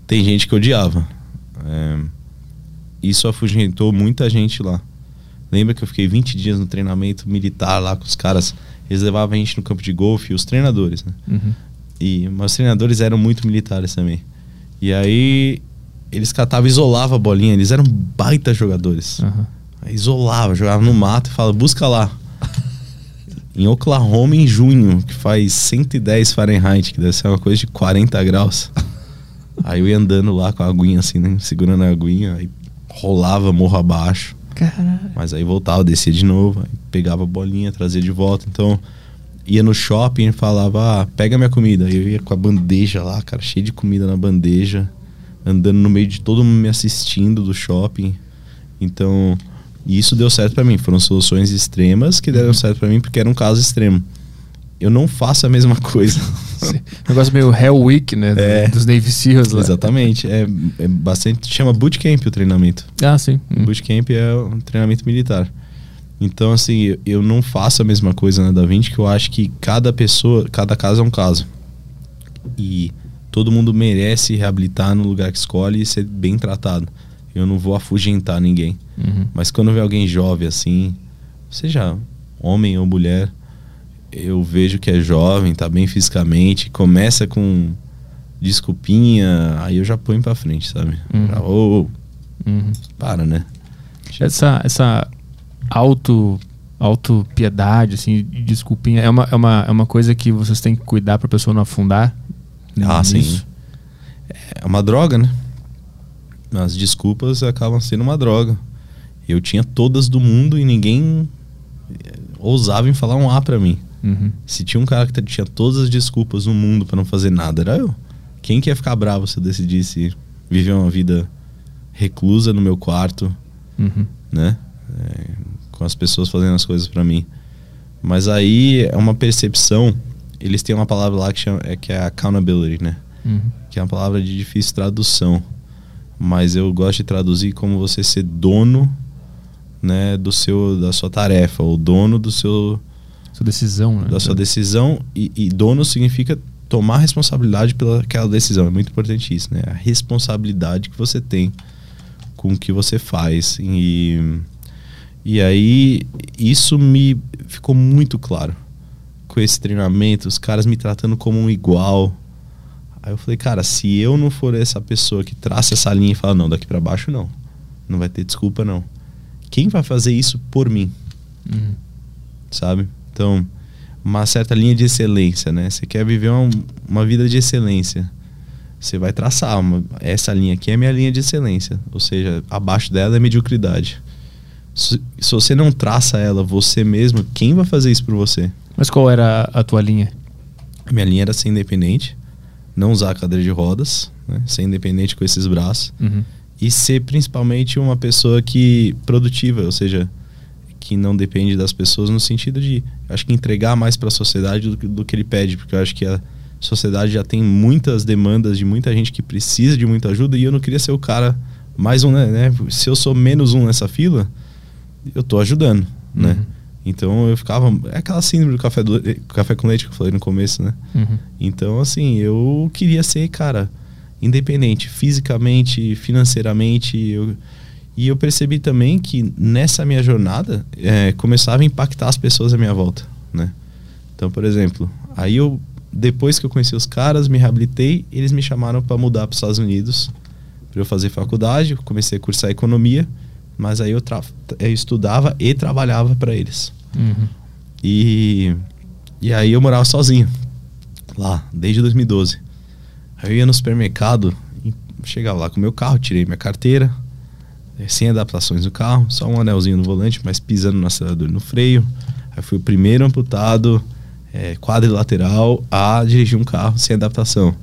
C: Tem gente que odiava. É, isso afugentou muita gente lá. Lembra que eu fiquei 20 dias no treinamento militar lá com os caras. Eles levavam a gente no campo de golfe, os treinadores, né?
A: Uhum.
C: E mas os treinadores eram muito militares também. E aí eles catavam isolavam a bolinha. Eles eram baita jogadores. Aí isolava, jogava no mato e fala, busca lá. em Oklahoma, em junho, que faz 110 Fahrenheit, que deve ser uma coisa de 40 graus. Aí eu ia andando lá com a aguinha assim, né? Segurando a aguinha, aí rolava morro abaixo.
A: Caralho.
C: Mas aí voltava, descia de novo, aí pegava a bolinha, trazia de volta. Então, ia no shopping e falava, ah, pega minha comida. Eu ia com a bandeja lá, cara, cheio de comida na bandeja, andando no meio de todo mundo me assistindo do shopping. Então, isso deu certo para mim. Foram soluções extremas que deram certo para mim porque era um caso extremo. Eu não faço a mesma coisa.
A: Negócio meio Hell Week, né?
C: É.
A: Dos Navy Seals lá.
C: Exatamente. É, é bastante. Chama bootcamp o treinamento.
A: Ah, sim. Hum.
C: Bootcamp é um treinamento militar. Então, assim, eu- não faço a mesma coisa na Da Vinci, que eu acho que cada pessoa, cada caso é um caso. E todo mundo merece reabilitar no lugar que escolhe e ser bem tratado. Eu não vou afugentar ninguém.
A: Uhum.
C: Mas quando vê alguém jovem assim, seja homem ou mulher, eu vejo que é jovem, tá bem fisicamente, começa com desculpinha, aí eu já ponho pra frente, sabe?
A: Uhum.
C: Já, ô, ô,
A: Uhum.
C: para, né?
A: Essa, essa auto, auto piedade, assim, de desculpinha, é uma, é, uma, é uma coisa que vocês têm que cuidar pra pessoa não afundar?
C: Ah, sim.
A: nisso?
C: É uma droga, né? As desculpas acabam sendo uma droga. Eu tinha todas do mundo e ninguém eh, ousava em falar um A pra mim.
A: Uhum.
C: Se tinha um cara que tinha todas as desculpas no mundo pra não fazer nada, era eu. Quem que ia ficar bravo se eu decidisse viver uma vida reclusa no meu quarto,
A: Uhum.
C: né? É, com as pessoas fazendo as coisas pra mim. Mas aí é uma percepção. Eles têm uma palavra lá que, chama, é, que é accountability, né?
A: Uhum.
C: Que é uma palavra de difícil tradução. Mas eu gosto de traduzir como você ser dono né, do seu, da sua tarefa, ou dono do seu,
A: Sua decisão, né?
C: da sua decisão. E, e dono significa tomar responsabilidade pela aquela decisão. É muito importante isso, né? A responsabilidade que você tem com o que você faz. E, e aí, isso me ficou muito claro. Com esse treinamento, os caras me tratando como um igual. Aí eu falei, cara, se eu não for essa pessoa que traça essa linha e fala, não, daqui para baixo não. Não vai ter desculpa, não. Quem vai fazer isso por mim?
A: Uhum.
C: sabe? Então, uma certa linha de excelência, né? Você quer viver uma, uma vida de excelência. Você vai traçar uma, essa linha aqui é minha linha de excelência, ou seja, abaixo dela é mediocridade. Se, se você não traça ela você mesmo, quem vai fazer isso por você?
A: Mas qual era a tua linha?
C: Minha linha era ser independente, não usar cadeira de rodas, né? ser independente com esses braços
A: Uhum.
C: e ser principalmente uma pessoa que produtiva, ou seja, que não depende das pessoas no sentido de, acho que entregar mais para a sociedade do, que- do que ele pede, porque eu acho que a sociedade já tem muitas demandas de muita gente que precisa de muita ajuda e eu não queria ser o cara mais um, né? né? Se eu sou menos um nessa fila, eu tô ajudando, né?
A: Uhum.
C: Então eu ficava, é aquela síndrome do café, do, café com leite que eu falei no começo, né?
A: Uhum.
C: Então, assim, eu queria ser, cara, independente, fisicamente, financeiramente. Eu, e eu percebi também que nessa minha jornada é, começava a impactar as pessoas à minha volta, né? Então, por exemplo, aí eu, depois que eu conheci os caras, me reabilitei, eles me chamaram para mudar para os Estados Unidos para eu fazer faculdade. Eu comecei a cursar economia, mas aí eu, eu estudava e trabalhava para eles.
A: Uhum.
C: E, e aí eu morava sozinho lá, desde 2012. Aí eu ia no supermercado, chegava lá com o meu carro, tirei minha carteira, sem adaptações no carro, só um anelzinho no volante, mas pisando no acelerador e no freio. Aí fui o primeiro amputado, é, quadrilateral, a dirigir um carro sem adaptação.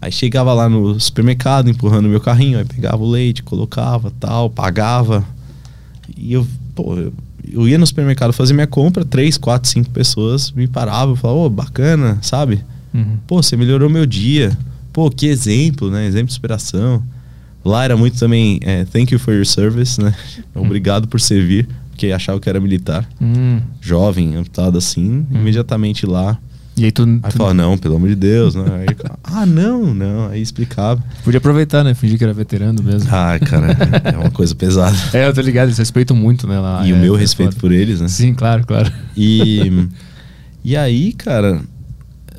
C: Aí chegava lá no supermercado, empurrando meu carrinho, aí pegava o leite, colocava, tal, pagava. E eu, pô, eu, eu ia no supermercado fazer minha compra, três, quatro, cinco pessoas me paravam, falavam, ô, bacana, sabe?
A: Uhum.
C: Pô, você melhorou meu dia. Pô, que exemplo, né? Exemplo de superação. Lá era muito também, é, thank you for your service, né? Obrigado por servir, porque achava que era militar.
A: Hum.
C: Jovem, amputado assim, imediatamente lá.
A: E aí tu,
C: Aí
A: tu
C: falava, não, pelo amor de Deus, né? Aí, ah, não, não. Aí explicava.
A: podia aproveitar, né? Fingir que era veterano mesmo.
C: Ah, cara, é uma coisa pesada.
A: É, eu tô ligado, eles respeitam muito, né? Lá,
C: e
A: é,
C: o meu
A: é
C: respeito
A: foda.
C: por eles, né?
A: Sim, claro, claro.
C: E, e aí, cara,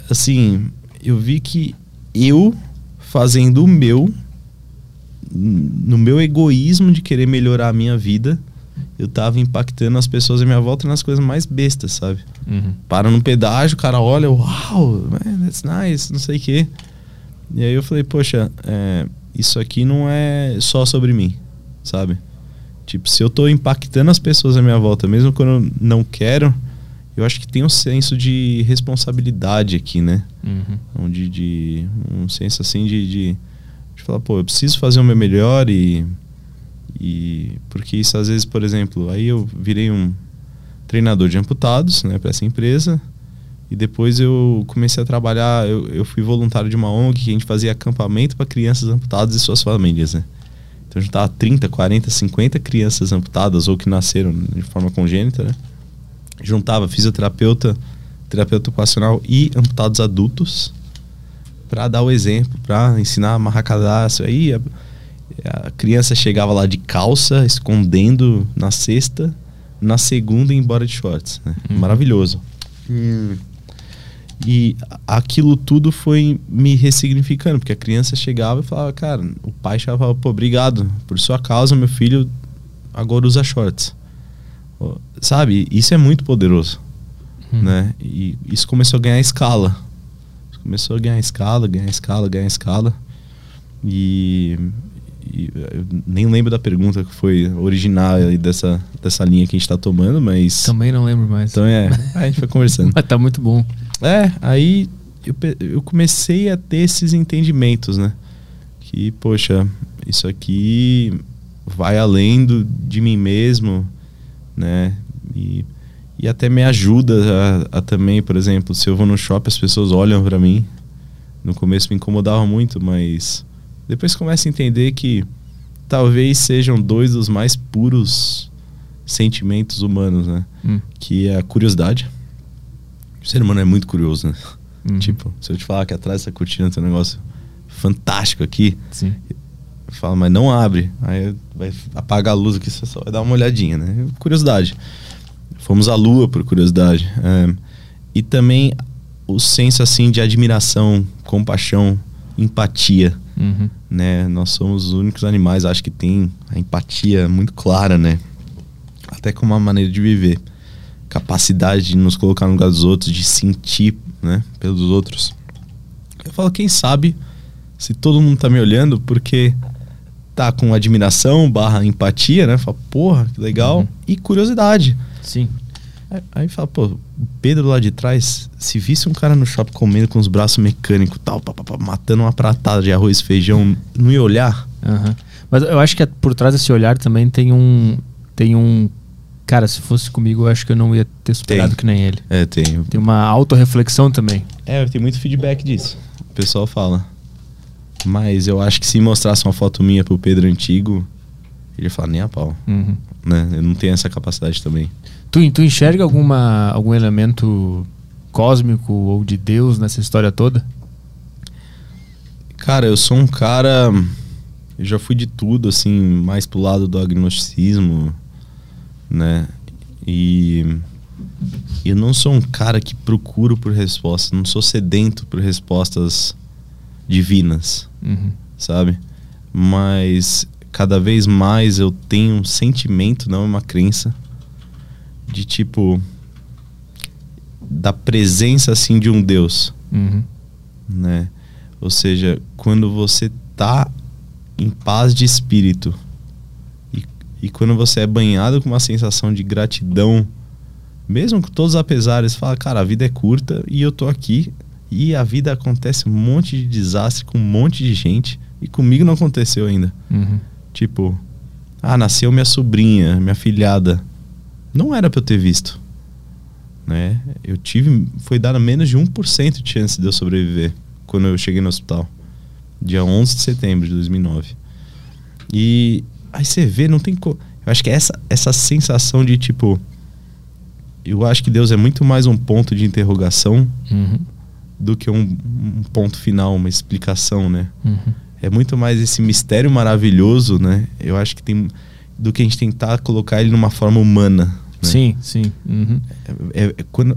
C: assim, eu vi que eu fazendo o meu, no meu egoísmo de querer melhorar a minha vida, eu tava impactando as pessoas à minha volta nas coisas mais bestas, sabe?
A: Uhum.
C: Para num pedágio, o cara olha, uau, man, that's nice, não sei o quê. E aí eu falei, poxa, é, isso aqui não é só sobre mim, sabe? Tipo, se eu tô impactando as pessoas à minha volta, mesmo quando eu não quero, eu acho que tem um senso de responsabilidade aqui, né?
A: Uhum.
C: Onde de um senso assim de, de, de falar, pô, eu preciso fazer o meu melhor e e porque isso às vezes, por exemplo, aí eu virei um treinador de amputados, né, para essa empresa. E depois eu comecei a trabalhar, eu, eu fui voluntário de uma ONG que a gente fazia acampamento para crianças amputadas e suas famílias, né? Então a gente tava 30, 40, 50 crianças amputadas ou que nasceram de forma congênita, né? Juntava fisioterapeuta, terapeuta ocupacional e amputados adultos para dar o exemplo, para ensinar a amarrar cadastro. Aí a, criança chegava lá de calça, escondendo na sexta, na segunda ia embora de shorts. Né? Maravilhoso. E aquilo tudo foi me ressignificando, porque a criança chegava e falava, cara, o pai chegava pô, obrigado, por sua causa, meu filho agora usa shorts. Sabe? Isso é muito poderoso, né? E isso começou a ganhar escala. Começou a ganhar escala, ganhar escala, ganhar escala. E, e eu nem lembro da pergunta que foi original dessa, dessa linha que a gente tá tomando, mas...
A: Também não lembro mais.
C: Então é, a gente foi conversando.
A: Mas tá muito bom.
C: É, aí eu, eu comecei a ter esses entendimentos, né? Que, poxa, isso aqui vai além do, de mim mesmo, né? E, e até me ajuda a, a também, por exemplo, se eu vou no shopping, as pessoas olham pra mim. No começo me incomodava muito, mas depois começa a entender que talvez sejam dois dos mais puros sentimentos humanos, né?
A: Hum.
C: Que é a curiosidade. O ser humano é muito curioso, né?
A: Uhum.
C: Tipo, se eu te falar que atrás dessa cortina tem um negócio fantástico aqui,
A: Sim.
C: falo, mas não abre. Aí vai apagar a luz aqui, você só vai dar uma olhadinha, né? Curiosidade. Fomos à lua por curiosidade. É, e também o senso, assim, de admiração, compaixão, empatia,
A: Uhum.
C: né? Nós somos os únicos animais, acho que tem a empatia muito clara, né? Até como uma maneira de viver. Capacidade de nos colocar no lugar dos outros, de sentir, né? Pelos outros. Eu falo, quem sabe se todo mundo tá me olhando porque tá com admiração barra empatia, né? Fala, porra, que legal.
A: Uhum.
C: E curiosidade.
A: Sim.
C: Aí- fala, pô, o Pedro lá de trás, se visse um cara no shopping comendo com os braços mecânicos tal, pá, pá, pá, matando uma pratada de arroz e feijão, não ia olhar?
A: Aham. Mas eu acho que por trás desse olhar também tem um. Tem um. Cara, se fosse comigo, eu acho que eu não ia ter superado
C: Tem.
A: que nem ele.
C: É, tem.
A: Tem uma autorreflexão também.
C: É, tem muito feedback disso. O pessoal fala. Mas eu acho que se mostrasse uma foto minha pro Pedro antigo, ele ia falar nem a pau,
A: Uhum.
C: né? Eu não tenho essa capacidade também.
A: Tu, tu enxerga alguma, algum elemento cósmico ou de Deus nessa história toda?
C: Cara, eu sou um cara. Eu já fui de tudo, assim, mais pro lado do agnosticismo, né? E. Eu não sou um cara que procuro por respostas, não sou sedento por respostas divinas,
A: Uhum.
C: sabe? Mas cada vez mais eu tenho um sentimento, não uma crença, de tipo. da presença, assim, de um Deus
A: Uhum.
C: né? Ou seja, quando você tá em paz de espírito e, e quando você é banhado com uma sensação de gratidão, mesmo com todos os apesares, fala, cara, a vida é curta e eu tô aqui e a vida acontece um monte de desastre com um monte de gente e comigo não aconteceu ainda.
A: Uhum.
C: Tipo, ah, nasceu minha sobrinha, minha filhada. Não era pra eu ter visto. Né? Eu tive. Foi dada menos de 1% de chance de eu sobreviver quando eu cheguei no hospital. Dia 11 de setembro de 2009. E aí você vê, não tem. Co... Eu acho que é essa, essa sensação de tipo. Eu acho que Deus é muito mais um ponto de interrogação
A: Uhum.
C: do que um, um ponto final, uma explicação, né?
A: Uhum.
C: é muito mais esse mistério maravilhoso, né? Eu acho que tem do que a gente tentar colocar ele numa forma humana. Né?
A: Sim, sim. Uhum.
C: É, é- é quando,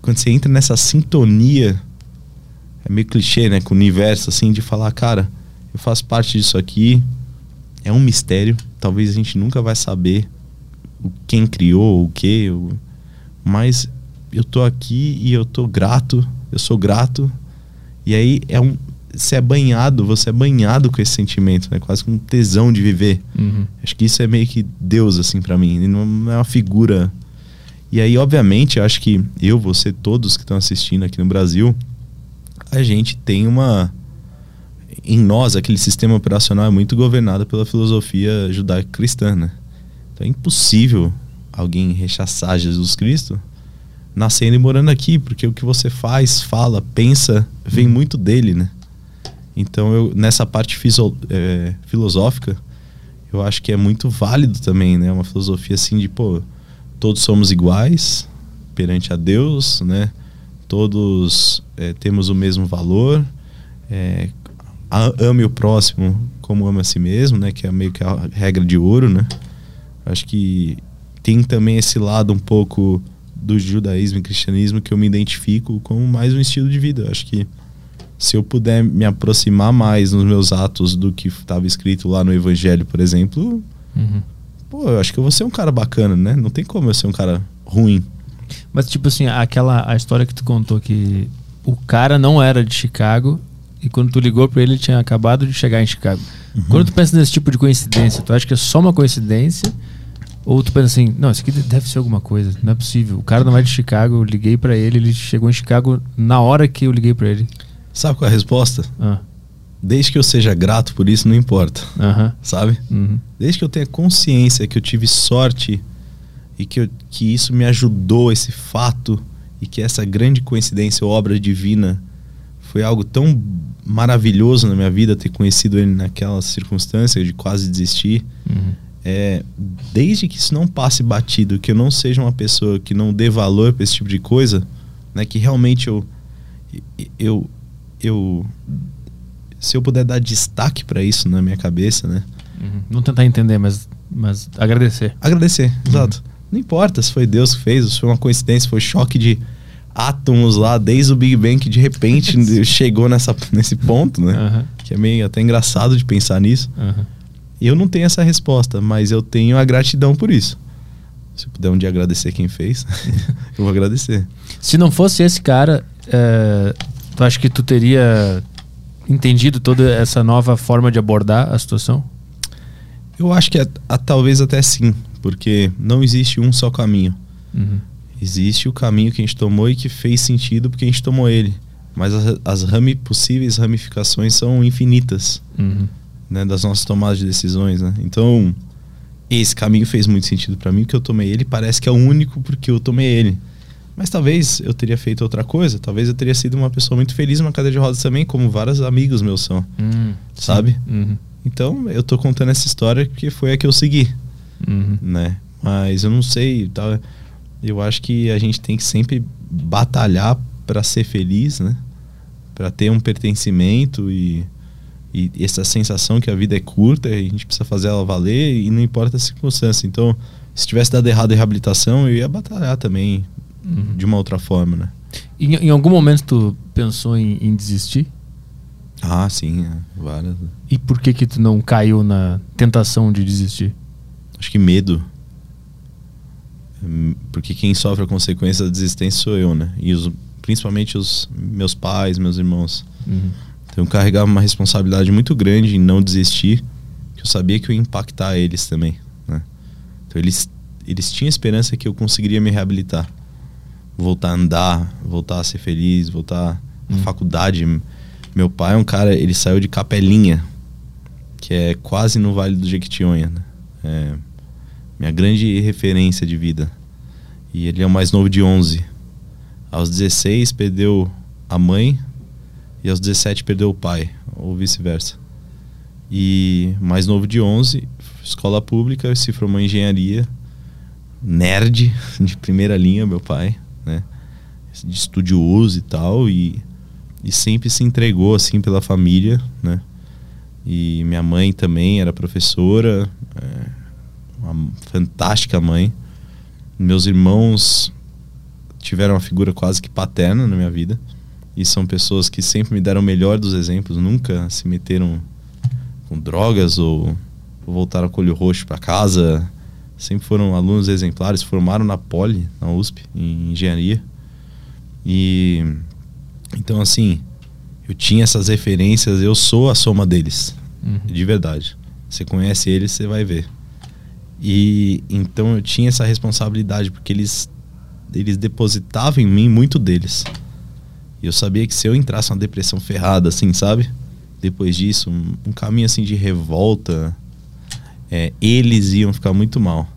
C: quando você entra nessa sintonia, é meio clichê, né? Com o universo, assim, de falar, cara, eu faço parte disso aqui, é um mistério, talvez a gente nunca vai saber quem criou, o que, mas eu tô aqui e eu tô grato, eu sou grato, e aí é um. Você é banhado, você é banhado com esse sentimento, né? Quase com um tesão de viver.
A: Uhum.
C: Acho que isso é meio que Deus, assim, pra mim. Ele não é uma figura. E aí, obviamente, acho que eu, você, todos que estão assistindo aqui no Brasil, a gente tem uma. Em nós, aquele sistema operacional é muito governado pela filosofia judaico-cristã, né? Então é impossível alguém rechaçar Jesus Cristo nascendo e morando aqui, porque o que você faz, fala, pensa, vem muito dele, né? Então, eu, nessa parte fiso, é, filosófica, eu acho que é muito válido também, né? Uma filosofia assim de, pô, todos somos iguais perante a Deus, né? Todos é, temos o mesmo valor. É, ame o próximo como ama a si mesmo, né? Que é meio que a regra de ouro, né? Acho que tem também esse lado um pouco do judaísmo e cristianismo que eu me identifico como mais um estilo de vida. Acho que se eu puder me aproximar mais nos meus atos do que estava escrito lá no Evangelho, por exemplo, uhum pô, eu acho que eu vou ser um cara bacana, né? Não tem como eu ser um cara ruim.
A: Mas, tipo assim, aquela a história que tu contou que o cara não era de Chicago e quando tu ligou para ele, ele tinha acabado de chegar em Chicago. Uhum. Quando tu pensa nesse tipo de coincidência, tu acha que é só uma coincidência? Ou tu pensa assim, não, isso aqui deve ser alguma coisa, não é possível. O cara não é de Chicago, eu liguei para ele, ele chegou em Chicago na hora que eu liguei para ele.
C: Sabe qual é a resposta? Ah desde que eu seja grato por isso, não importa.
A: Uhum.
C: Sabe?
A: Uhum.
C: Desde que eu tenha consciência que eu tive sorte e que, eu, que isso me ajudou, esse fato, e que essa grande coincidência obra divina foi algo tão maravilhoso na minha vida ter conhecido ele naquela circunstância de quase desistir.
A: Uhum.
C: É, desde que isso não passe batido, que eu não seja uma pessoa que não dê valor para esse tipo de coisa, né, que realmente eu eu eu se eu puder dar destaque para isso na minha cabeça, né?
A: Uhum. Não tentar entender, mas, mas agradecer.
C: Agradecer, uhum. exato. Não importa se foi Deus que fez, se foi uma coincidência, foi choque de átomos lá desde o Big Bang que de repente chegou nessa, nesse ponto, né?
A: Uhum.
C: Que é meio até engraçado de pensar nisso. Eu não tenho essa resposta, mas eu tenho a gratidão por isso. Se puder um dia agradecer quem fez, eu vou agradecer.
A: Se não fosse esse cara, é, tu acha que tu teria entendido toda essa nova forma de abordar a situação?
C: Eu acho que a, a, talvez até sim, porque não existe um só caminho.
A: Uhum.
C: Existe o caminho que a gente tomou e que fez sentido porque a gente tomou ele. Mas as, as rami, possíveis ramificações são infinitas
A: uhum.
C: né, das nossas tomadas de decisões. Né? Então, esse caminho fez muito sentido para mim porque eu tomei ele. Parece que é o único porque eu tomei ele. Mas talvez eu teria feito outra coisa, talvez eu teria sido uma pessoa muito feliz numa cadeira de rodas também, como vários amigos meus são.
A: Hum,
C: sabe?
A: Uhum.
C: Então eu tô contando essa história porque foi a que eu segui.
A: Uhum.
C: Né? Mas eu não sei, tá? eu acho que a gente tem que sempre batalhar para ser feliz, né? Para ter um pertencimento e, e essa sensação que a vida é curta e a gente precisa fazer ela valer e não importa a circunstância. Então, se tivesse dado errado a reabilitação, eu ia batalhar também uhum. de uma outra forma, né?
A: Em, em algum momento tu pensou em, em desistir?
C: Ah, sim, é, várias.
A: E por que que tu não caiu na tentação de desistir?
C: Acho que medo. Hum, porque quem sofre a consequência da desistência sou eu, né? E os, principalmente os meus pais, meus irmãos.
A: Uhum.
C: Então eu carregava uma responsabilidade muito grande em não desistir, que eu sabia que eu ia impactar eles também, né? Então eles, eles tinham esperança que eu conseguiria me reabilitar voltar a andar, voltar a ser feliz, voltar hum. à faculdade. Meu pai é um cara, ele saiu de Capelinha, que é quase no Vale do Jequitinhonha. Né? É minha grande referência de vida. E ele é o mais novo de 11. Aos 16 perdeu a mãe e aos 17 perdeu o pai, ou vice-versa. E mais novo de 11, escola pública, se formou em engenharia, nerd de primeira linha, meu pai né? De estudioso e tal, e, e sempre se entregou assim pela família, né? E minha mãe também era professora, é, uma fantástica mãe. Meus irmãos tiveram uma figura quase que paterna na minha vida. E são pessoas que sempre me deram o melhor dos exemplos, nunca se meteram com drogas ou, ou voltaram com olho roxo para casa sempre foram alunos exemplares, formaram na Poli, na USP, em engenharia. E então assim, eu tinha essas referências, eu sou a soma deles,
A: uhum.
C: de verdade. Você conhece eles, você vai ver. E então eu tinha essa responsabilidade porque eles eles depositavam em mim muito deles. E eu sabia que se eu entrasse numa depressão ferrada, assim, sabe? Depois disso, um, um caminho assim de revolta, é, eles iam ficar muito mal,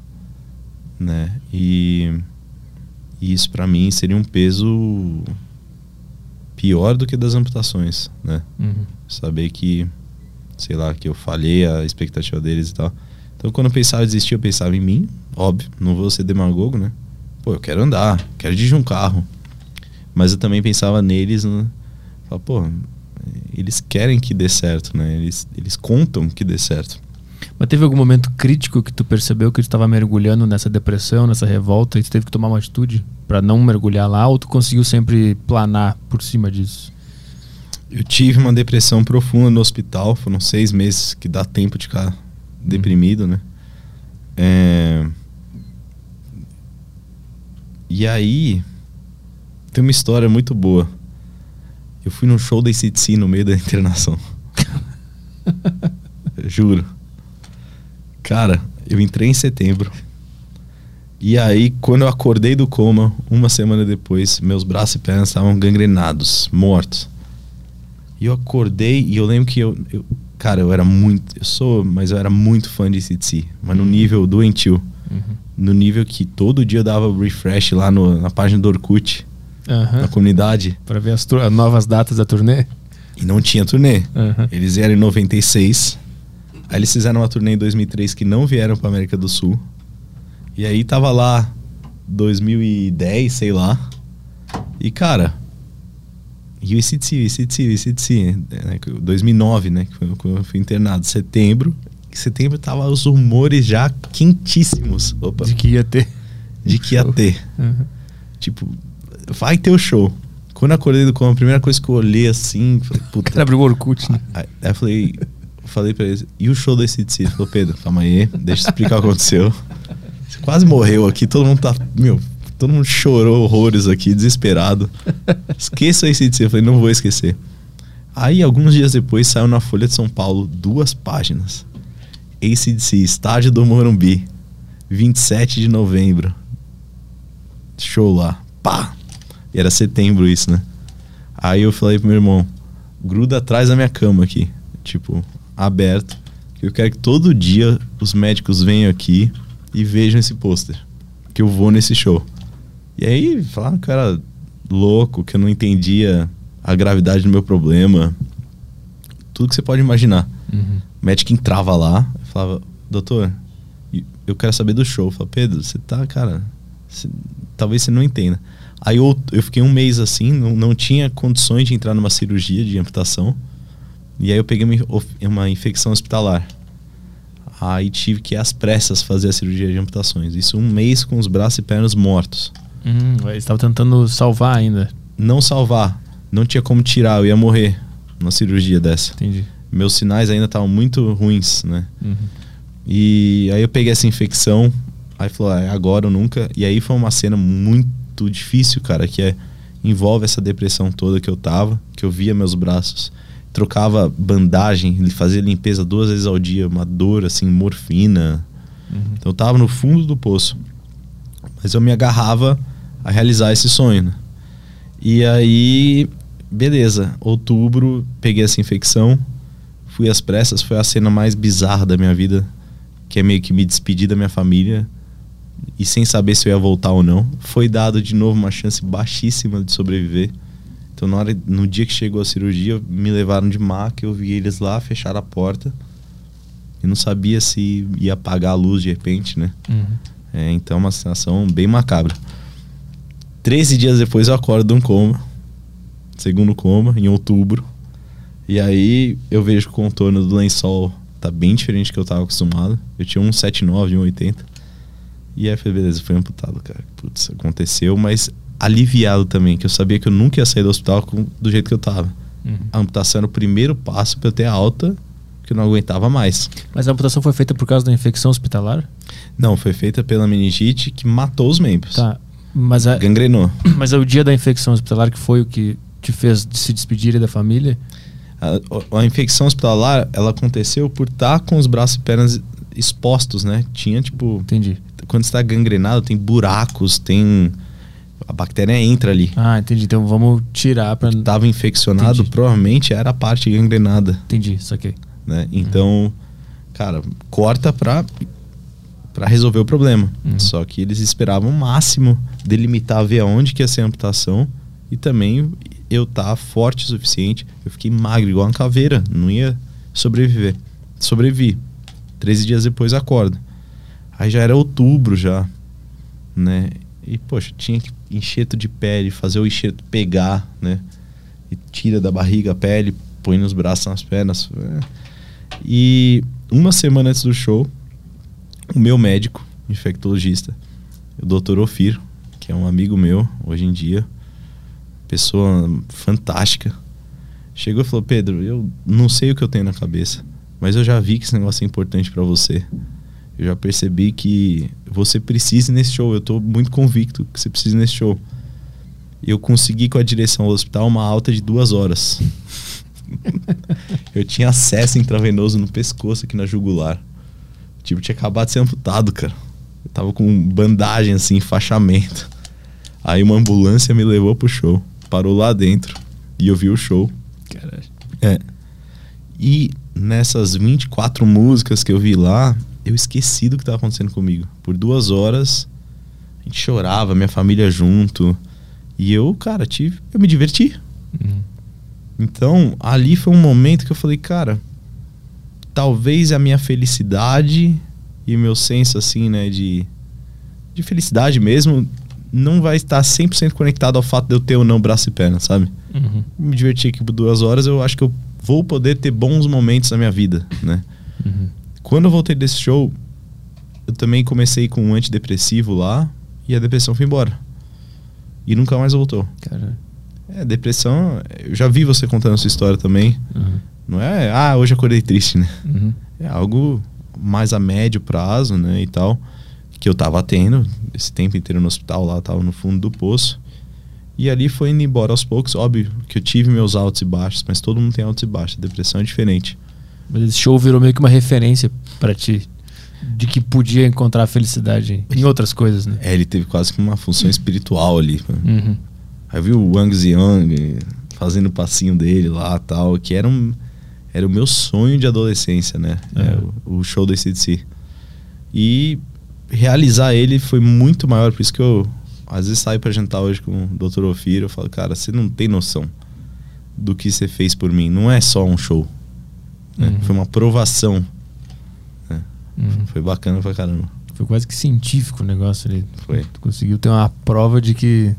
C: né? E, e isso para mim seria um peso pior do que das amputações, né?
A: Uhum.
C: Saber que, sei lá, que eu falhei a expectativa deles e tal. Então, quando eu pensava em desistir, eu pensava em mim, óbvio, não vou ser demagogo, né? Pô, eu quero andar, quero dirigir um carro. Mas eu também pensava neles, né? Falava, pô, eles querem que dê certo, né? Eles, eles contam que dê certo.
A: Mas teve algum momento crítico que tu percebeu que tu estava mergulhando nessa depressão, nessa revolta, e tu teve que tomar uma atitude para não mergulhar lá, ou tu conseguiu sempre planar por cima disso?
C: Eu tive uma depressão profunda no hospital, foram seis meses que dá tempo de ficar deprimido, né? É... E aí, tem uma história muito boa. Eu fui num show da ACDC no meio da internação. Juro. Cara, eu entrei em setembro. E aí, quando eu acordei do coma, uma semana depois, meus braços e pernas estavam gangrenados, mortos. E eu acordei e eu lembro que eu, eu cara, eu era muito, eu sou, mas eu era muito fã de CTC, mas no nível doentio.
A: Uhum.
C: No nível que todo dia eu dava refresh lá no, na página do Orkut,
A: Aham.
C: na comunidade,
A: Pra ver as, as novas datas da turnê?
C: e não tinha turnê.
A: Aham.
C: Eles vieram em 96. Aí eles fizeram uma turnê em 2003 que não vieram pra América do Sul. E aí tava lá 2010, sei lá. E cara, e o o ICDC, o ICDC, né, que- 2009, né, que foi quando eu fui internado, setembro. Em setembro tava os rumores já quentíssimos, opa,
A: De que ia ter.
C: de que ia
A: show.
C: ter.
A: Uhum.
C: Tipo, vai ter o show. Quando eu acordei do coma, a primeira coisa que eu olhei assim, falei,
A: O
C: puta,
A: cara abriu o Orkut, né?
C: Aí aí eu falei, falei pra eles, e o show do ACDC? Ele falou, Pedro, calma aí, deixa eu explicar o que aconteceu. Você quase morreu aqui, todo mundo tá, meu, todo mundo chorou horrores aqui, desesperado. Esqueça o ACDC. Eu falei, não vou esquecer. Aí, alguns dias depois, saiu na Folha de São Paulo duas páginas. ACDC, estádio do Morumbi, 27 de novembro. Show lá. Pá! E era setembro isso, né? Aí eu falei pro meu irmão, gruda atrás da minha cama aqui, tipo, aberto, eu quero que todo dia os médicos venham aqui e vejam esse pôster, que eu vou nesse show. E aí, falaram que eu era louco, que eu não entendia a gravidade do meu problema, tudo que você pode imaginar.
A: Uhum.
C: O médico entrava lá e falava, doutor, eu quero saber do show. Eu falava, Pedro, você tá, cara, você- talvez você não entenda. Aí eu, eu fiquei um mês assim, não, não tinha condições de entrar numa cirurgia de amputação. E aí eu peguei uma, uma infecção hospitalar. Aí tive que às pressas fazer a cirurgia de amputações. Isso um mês com os braços e pernas mortos.
A: Hum, eles estavam tentando salvar ainda.
C: Não salvar, não tinha como tirar, eu ia morrer numa cirurgia dessa.
A: Entendi.
C: Meus sinais ainda estavam muito ruins, né?
A: Uhum.
C: E aí eu peguei essa infecção, aí falou, ah, é agora ou nunca. E aí foi uma cena muito difícil, cara, que é envolve essa depressão toda que eu tava, que eu via meus braços, trocava bandagem, fazia limpeza duas vezes ao dia, uma dor assim, morfina.
A: Uhum.
C: Então eu tava no fundo do poço. Mas eu me agarrava a realizar esse sonho, né? E aí, beleza, outubro, peguei essa infecção, fui às pressas, foi a cena mais bizarra da minha vida, que é meio que me despedir da minha família e sem saber se eu ia voltar ou não. Foi dado de novo uma chance baixíssima de sobreviver. Então, na hora, no dia que chegou a cirurgia, me levaram de maca, eu vi eles lá, fecharam a porta. Eu não sabia se ia apagar a luz de repente, né?
A: Uhum.
C: É, então, uma sensação bem macabra. Treze dias depois eu acordo de um coma, segundo coma, em outubro. E aí eu vejo que o contorno do lençol tá bem diferente do que eu tava acostumado. Eu tinha um 1,79, um 1,80. E aí eu falei, beleza, foi amputado, cara. Putz, aconteceu, mas aliviado também, que eu sabia que eu nunca ia sair do hospital com- do jeito que eu tava.
A: Uhum.
C: A amputação era o primeiro passo pra eu ter alta, que eu não aguentava mais.
A: Mas a amputação foi feita por causa da infecção hospitalar?
C: Não, foi feita pela meningite que matou os membros.
A: Tá. Mas, a,
C: Gangrenou.
A: mas é o dia da infecção hospitalar que foi o que te fez se despedir da família?
C: A, a infecção hospitalar, ela aconteceu por estar com os braços e pernas expostos, né? Tinha, tipo,
A: Entendi.
C: quando está gangrenado, tem buracos, tem A bactéria entra ali.
A: Ah, entendi. Então vamos tirar pra.
C: Tava infeccionado,
A: Entendi.
C: provavelmente era a parte gangrenada,
A: Entendi, saquei.
C: né? Então, cara, corta pra, pra resolver o problema.
A: Uhum.
C: Só que eles esperavam o máximo delimitar, ver aonde que ia ser a amputação e também eu tá forte o suficiente. Eu fiquei magro, igual uma caveira, não ia sobreviver. Sobrevivi. 13 dias depois acordo. Aí já era outubro já, né? E, poxa, tinha que enxerto de pele, fazer o enxerto pegar, né? E tira da barriga a pele, põe nos braços, nas pernas. é. E uma semana antes do show, o meu médico, infectologista, o Dr. Ofir, que é um amigo meu hoje em dia, pessoa fantástica, chegou e falou: Pedro, eu não sei o que eu tenho na cabeça, mas eu já vi que esse negócio é importante pra você. Eu já percebi que você precisa ir nesse show. Eu tô muito convicto que você precisa ir nesse show. Eu consegui com a direção do hospital uma alta de duas horas. eu tinha acesso intravenoso no pescoço aqui na jugular. Tipo, tinha acabado de ser amputado, cara. Eu tava com bandagem assim, enfaixamento. Aí uma ambulância me levou pro show. Parou lá dentro. E eu vi o show.
A: Caralho.
C: É. E nessas 24 músicas que eu vi lá, eu esqueci do que estava acontecendo comigo. Por duas horas, a gente chorava, minha família junto. E eu, cara, tive, eu me diverti.
A: Uhum.
C: Então, ali foi um momento que eu falei, cara, talvez a minha felicidade e o meu senso, assim, né, de, de felicidade mesmo, não vai estar 100% conectado ao fato de eu ter ou não braço e perna, sabe?
A: Uhum.
C: me diverti aqui por duas horas, eu acho que eu vou poder ter bons momentos na minha vida, né?
A: Uhum.
C: Quando eu voltei desse show, eu também comecei com um antidepressivo lá e a depressão foi embora. E nunca mais voltou.
A: Caralho.
C: É, depressão, eu já vi você contando essa história também.
A: Uhum.
C: Não é, ah, hoje acordei triste, né?
A: Uhum.
C: É algo mais a médio prazo, né, e tal, que eu tava tendo esse tempo inteiro no hospital lá, tava no fundo do poço. E ali foi indo embora aos poucos, óbvio que eu tive meus altos e baixos, mas todo mundo tem altos e baixos, depressão é diferente.
A: Mas esse show virou meio que uma referência pra ti. De que podia encontrar felicidade em outras coisas, né?
C: É, ele teve quase que uma função espiritual ali.
A: Uhum.
C: Aí eu vi o Wang Xiang fazendo o passinho dele lá tal, que era um era o meu sonho de adolescência, né?
A: É.
C: É, o, o show do ACDC. E realizar ele foi muito maior, por isso que eu às vezes saio pra jantar hoje com o Dr. Ofir, eu falo, cara, você não tem noção do que você fez por mim. Não é só um show. Né?
A: Uhum.
C: Foi uma aprovação. né?
A: Uhum.
C: Foi bacana pra caramba.
A: Foi quase que científico o negócio ali.
C: Foi.
A: Tu conseguiu ter uma prova de que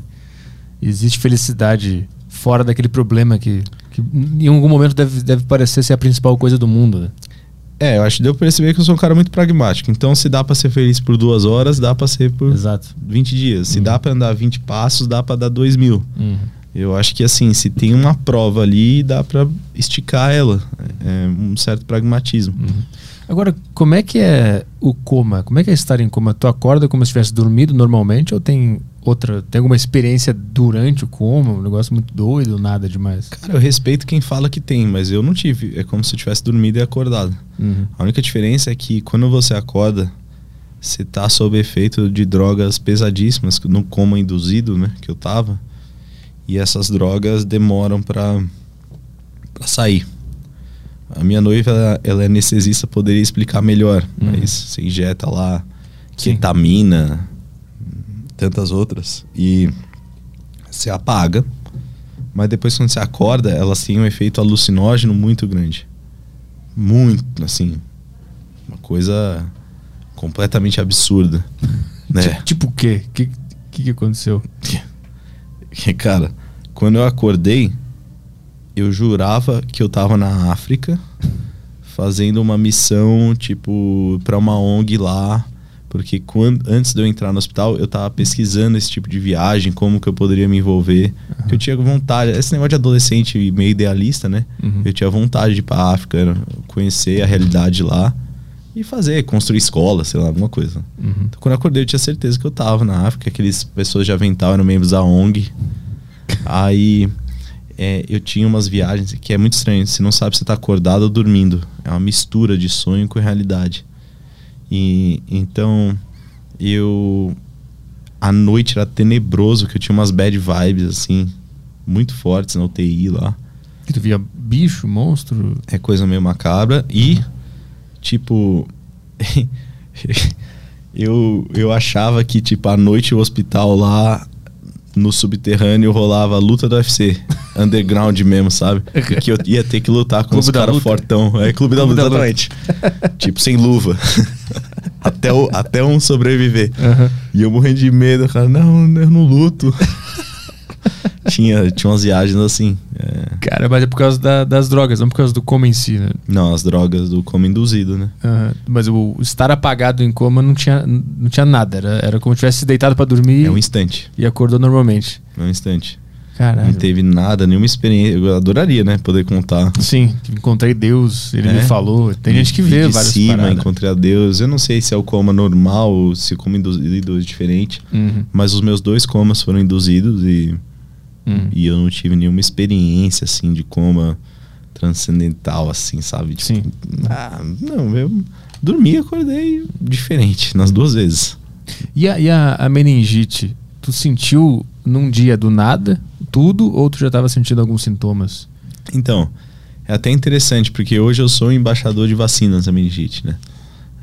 A: existe felicidade fora daquele problema que, que em algum momento deve, deve parecer ser a principal coisa do mundo. Né?
C: É, eu acho que deu pra perceber que eu sou um cara muito pragmático. Então, se dá pra ser feliz por duas horas, dá pra ser por
A: Exato.
C: 20 dias. Se
A: Uhum.
C: dá pra andar 20 passos, dá pra dar 2 mil.
A: Uhum.
C: Eu acho que assim, se tem uma prova ali, dá pra esticar ela. É um certo pragmatismo.
A: Uhum. Agora, como é que é o coma? Como é que é estar em coma? Tu acorda como se tivesse dormido normalmente ou tem outra, tem alguma experiência durante o coma? Um negócio muito doido, nada demais?
C: Cara, eu respeito quem fala que tem, mas eu não tive. É como se eu tivesse dormido e acordado.
A: Uhum.
C: A única diferença é que quando você acorda, você tá sob efeito de drogas pesadíssimas, no coma induzido, né? Que eu tava. E essas drogas demoram pra, pra sair. A minha noiva, ela, é anestesista, poderia explicar melhor.
A: Uhum.
C: Mas você injeta lá
A: Sim.
C: ketamina, tantas outras. E você apaga. Mas depois quando você acorda, elas têm um efeito alucinógeno muito grande. Muito, assim. Uma coisa completamente absurda. né?
A: Ti- Tipo o quê? O que, que, que aconteceu?
C: Que, Cara, quando eu acordei, eu jurava que eu tava na África fazendo uma missão, tipo, pra uma ONG lá. Porque quando, antes de eu entrar no hospital, eu tava pesquisando esse tipo de viagem, como que eu poderia me envolver. Que eu tinha vontade. Esse negócio de adolescente meio idealista, né?
A: Uhum.
C: Eu tinha vontade de ir pra África, conhecer a realidade lá e fazer, construir escola, sei lá, alguma coisa.
A: Uhum.
C: Então, quando eu acordei, eu tinha certeza que eu tava na África, aqueles pessoas de avental eram membros da ONG. Aí é, eu tinha umas viagens que é muito estranho, você não sabe se tá acordado ou dormindo. É uma mistura de sonho com realidade. E então eu a noite era tenebroso, que eu tinha umas bad vibes, assim, muito fortes na UTI lá.
A: Que tu via bicho, monstro?
C: É coisa meio macabra. E, tipo. eu, eu achava que, tipo, à noite o hospital lá no subterrâneo rolava a luta do UFC. Underground mesmo, sabe? Que eu ia ter que lutar com
A: Clube
C: os caras fortão. É, clube da
A: Clube
C: luta,
A: da
C: exatamente. tipo, sem luva. até, o, até um sobreviver.
A: Aham.
C: E eu morrendo de medo, cara. Não, eu não luto. Tinha, tinha umas viagens assim. é.
A: Cara, mas é por causa da- das drogas, não por causa do coma em si, né?
C: Não, as drogas do como induzido, né?
A: Mas o estar apagado em coma não tinha, não tinha nada. Era, era como se tivesse deitado pra dormir
C: É um instante.
A: e acordou normalmente.
C: É um instante.
A: Caralho.
C: Não teve nada, nenhuma experiência. Eu adoraria, né? Poder contar.
A: Sim, encontrei Deus, ele
C: É.
A: me falou. Tem gente que vê
C: de
A: várias
C: cima,
A: paradas.
C: encontrei a Deus. Eu não sei se é o coma normal ou se o coma induzido é diferente.
A: Uhum,
C: Mas os meus dois comas foram induzidos e,
A: uhum.
C: e eu não tive nenhuma experiência, assim, de coma transcendental, assim, sabe? Tipo,
A: Sim.
C: Ah, não, eu dormi e acordei diferente nas duas vezes.
A: E, a, e a, a meningite, tu sentiu num dia do nada tudo ou tu já tava sentindo alguns sintomas?
C: Então, é até interessante, porque hoje eu sou embaixador de vacinas da meningite, né?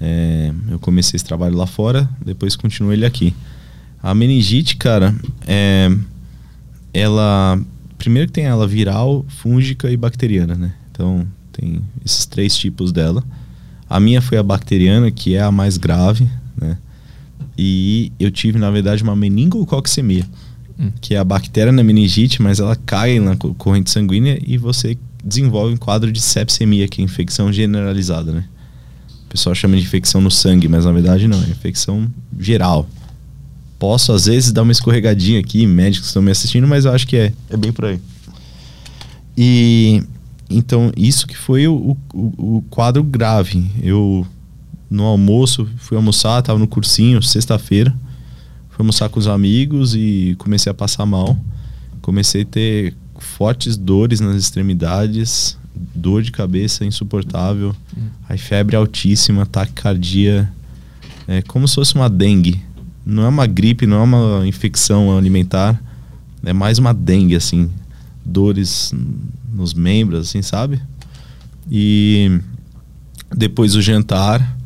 C: É, eu comecei esse trabalho lá fora, depois continuo ele aqui. A meningite, cara, é, ela. Primeiro que tem ela viral, fúngica e bacteriana, né? Então, tem esses três tipos dela. A minha foi a bacteriana, que é a mais grave, né? E eu tive, na verdade, uma meningococcemia,
A: Hum.
C: que é a bactéria na meningite, mas ela cai na co- corrente sanguínea e você desenvolve um quadro de sepsemia, que é infecção generalizada, né? O pessoal chama de infecção no sangue, mas na verdade não, é infecção geral. Posso, às vezes, dar uma escorregadinha aqui, médicos estão me assistindo, mas eu acho que é, é bem por aí. E então, isso que foi o, o, o quadro grave. Eu, no almoço, fui almoçar, tava no cursinho, sexta-feira. Fui almoçar com os amigos e comecei a passar mal. Comecei a ter fortes dores nas extremidades, dor de cabeça insuportável, aí febre altíssima, taquicardia. É como se fosse uma dengue. Não é uma gripe, não é uma infecção alimentar. É mais uma dengue, assim. Dores nos membros, assim, sabe? E depois do jantar,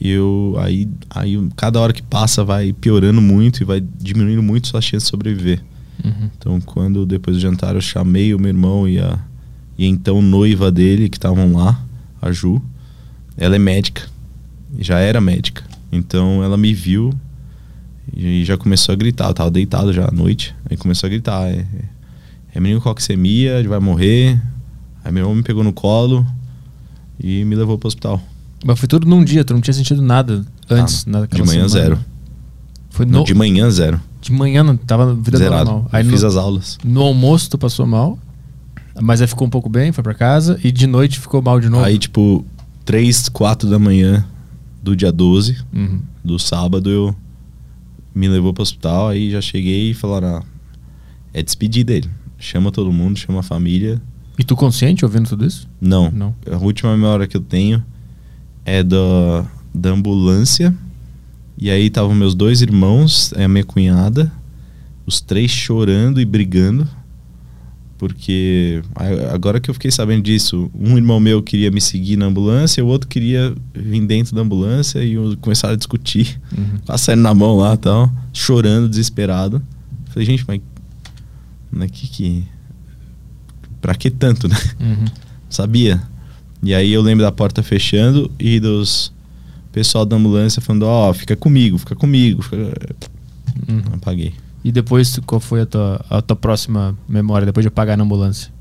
C: eu aí, aí cada hora que passa vai piorando muito e vai diminuindo muito sua chance de sobreviver.
A: Uhum.
C: Então, quando depois do jantar eu chamei o meu irmão e a, e então noiva dele, que estavam lá, a Ju, ela é médica, já era médica. Então, ela me viu e já começou a gritar. Eu tava deitado já à noite, aí começou a gritar: é, é, é meningococcemia, ele vai morrer. Aí meu irmão me pegou no colo e me levou pro hospital.
A: Mas foi tudo num dia, tu não tinha sentido nada antes,
C: Ah,
A: naquela
C: de manhã,
A: semana.
C: zero.
A: Foi no,
C: de manhã, zero.
A: de manhã não tava vida
C: Zerado.
A: normal.
C: Eu
A: Aí
C: fiz
A: no,
C: as aulas.
A: no almoço tu passou mal, mas aí ficou um pouco bem, foi pra casa e de noite ficou mal de novo.
C: Aí, tipo, 3, 4 da manhã do dia 12,
A: Uhum.
C: do sábado, eu me levou pro hospital, aí já cheguei e falaram, ah, é despedir dele. Chama todo mundo, chama a família.
A: E tu consciente ouvindo tudo isso?
C: Não,
A: Não.
C: a última memória que eu tenho é da, da ambulância. E aí estavam meus dois irmãos, é a minha cunhada, os três chorando e brigando. Porque agora que eu fiquei sabendo disso, um irmão meu queria me seguir na ambulância, o outro queria vir dentro da ambulância e eu- começaram a discutir,
A: Uhum.
C: quase saindo na mão lá e tal, chorando, desesperado. Falei, gente, mas, mas que que. Pra que tanto, né?
A: Uhum.
C: Sabia. E aí eu lembro da porta fechando e dos pessoal da ambulância falando, ó, fica comigo, fica comigo. Fica...
A: Uhum.
C: Apaguei.
A: E depois, qual foi a tua, a tua próxima memória, depois de apagar na ambulância?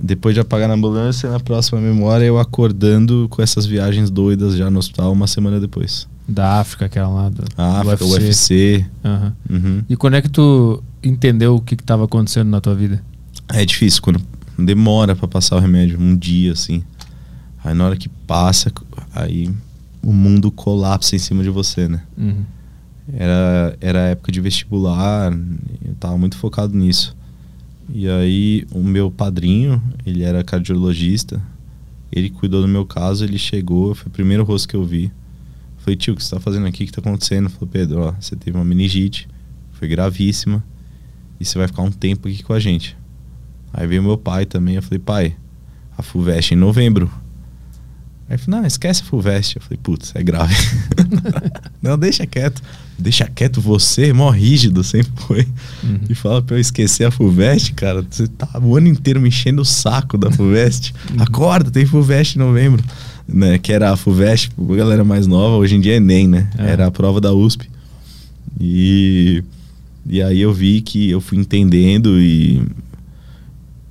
C: Depois de apagar na ambulância, na próxima memória, eu acordando com essas viagens doidas já no hospital uma semana depois.
A: Da África, aquela lá, do,
C: A
A: do
C: África, o UFC.
A: Aham.
C: Uhum.
A: E quando é que tu entendeu o que estava acontecendo na tua vida?
C: É difícil, quando demora pra passar o remédio, um dia assim. Aí na hora que passa, aí o mundo colapsa em cima de você, né?
A: Uhum.
C: Era, era época de vestibular, eu tava muito focado nisso. E aí o meu padrinho, ele era cardiologista, ele cuidou do meu caso, ele chegou, foi o primeiro rosto que eu vi. falei, tio, o que você tá fazendo aqui? O que tá acontecendo? Ele falou, Pedro, ó, você teve uma meningite, foi gravíssima, e você vai ficar um tempo aqui com a gente. Aí veio meu pai também, eu falei, pai, a FUVEST é em novembro. Aí ele falou, não, esquece a FUVEST. Eu falei, putz, é grave. não, deixa quieto. Deixa quieto você, mó rígido, sempre foi.
A: Uhum.
C: E fala pra eu esquecer a FUVEST, cara. Você tá o ano inteiro me enchendo o saco da FUVEST. Acorda, tem FUVEST em novembro. Né, que era a FUVEST, a galera mais nova, hoje em dia é Enem, né?
A: É.
C: Era a prova da USP. E, e aí eu vi que eu fui entendendo e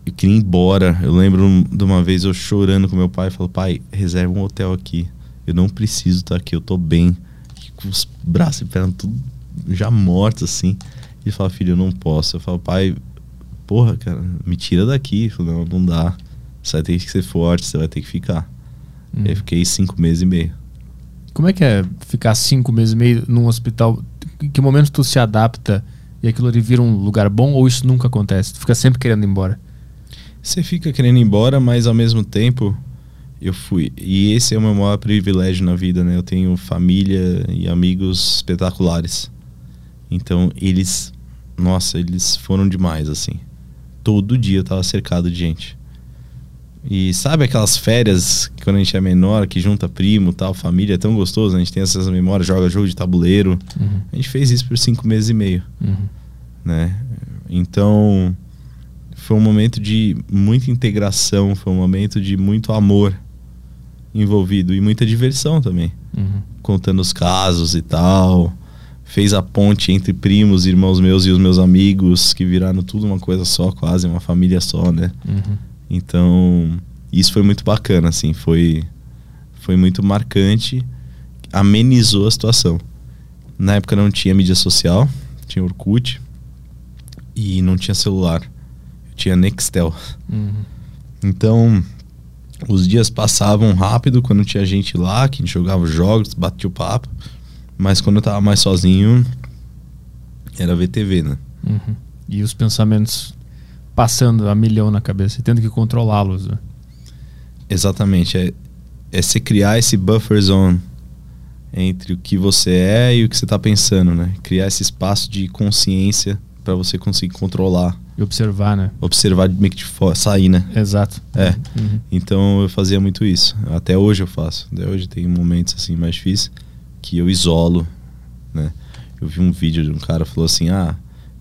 C: eu queria ir embora. Eu lembro de uma vez eu chorando com meu pai, falou: "Pai, reserva um hotel aqui. Eu não preciso estar aqui, eu tô bem". E com os braços e pernas tudo já mortos assim. E ele fala: "Filho, eu não posso". Eu falo: "Pai, porra, cara, me tira daqui". Ele falou: "Não, não dá. Você vai ter que ser forte, você vai ter que ficar".
A: Uhum.
C: E aí fiquei cinco meses e meio.
A: Como é que é ficar cinco meses e meio num hospital? Em que momento tu se adapta e aquilo ali vira um lugar bom ou isso nunca acontece? Tu fica sempre querendo ir embora?
C: Você fica querendo ir embora, mas ao mesmo tempo eu fui. E esse é o meu maior privilégio na vida, né? Eu tenho família e amigos espetaculares. Então eles, nossa, eles foram demais, assim. Todo dia eu tava cercado de gente. E sabe aquelas férias que quando a gente é menor, que junta primo tal, família, é tão gostoso, a gente tem essas memórias, joga jogo de tabuleiro.
A: Uhum.
C: A gente fez isso por cinco meses e meio
A: Uhum.
C: né? Então, foi um momento de muita integração, foi um momento de muito amor envolvido e muita diversão também,
A: Uhum.
C: contando os casos e tal. Fez a ponte entre primos, irmãos meus e os meus amigos, que viraram tudo uma coisa só, quase uma família só, né?
A: Uhum.
C: Então, isso foi muito bacana, assim, foi, foi muito marcante, amenizou a situação. Na época não tinha mídia social, tinha Orkut e não tinha celular, tinha Nextel.
A: Uhum.
C: Então, os dias passavam rápido quando tinha gente lá, que a gente jogava os jogos, batia o papo, mas quando eu tava mais sozinho, era VTV, né?
A: Uhum. E os pensamentos passando a milhão na cabeça e tendo que controlá-los. né?
C: Exatamente. É, é você criar esse buffer zone entre o que você é e o que você está pensando, né? Criar esse espaço de consciência para você conseguir controlar,
A: E observar, né?
C: observar meio que de fora, sair, né?
A: Exato.
C: É.
A: Uhum.
C: Então eu fazia muito isso. Até hoje eu faço. Até hoje tem momentos assim mais difíceis que eu isolo, né? Eu vi um vídeo de um cara que falou assim: "Ah,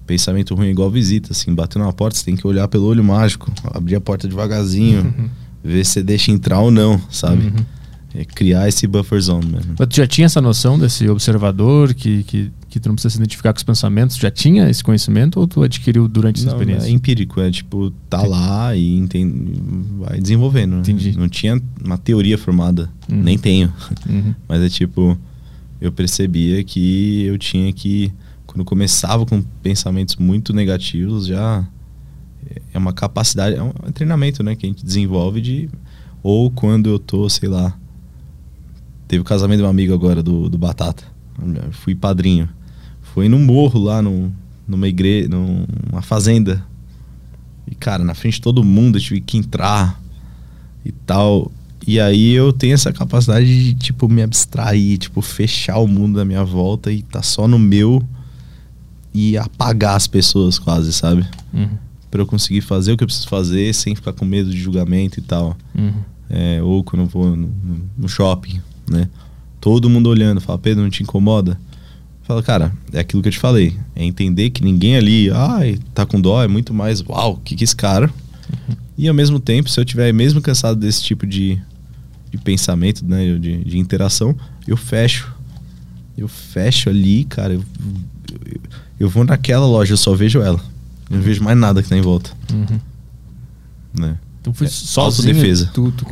C: pensamento ruim é igual visita, assim, bateu na porta, você tem que olhar pelo olho mágico, abrir a porta devagarzinho, ver se você deixa entrar ou não, sabe?
A: Uhum.
C: É criar esse buffer zone mesmo.
A: Mas tu já tinha essa noção desse observador que, que, que tu não precisa se identificar com os pensamentos? Já tinha esse conhecimento ou tu adquiriu durante essa
C: Não,
A: experiência?
C: é empírico, é tipo, tá
A: Entendi.
C: lá e enten- vai desenvolvendo. né?
A: Entendi.
C: Não tinha uma teoria formada,
A: Uhum.
C: nem tenho.
A: Uhum.
C: Mas é tipo, eu percebia que eu tinha que, quando começava com pensamentos muito negativos, já é uma capacidade, é um treinamento, né, que a gente desenvolve de ou quando eu tô, sei lá, teve o casamento de um amigo agora do, do Batata, Eu fui padrinho, foi num morro lá, num, numa igreja, numa fazenda, e cara, na frente de todo mundo eu tive que entrar e tal. E aí eu tenho essa capacidade de, tipo, me abstrair, tipo, fechar o mundo da minha volta e tá só no meu e apagar as pessoas quase, sabe?
A: Uhum.
C: Pra eu conseguir fazer o que eu preciso fazer sem ficar com medo de julgamento e tal.
A: Uhum.
C: É, ou quando eu vou no, no- no shopping, né? Todo mundo olhando, fala, Pedro, não te incomoda? Fala, cara, é aquilo que eu te falei. É entender que ninguém ali, ai, tá com dó, é muito mais, uau, o que que esse cara? E ao mesmo tempo, se eu tiver mesmo cansado desse tipo de, de pensamento, né, de, de interação, eu fecho. Eu fecho ali, cara, eu, eu, eu vou naquela loja, eu só vejo ela. Eu não vejo mais nada que tá em volta,
A: Uhum.
C: né?
A: Então foi
C: É,
A: sozinho.
C: autodefesa.
A: Tu, tu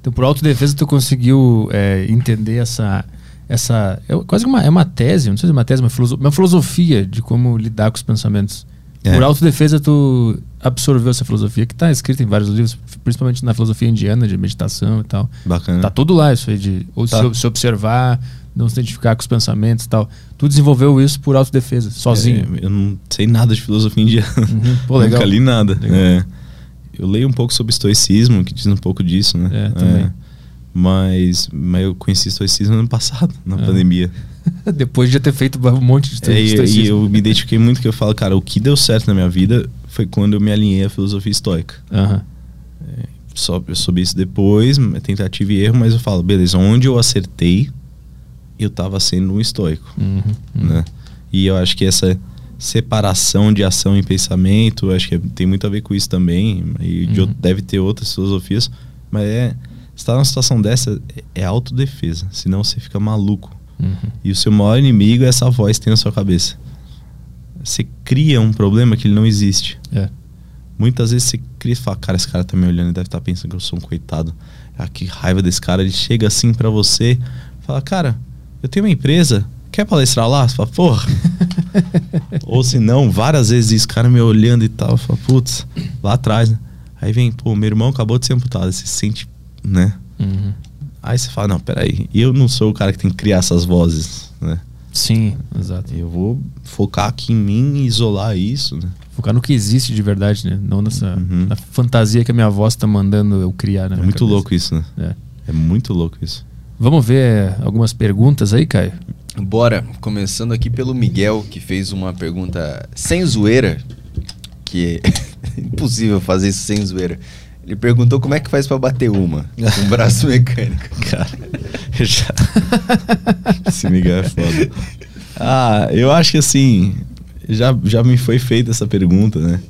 A: então por autodefesa tu conseguiu é, entender essa essa é quase uma é uma tese, não sei se é uma tese, uma, filoso- uma filosofia de como lidar com os pensamentos.
C: É.
A: Por autodefesa tu absorveu essa filosofia que está escrita em vários livros, principalmente na filosofia indiana de meditação e tal.
C: Bacana.
A: Tá tudo lá isso aí de ou
C: Tá.
A: se, se observar, não se identificar com os pensamentos e tal. Tu desenvolveu isso por autodefesa, sozinho.
C: É, eu não sei nada de filosofia indiana.
A: Uhum. Pô, legal.
C: Nunca li nada. É. Eu leio um pouco sobre estoicismo, que diz um pouco disso, né?
A: É, também.
C: Mas, mas eu conheci estoicismo ano passado, na
A: Ah.
C: pandemia.
A: Depois de já ter feito um monte de
C: É, e, e eu me identifiquei muito que eu falo, cara, o que deu certo na minha vida foi quando eu me alinhei à filosofia estoica.
A: Aham.
C: Só, eu soube isso depois, tentativa e erro, mas eu falo, beleza, onde eu acertei, eu tava sendo um estoico,
A: Uhum, uhum.
C: né? E eu acho que essa separação de ação e pensamento, acho que é- tem muito a ver com isso também, e de
A: Uhum.
C: deve ter outras filosofias, mas é, estar numa situação dessa é, autodefesa, senão você fica maluco.
A: Uhum.
C: E o seu maior inimigo é essa voz que tem na sua cabeça. Você cria um problema que ele não existe.
A: É.
C: Muitas vezes você cria e fala, cara, esse cara tá me olhando e deve estar pensando que eu sou um coitado. Ah, que raiva desse cara. Ele chega assim pra você, fala, cara, eu tenho uma empresa, quer palestrar lá? Você fala, porra. Ou se não, várias vezes esse cara me olhando e tal, fala, putz, lá atrás, né? Aí vem, pô, meu irmão acabou de ser amputado, você se sente, né?
A: Uhum.
C: Aí você fala, não, peraí, eu não sou o cara que tem que criar essas vozes, né?
A: Sim, exato.
C: Eu vou focar aqui em mim e isolar isso, né?
A: Focar no que existe de verdade, né? Não nessa
C: Uhum.
A: na fantasia que a minha voz tá mandando eu criar, né?
C: É muito louco isso, né?
A: É.
C: É muito louco isso.
A: Vamos ver algumas perguntas aí, Caio?
B: Bora, começando aqui pelo Miguel, que fez uma pergunta sem zoeira, que é impossível fazer isso sem zoeira. Ele perguntou como é que faz pra bater uma com um braço mecânico.
C: Cara, já. Esse Miguel é foda. Ah, eu acho que assim, já, já me foi feita essa pergunta, né?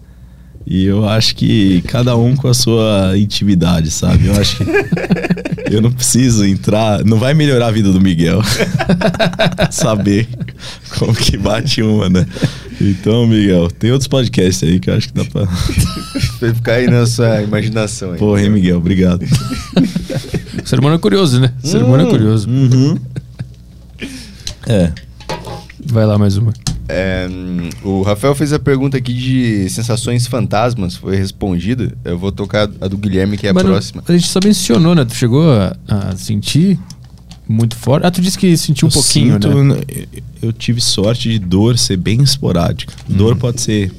C: E eu acho que cada um com a sua intimidade, sabe? Eu acho que eu não preciso entrar. Não vai melhorar a vida do Miguel saber como que bate uma, né? Então, Miguel, tem outros podcasts aí que eu acho que dá pra.
B: Vai ficar aí na sua imaginação. Aí.
C: Porra, hein, Miguel? Obrigado.
A: O ser humano é curioso, né? O ser humano é curioso.
C: Uhum. É.
A: Vai lá mais uma.
B: É, hum, o Rafael fez a pergunta aqui de sensações fantasmas, foi respondida. Eu vou tocar a do Guilherme, que é a
A: Mano,
B: próxima.
A: A gente só mencionou, né? Tu chegou a, a sentir muito forte. Ah, tu disse que sentiu um
C: Eu
A: pouquinho,
C: sinto-
A: né?
C: Eu tive sorte de dor ser bem esporádica. Dor
A: Uhum.
C: pode ser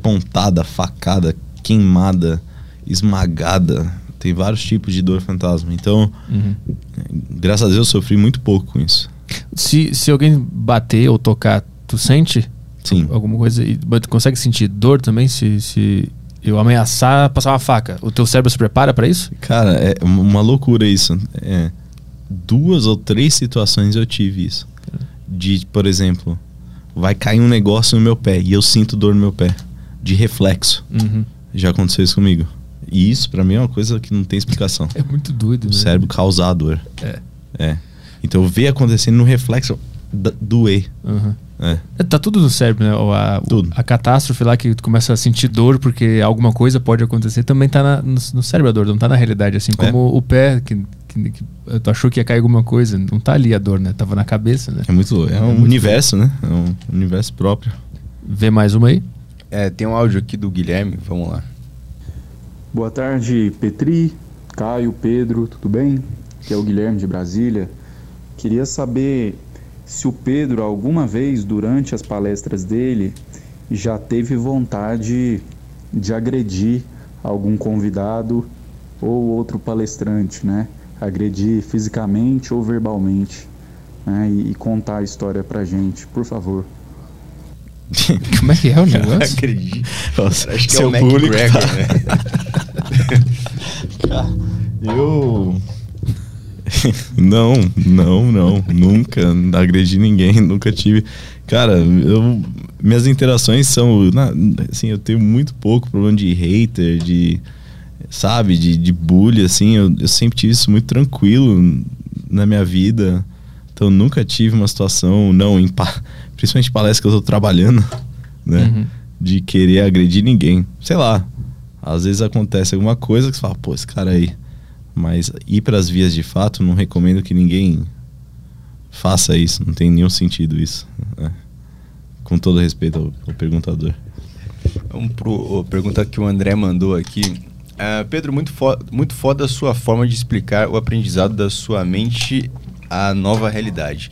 C: pontada, facada, queimada, esmagada. Tem vários tipos de dor fantasma. Então,
A: Uhum.
C: graças a Deus, eu sofri muito pouco com isso.
A: Se, se alguém bater ou tocar, tu sente
C: Sim.
A: alguma coisa? E, mas tu consegue sentir dor também se, se eu ameaçar passar uma faca? O teu cérebro se prepara pra isso?
C: Cara, é uma loucura isso. É, duas ou três situações eu tive isso. De, por exemplo, vai cair um negócio no meu pé e eu sinto dor no meu pé. De reflexo.
A: Uhum.
C: Já aconteceu isso comigo. E isso, pra mim, é uma coisa que não tem explicação.
A: É muito doido,
C: O
A: né?
C: cérebro causar dor.
A: É.
C: É. Então, ver acontecendo no reflexo, doer.
A: Uhum.
C: É.
A: É, Tá tudo no cérebro, né? A,
C: Tudo.
A: a catástrofe lá que tu começa a sentir dor porque alguma coisa pode acontecer também tá na- no, no cérebro a dor, não tá na realidade. Assim
C: É.
A: como o pé, que, que, que tu achou que ia cair alguma coisa, não tá ali a dor, né? Tava na cabeça, né?
C: É muito louco. É um
A: muito
C: universo, né? É um universo próprio.
A: Vê mais uma aí?
B: É, tem um áudio aqui do Guilherme, vamos lá.
D: Boa tarde, Petri, Caio, Pedro, tudo bem? Aqui é o Guilherme de Brasília. Queria saber se o Pedro, alguma vez durante as palestras dele, já teve vontade de agredir algum convidado ou outro palestrante, né? Agredir fisicamente ou verbalmente, né? E, e contar a história pra gente, por favor.
A: Como é que é o negócio?
B: Acredito.
C: Nossa,
B: Acho que é
C: seu
B: o
C: público
B: McGregor,
C: tá-
B: né?
C: Eu. não, não, não. Nunca agredi ninguém, nunca tive. Cara, eu, minhas interações são. assim, eu tenho muito pouco problema de hater, de. Sabe, de, de bullying, assim. Eu, eu sempre tive isso muito tranquilo na minha vida. Então, nunca tive uma situação, não, em pa- principalmente palestra que eu tô trabalhando, né?
A: Uhum.
C: De querer agredir ninguém. Sei lá. Às vezes acontece alguma coisa que você fala, pô, esse cara aí. Mas ir para as vias de fato, não recomendo que ninguém faça isso. Não tem nenhum sentido isso. né? Com todo respeito ao, ao perguntador.
B: Vamos pro a pergunta que o André mandou aqui. Ah, Pedro, muito, fo muito foda a sua forma de explicar o aprendizado da sua mente à nova realidade.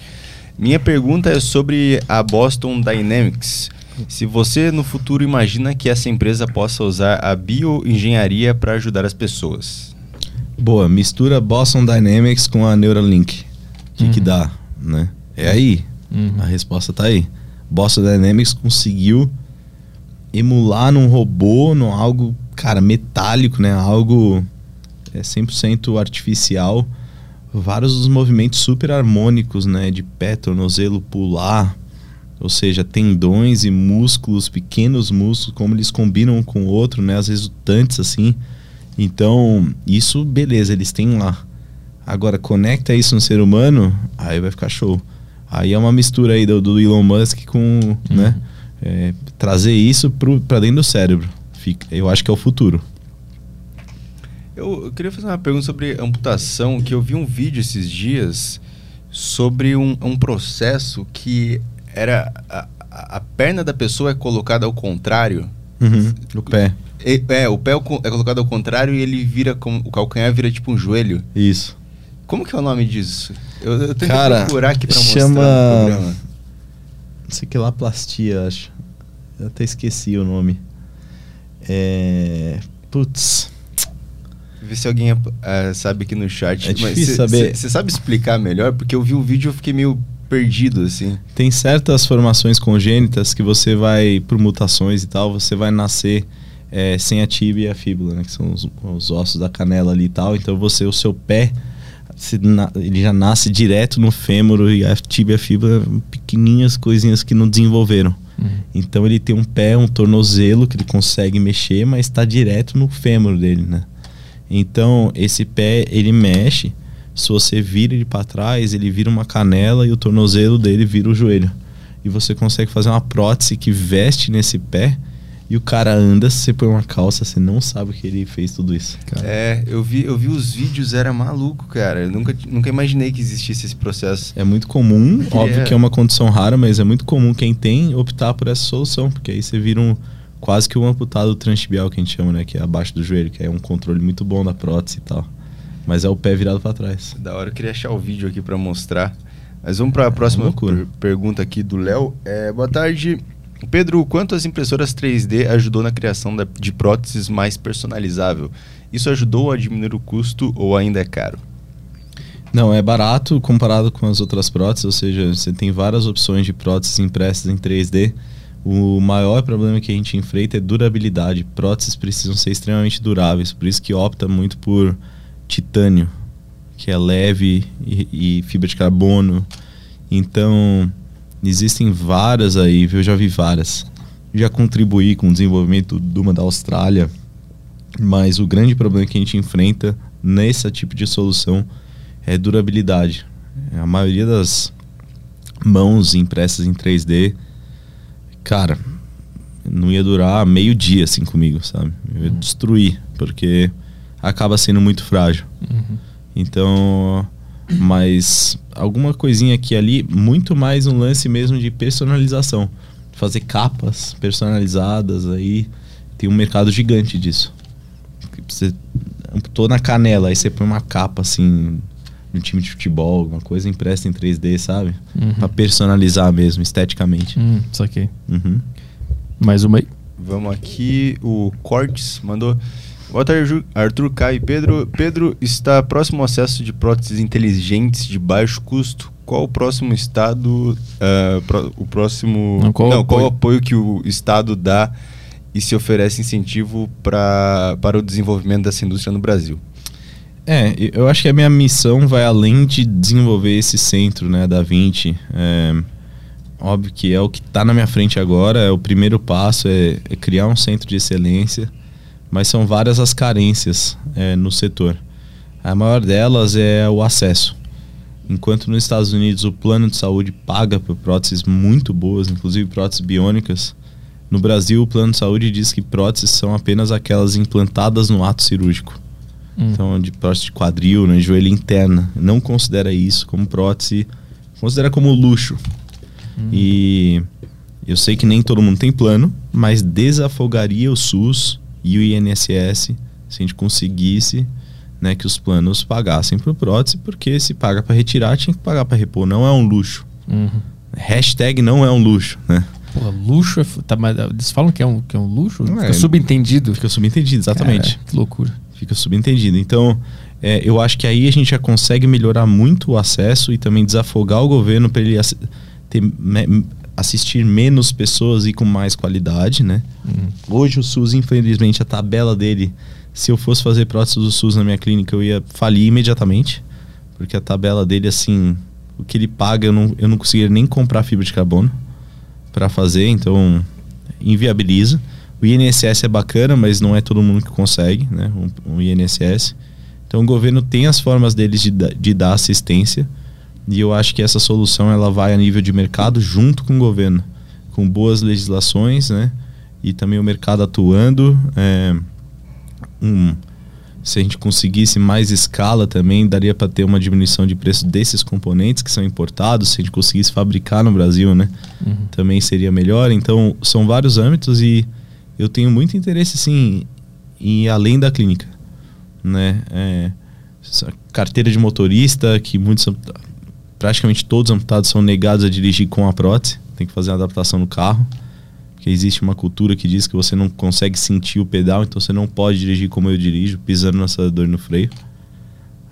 B: Minha pergunta é sobre a Boston Dynamics. Se você no futuro imagina que essa empresa possa usar a bioengenharia para ajudar as pessoas.
C: Boa, mistura Boston Dynamics com a Neuralink. O que,
A: Uhum.
C: que dá, né? É aí.
A: Uhum.
C: A resposta tá aí. Boston Dynamics conseguiu emular num robô, num algo, cara, metálico, né? Algo é 100% artificial. Vários dos movimentos super harmônicos, né? De pé, tornozelo, pular. Ou seja, tendões e músculos, pequenos músculos, como eles combinam um com o outro, né? As resultantes, assim. Então, isso, beleza, eles têm lá. Agora, conecta isso no ser humano, aí vai ficar show. Aí é uma mistura aí do, do Elon Musk com, né? É, trazer isso pro, pra dentro do cérebro. Fica, eu acho que é o futuro.
B: Eu, eu queria fazer uma pergunta sobre amputação, que eu vi um vídeo esses dias sobre um, um processo que era a- a perna da pessoa é colocada ao contrário.
C: O pé.
B: E- é, o pé é é colocado ao contrário e ele vira como o calcanhar vira tipo um joelho.
C: Isso.
B: Como que é o nome disso? Eu, eu tenho que procurar aqui pra
C: chama-
B: mostrar no programa.
C: Não sei que lá, plastia, acho. Eu até esqueci o nome. É. Putz.
B: Vê se alguém eh, sabe aqui no chat.
C: É difícil saber.
B: Você sabe explicar melhor? Porque eu vi o vídeo e eu fiquei meio perdido, assim.
C: Tem certas formações congênitas que você vai, por mutações e tal, você vai nascer é, sem a tíbia e a fíbula, né? Que são os, os ossos da canela ali e tal. Então você, o seu pé, se na- ele já nasce direto no fêmur e a tíbia e a fíbula, pequenininhas coisinhas que não desenvolveram. Então ele tem um pé, um tornozelo que ele consegue mexer, mas está direto no fêmur dele, né? Então esse pé ele mexe. Se você vira ele para trás, ele vira uma canela e o tornozelo dele vira o joelho. E você consegue fazer uma prótese que veste nesse pé e o cara anda, você põe uma calça, você não sabe que ele fez tudo isso.
B: É, eu vi, eu vi os vídeos, era maluco, cara. Eu nunca, nunca imaginei que existisse esse processo.
C: É muito comum,
B: Que
C: óbvio
B: é-
C: que é uma condição rara, mas é muito comum quem tem optar por essa solução, porque aí você vira um quase que um amputado transtibial que a gente chama, né, que é abaixo do joelho, que é um controle muito bom da prótese e tal. Mas é o pé virado para trás.
B: Da hora, eu queria achar o vídeo aqui pra mostrar. Mas vamos para a próxima per- pergunta aqui do Léo. É, boa tarde. Pedro, quanto as impressoras 3D ajudou na criação da- de próteses mais personalizável? Isso ajudou a diminuir o custo ou ainda é caro?
C: Não, é barato comparado com as outras próteses, ou seja, você tem várias opções de próteses impressas em 3D. O maior problema que a gente enfrenta é durabilidade. Próteses precisam ser extremamente duráveis, por isso que opta muito por titânio, que é leve e, e fibra de carbono. Então, existem várias aí, eu já vi várias. Já contribuí com o desenvolvimento de uma da Austrália, mas o grande problema que a gente enfrenta nesse tipo de solução é durabilidade. A maioria das mãos impressas em 3D, cara, não ia durar meio dia assim comigo, sabe? Eu ia destruir, porque acaba sendo muito frágil. Então, mas alguma coisinha aqui ali, muito mais um lance mesmo de personalização. Fazer capas personalizadas aí, tem um mercado gigante disso. Você amputou na canela, aí você põe uma capa assim no time de futebol, alguma coisa impressa em 3D, sabe?
A: Uhum.
C: Pra personalizar mesmo, esteticamente.
A: Hum, saquei.
C: Uhum.
A: Mais uma aí.
B: Vamos aqui, o Cortes mandou. Ju- Arthur, Caio e Pedro. Pedro, está próximo ao acesso de próteses inteligentes de baixo custo. Qual o próximo estado, ah, pró- o próximo...
A: Não, qual o
B: qual o
A: apoio?
B: apoio que o estado dá e se oferece incentivo pra, para o desenvolvimento dessa indústria no Brasil?
C: É, eu acho que a minha missão vai além de desenvolver esse centro, né, da 20. É, óbvio que é o que está na minha frente agora, é o primeiro passo, é, é criar um centro de excelência, mas são várias as carências é, no setor. A maior delas é o acesso. Enquanto nos Estados Unidos o plano de saúde paga por próteses muito boas, inclusive próteses biônicas, no Brasil o plano de saúde diz que próteses são apenas aquelas implantadas no ato cirúrgico.
A: Hum.
C: Então, de prótese de quadril, né, joelho interna. Não considera isso como prótese, considera como luxo. E eu sei que nem todo mundo tem plano, mas desafogaria o SUS e o INSS se a gente conseguisse né, que os planos pagassem por prótese, porque se paga para retirar, tinha que pagar para repor. Não é um luxo.
A: Uhum.
C: Hashtag não é um luxo, né?
A: Porra, luxo é. Tá, mas eles falam que é um, que é um luxo?
C: Não
A: Fica
C: é.
A: subentendido.
C: Fica subentendido, exatamente.
A: Cara, que loucura.
C: Fica subentendido. Então, é, eu acho que aí a gente já consegue melhorar muito o acesso e também desafogar o governo para ele ter, assistir menos pessoas e com mais qualidade, né? Uhum. Hoje o SUS, infelizmente, a tabela dele, se eu fosse fazer prótese do SUS na minha clínica, eu ia falir imediatamente, porque a tabela dele, assim, o que ele paga, eu não, eu não conseguiria nem comprar fibra de carbono para fazer, então inviabiliza. O INSS é bacana, mas não é todo mundo que consegue, né? Um, um INSS. Então o governo tem as formas deles de, de dar assistência e eu acho que essa solução ela vai a nível de mercado junto com o governo, com boas legislações, né? E também o mercado atuando. É, um, se a gente conseguisse mais escala também, daria para ter uma diminuição de preço desses componentes que são importados. Se a gente conseguisse fabricar no Brasil, né? Uhum. Também seria melhor. Então, são vários âmbitos e eu tenho muito interesse, sim, em ir além da clínica né? É, carteira de motorista, que muitos, praticamente todos os amputados são negados a dirigir com a prótese, tem que fazer uma adaptação no carro, porque existe uma cultura que diz que você não consegue sentir o pedal, então você não pode dirigir como eu dirijo, pisando no acelerador e no freio.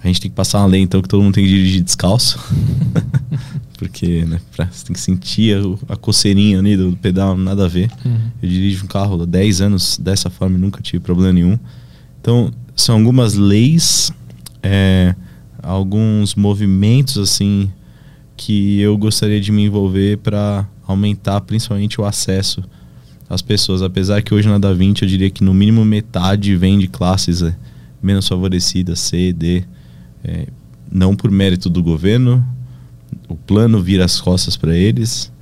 C: A gente tem que passar uma lei, então, que todo mundo tem que dirigir descalço. porque né, pra, você tem que sentir a, a coceirinha ali do, pedal, nada a ver. Uhum. Eu dirijo um carro há 10 anos dessa forma e nunca tive problema nenhum. Então, são algumas leis, é, alguns movimentos assim que eu gostaria de me envolver para aumentar principalmente o acesso às pessoas. Apesar que hoje na Da Vinci eu diria que no mínimo metade vem de classes é, menos favorecidas, C, D, é, não por mérito do governo, o plano vira as costas para eles,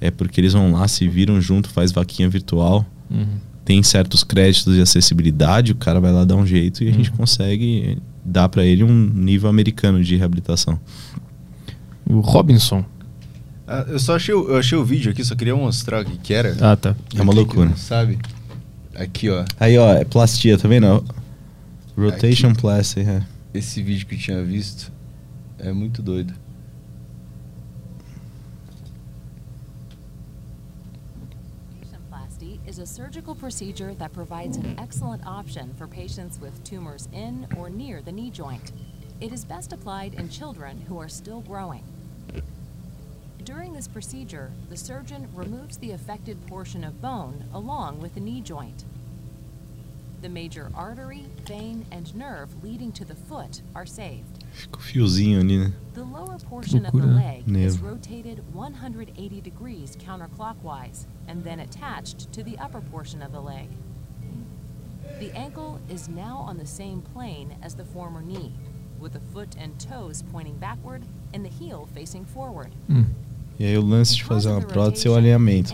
C: é porque eles vão lá, se viram junto, faz vaquinha virtual. Uhum tem certos créditos de acessibilidade, o cara vai lá dar um jeito e a uhum. gente consegue dar para ele um nível americano de reabilitação.
A: O Robinson.
B: Ah, eu só achei, eu achei o vídeo aqui, só queria mostrar o que, que era.
A: Ah, tá.
C: É uma loucura.
B: sabe? Aqui, ó.
C: Aí, ó, é plastia, tá vendo? Rotation aqui, plastic, é.
B: Esse vídeo que eu tinha visto é muito doido.
E: Surgical procedure that provides an excellent option for patients with tumors in or near the knee joint. It is best applied in children who are still growing. During this procedure, the surgeon removes the affected portion of bone along with the knee joint. The major artery, vein, and nerve leading to the foot are saved.
C: Fica o fiozinho ali, né?
E: Rotated 180 degrees counterclockwise and then attached to the upper portion of the leg. The ankle is now on the same plane as the former knee, with the foot and toes pointing backward and the heel facing forward.
C: Hum. E aí o lance de fazer uma prótese é o alinhamento.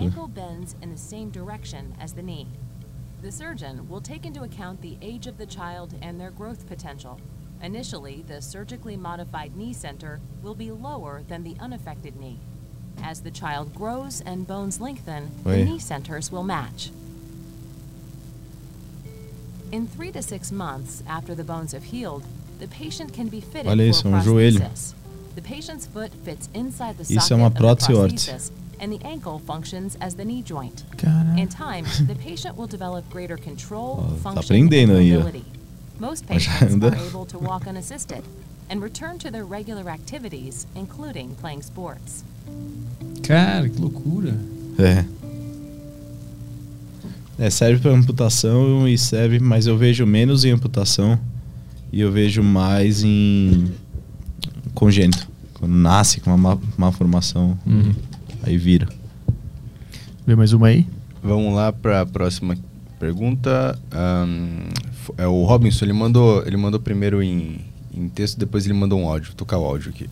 E: Knee. The surgeon will take into account the age of the child and their growth potential Initially, the surgically modified knee center will be lower than the unaffected knee. As the child grows and bones lengthen, the knee centers will match. In three to six months after the bones have healed, the patient can be fitted
C: Olha isso,
E: for
C: um
E: prosthesis. The patient's foot fits inside the
C: isso
E: socket
C: é uma
E: prótese
C: of the prosthesis,
E: and the ankle functions as the knee joint.
A: Caramba.
E: In time, the patient will develop greater control,
C: oh,
E: function, and mobility. Most
C: patients
E: are able to walk unassisted and return to their regular activities, including playing sports.
A: Cara, que loucura.
C: É. É, serve para amputação e serve, mas eu vejo menos em amputação e eu vejo mais em congênito. Quando nasce com uma má, má formação, uhum. aí vira.
A: Vê mais uma aí?
B: Vamos lá para a próxima pergunta. Um, é o Robinson, ele mandou, ele mandou primeiro em, em texto, depois ele mandou um áudio. Vou tocar o áudio aqui.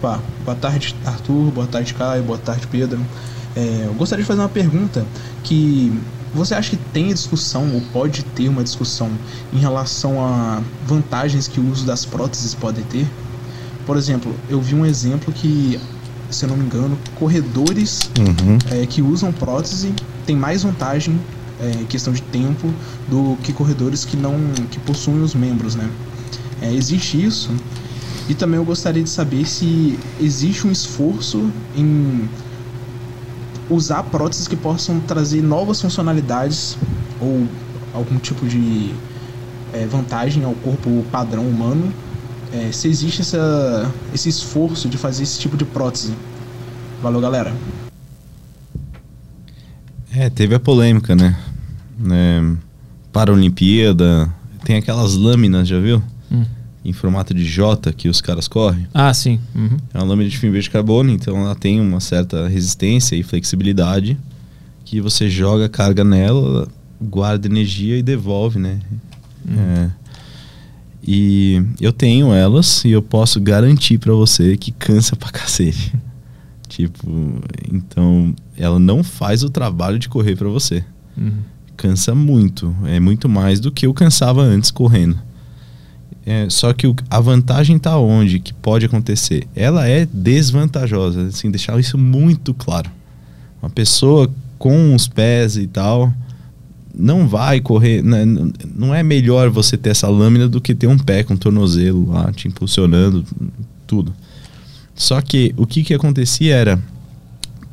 F: Pá, boa tarde, Arthur. Boa tarde, Caio. Boa tarde, Pedro. É, eu gostaria de fazer uma pergunta que você acha que tem discussão ou pode ter uma discussão em relação a vantagens que o uso das próteses pode ter? Por exemplo, eu vi um exemplo que, se eu não me engano, corredores uhum. é, que usam prótese têm mais vantagem é, questão de tempo do que corredores que não que possuem os membros, né? É, existe isso. E também eu gostaria de saber se existe um esforço em usar próteses que possam trazer novas funcionalidades ou algum tipo de é, vantagem ao corpo padrão humano, é, se existe essa, esse esforço de fazer esse tipo de prótese. Valeu, galera.
C: É, teve a polêmica, né? É, para a Olimpíada, tem aquelas lâminas, já viu?
A: Hum.
C: Em formato de J que os caras correm.
A: Ah, sim. Uhum.
C: É uma lâmina de fibra de carbono, então ela tem uma certa resistência e flexibilidade que você joga carga nela, guarda energia e devolve, né? É. E eu tenho elas e eu posso garantir para você que cansa pra cacete. tipo, então ela não faz o trabalho de correr para você.
A: Uhum.
C: Cansa muito, é muito mais do que eu cansava antes correndo. É, só que o- a vantagem tá onde que pode acontecer? Ela é desvantajosa, assim, deixar isso muito claro. Uma pessoa com os pés e tal não vai correr, né, não é melhor você ter essa lâmina do que ter um pé com tornozelo lá te impulsionando, tudo. Só que o que que acontecia era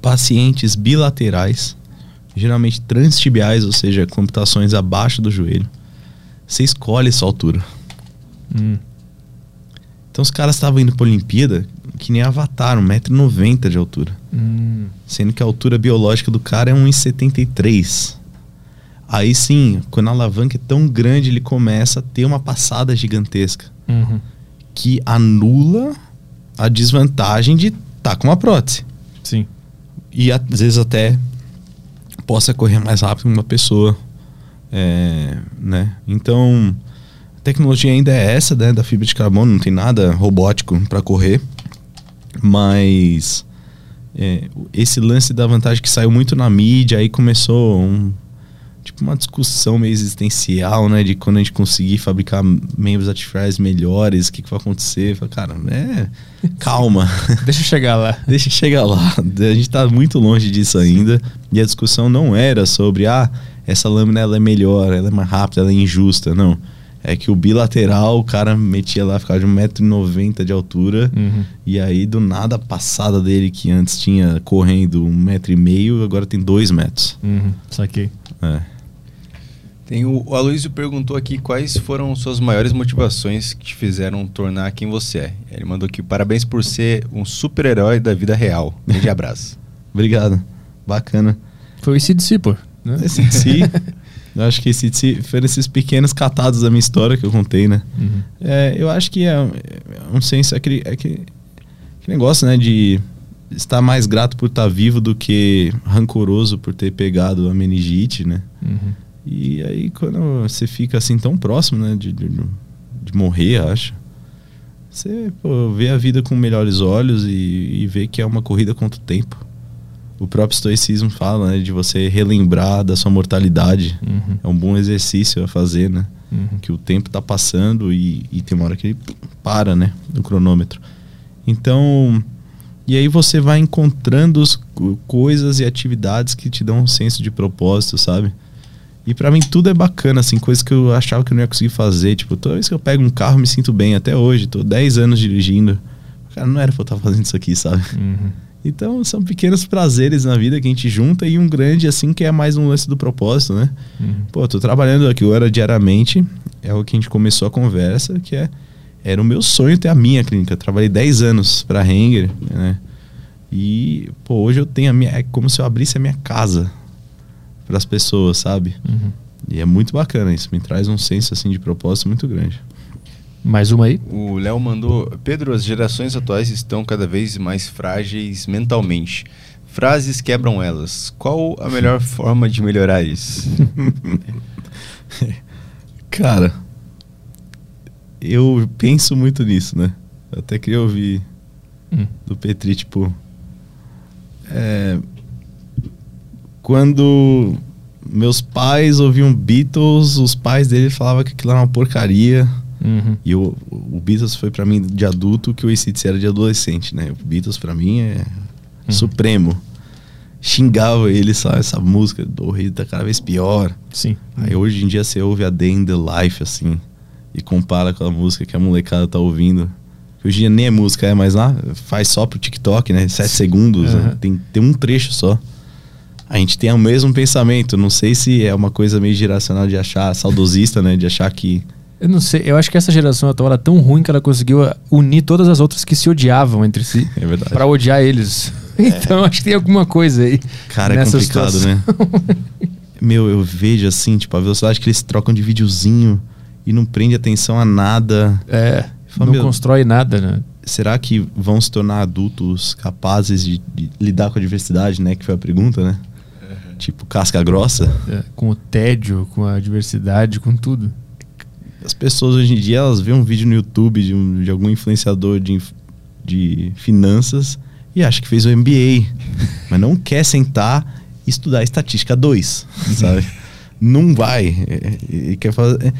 C: pacientes bilaterais, geralmente transtibiais, ou seja, computações abaixo do joelho. Você escolhe sua altura.
A: Hum.
C: Então os caras estavam indo pra Olimpíada que nem Avatar, 1,90m de altura.
A: Hum.
C: Sendo que a altura biológica do cara é 1,73. Aí sim, quando a alavanca é tão grande, ele começa a ter uma passada gigantesca.
A: Uhum.
C: Que anula a desvantagem de estar tá com uma prótese.
A: Sim.
C: E às vezes até possa correr mais rápido que uma pessoa. É, né? Então, a tecnologia ainda é essa, né, da fibra de carbono, não tem nada robótico para correr. Mas é, esse lance da vantagem que saiu muito na mídia, aí começou um, tipo uma discussão meio existencial, né? De quando a gente conseguir fabricar membros artificiais melhores, o que, que vai acontecer. Cara, é. Calma.
A: Deixa eu chegar lá.
C: Deixa eu chegar lá. A gente tá muito longe disso ainda. E a discussão não era sobre, ah, essa lâmina ela é melhor, ela é mais rápida, ela é injusta. Não. É que o bilateral, o cara metia lá, ficava de 1,90m de altura.
A: Uhum.
C: E aí, do nada, a passada dele, que antes tinha correndo 1,5m, agora tem 2 metros.
A: Uhum. Saquei.
C: É.
B: Tem o, o Aloysio perguntou aqui quais foram suas maiores motivações que te fizeram tornar quem você é. Ele mandou aqui parabéns por ser um super-herói da vida real. Grande abraço.
C: Obrigado. Bacana.
A: Foi o ICDC, pô. Né?
C: Esse de si, eu acho que esse de si foram esses pequenos catados da minha história que eu contei, né?
A: Uhum.
C: É, eu acho que é, é um senso, é aquele, é aquele, aquele negócio, né, de estar mais grato por estar vivo do que rancoroso por ter pegado a meningite, né?
A: Uhum.
C: E aí quando você fica assim tão próximo, né, de, de, de morrer, acho, você pô, vê a vida com melhores olhos e, e vê que é uma corrida contra o tempo. O próprio estoicismo fala, né, de você relembrar da sua mortalidade.
A: Uhum.
C: É um bom exercício a fazer, né?
A: Uhum.
C: que o tempo tá passando e, e tem uma hora que ele para, né? No cronômetro. Então, e aí você vai encontrando coisas e atividades que te dão um senso de propósito, sabe? E pra mim tudo é bacana, assim, coisas que eu achava que eu não ia conseguir fazer. Tipo, toda vez que eu pego um carro me sinto bem, até hoje, tô 10 anos dirigindo. Cara, não era pra eu estar fazendo isso aqui, sabe?
A: Uhum.
C: Então são pequenos prazeres na vida que a gente junta e um grande, assim, que é mais um lance do propósito, né?
A: Uhum.
C: Pô, tô trabalhando aqui agora diariamente. É o que a gente começou a conversa, que é era o meu sonho ter a minha clínica. Eu trabalhei 10 anos para Henger, né? E pô, hoje eu tenho a minha, é como se eu abrisse a minha casa para as pessoas, sabe?
A: Uhum.
C: E é muito bacana isso, me traz um senso assim de propósito muito grande.
A: Mais uma aí?
B: O Léo mandou: Pedro, as gerações atuais estão cada vez mais frágeis mentalmente. Frases quebram elas. Qual a melhor forma de melhorar isso?
C: Cara, eu penso muito nisso, né? Eu até queria ouvir
A: Hum.
C: do Petri, tipo. é, quando meus pais ouviam Beatles, os pais dele falavam que aquilo era uma porcaria.
A: Uhum.
C: E o, o Beatles foi pra mim de adulto que o ACDC era de adolescente, né? O Beatles pra mim é
A: Uhum.
C: supremo. Xingava ele, sabe? Essa música do rei tá cada vez pior.
A: Sim.
C: Aí hoje em dia você ouve a Day in the Life, assim, e compara com a música que a molecada tá ouvindo. Que hoje em dia nem é música, é, mas lá faz só pro TikTok, né? Sete segundos, né?
A: Aham.
C: tem, tem um trecho só. A gente tem o mesmo pensamento. Não sei se é uma coisa meio geracional de achar, saudosista, né? De achar que
A: Eu não sei, eu acho que essa geração atual é tão ruim que ela conseguiu uh, unir todas as outras que se odiavam entre si
C: É verdade.
A: pra odiar eles. Então acho que tem alguma coisa aí.
C: Cara, é complicado,
A: situação.
C: né? Meu, eu vejo assim, tipo, a velocidade que eles trocam de videozinho e não prende atenção a nada.
A: É,
C: Fala,
A: não
C: meu-
A: constrói nada, né?
C: Será que vão se tornar adultos capazes de, de lidar com a diversidade, né? Que foi a pergunta, né? Tipo, casca grossa.
A: É, com o tédio, com a diversidade, com tudo.
C: As pessoas hoje em dia, elas veem um vídeo no YouTube de, um- de algum influenciador de, de finanças e acha que fez o MBA, mas não quer sentar e estudar estatística 2, sabe? não vai. É, é, E quer fazer. é,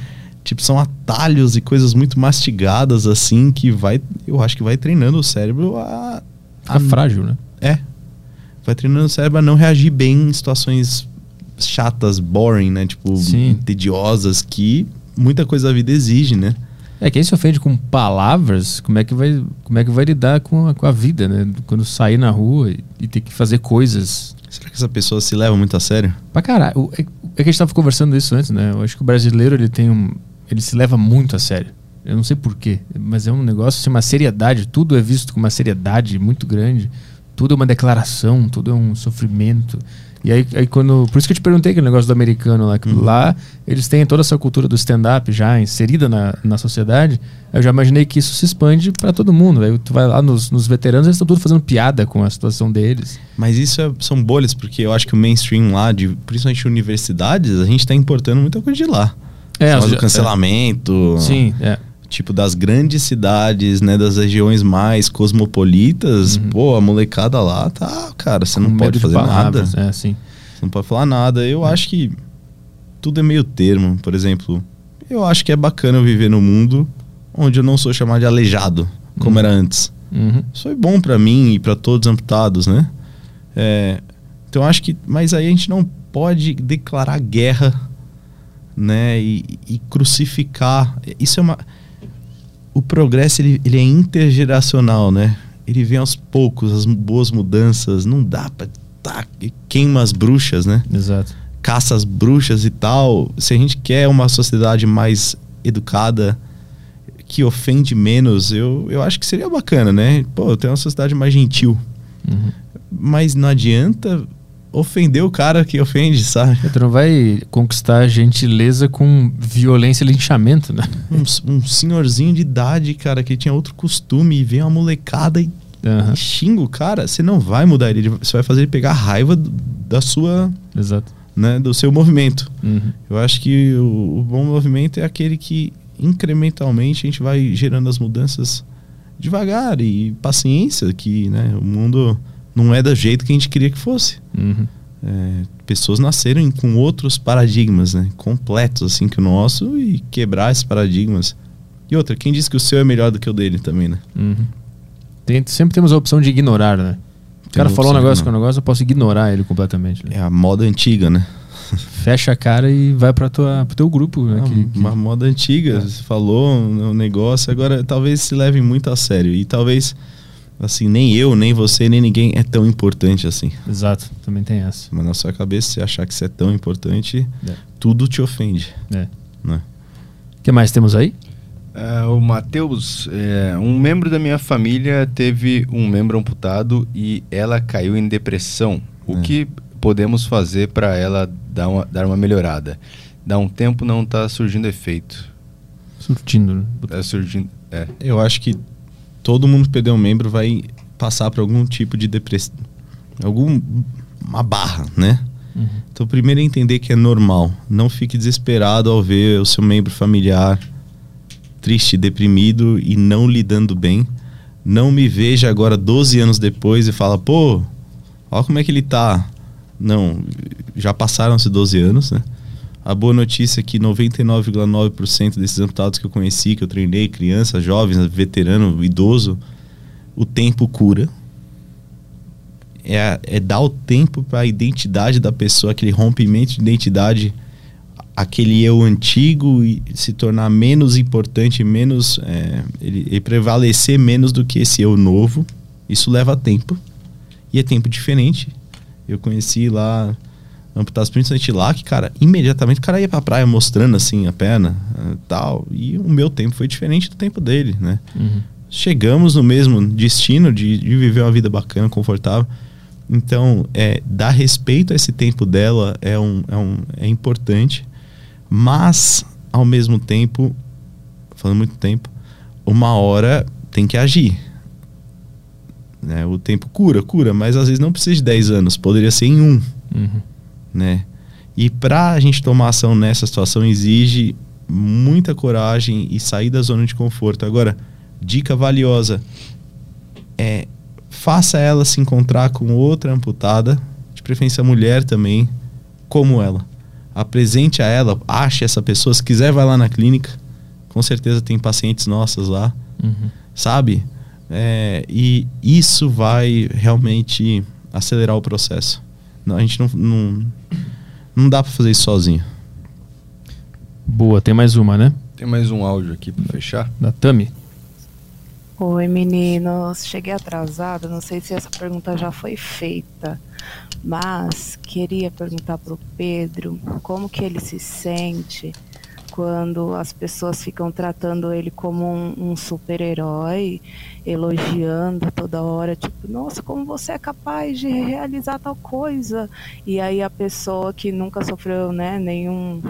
C: tipo, são atalhos e coisas muito mastigadas assim que vai. Eu acho que vai treinando o cérebro a.
A: Fica
C: a
A: frágil, né?
C: é. Vai treinando o cérebro a não reagir bem em situações chatas, boring, né? Tipo,
A: Sim.
C: tediosas que muita coisa da vida exige, né?
A: É, quem se ofende com palavras, como é que vai, como é que vai lidar com a, com a vida, né? Quando sair na rua e, e ter que fazer coisas.
C: Será que essa pessoa se leva muito a sério?
A: Pra caralho. É, é que a gente tava conversando isso antes, né? Eu acho que o brasileiro, ele tem um... Ele se leva muito a sério. Eu não sei porquê, mas é um negócio, assim, uma seriedade. Tudo é visto com uma seriedade muito grande. Tudo é uma declaração, tudo é um sofrimento. E aí, aí quando... Por isso que eu te perguntei aquele negócio do americano lá. Que Lá, eles têm toda essa cultura do stand-up já inserida na, na sociedade. Eu já imaginei que isso se expande pra todo mundo. Aí tu vai lá nos, nos veteranos, eles estão tudo fazendo piada com a situação deles.
C: Mas isso é- são bolhas, porque eu acho que o mainstream lá, de, principalmente universidades, a gente tá importando muita coisa de lá.
A: É,
C: Mas
A: as-
C: o cancelamento,
A: Sim, é.
C: Tipo, das grandes cidades, né? Das regiões mais cosmopolitas, pô, a molecada lá tá, cara, você não
A: Com
C: pode fazer nada.
A: É, sim.
C: Você não pode falar nada. Eu acho que tudo é meio termo. Por exemplo, eu acho que é bacana eu viver num mundo onde eu não sou chamado de aleijado, como era antes.
A: Uhum.
C: Isso foi bom pra mim e pra todos os amputados, né? É, então eu acho que, mas aí a gente não pode declarar guerra, né? E, e crucificar. Isso é uma. O progresso ele, ele é intergeracional, né? Ele vem aos poucos, as boas mudanças. Não dá pra tá, queima as bruxas, né?
A: Exato.
C: caça as bruxas e tal. Se a gente quer uma sociedade mais educada, que ofende menos, eu, eu acho que seria bacana, né? Pô, ter uma sociedade mais gentil.
A: Uhum.
C: Mas não adianta ofender o cara que ofende, sabe?
A: Tu não vai conquistar gentileza com violência e linchamento, né?
C: Um, um senhorzinho de idade, cara, que tinha outro costume e vem uma molecada e,
A: Aham,
C: e xinga o cara, você não vai mudar ele, você vai fazer ele pegar raiva do- da sua,
A: Exato.
C: né, do seu movimento.
A: Uhum.
C: Eu acho que o, o bom movimento é aquele que incrementalmente a gente vai gerando as mudanças devagar e paciência, que né, o mundo não é do jeito que a gente queria que fosse.
A: Uhum.
C: É, pessoas nasceram com outros paradigmas, né, completos assim que o nosso e quebrar esses paradigmas. E outra, quem disse que o seu é melhor do que o dele também, né?
A: Uhum. Tem- sempre temos a opção de ignorar, né? O cara falou um negócio com o
C: ignorar.
A: negócio, eu posso ignorar ele completamente. né?
C: É a moda antiga, né?
A: Fecha a cara e vai para tua pro teu grupo, né?
C: Ah,
A: que- que-
C: Uma moda antiga,
A: É.
C: você falou um negócio, agora talvez se levem muito a sério. E talvez, assim, nem eu, nem você, nem ninguém é tão importante assim.
A: Exato, também tem essa.
C: Mas na sua cabeça, você achar que você é tão importante,
A: É.
C: tudo te ofende.
A: É.
C: Né?
A: O que mais temos aí?
B: É, o Matheus, é, um membro da minha família teve um membro amputado e ela caiu em depressão. O
C: É.
B: que podemos fazer para ela dar uma, dar uma melhorada? Dá um tempo não tá surgindo efeito.
A: Surtindo, né?
B: Tá surgindo. É.
C: Eu acho que todo mundo que perdeu um membro vai passar por algum tipo de depressão. Algum. Uma barra, né?
A: Uhum.
C: Então, primeiro é entender que é normal. Não fique desesperado ao ver o seu membro familiar triste, deprimido e não lidando bem. Não me veja agora 12 anos depois e fala, pô, olha como é que ele tá. Não, já passaram-se 12 anos, né? A boa notícia é que 99,9% desses amputados que eu conheci, que eu treinei, criança, jovens, veterano, idoso, o tempo cura. É, é dar o tempo para a identidade da pessoa, aquele rompimento de identidade, aquele eu antigo se tornar menos importante, menos é, ele, ele prevalecer menos do que esse eu novo. Isso leva tempo e é tempo diferente. Eu conheci lá amputados, principalmente lá, que, cara, imediatamente o cara ia pra praia mostrando assim a perna eh, tal. E o meu tempo foi diferente do tempo dele, né?
A: Uhum.
C: Chegamos no mesmo destino de, de viver uma vida bacana, confortável. Então, é, dar respeito a esse tempo dela é, um, é, um, é importante, mas, ao mesmo tempo, falando muito tempo, uma hora tem que agir. Né? O tempo cura, cura, mas às vezes não precisa de 10 anos, poderia ser em um.
A: Uhum.
C: Né? E para a gente tomar ação nessa situação exige muita coragem e sair da zona de conforto. Agora, dica valiosa é faça ela se encontrar com outra amputada, de preferência mulher também, como ela. Apresente a ela, ache essa pessoa, se quiser vai lá na clínica. Com certeza tem pacientes nossas lá,
A: Uhum.
C: sabe? É, e isso vai realmente acelerar o processo. Não, a gente não, não, não dá para fazer isso sozinho.
A: Boa, tem mais uma, né?
B: Tem mais um áudio aqui pra fechar.
A: Da Tami.
G: Oi, meninos. Cheguei atrasada, não sei se essa pergunta já foi feita, mas queria perguntar pro Pedro como que ele se sente quando as pessoas ficam tratando ele como um, um super-herói, elogiando toda hora, tipo, nossa, como você é capaz de realizar tal coisa. E aí a pessoa que nunca sofreu, né, nenhum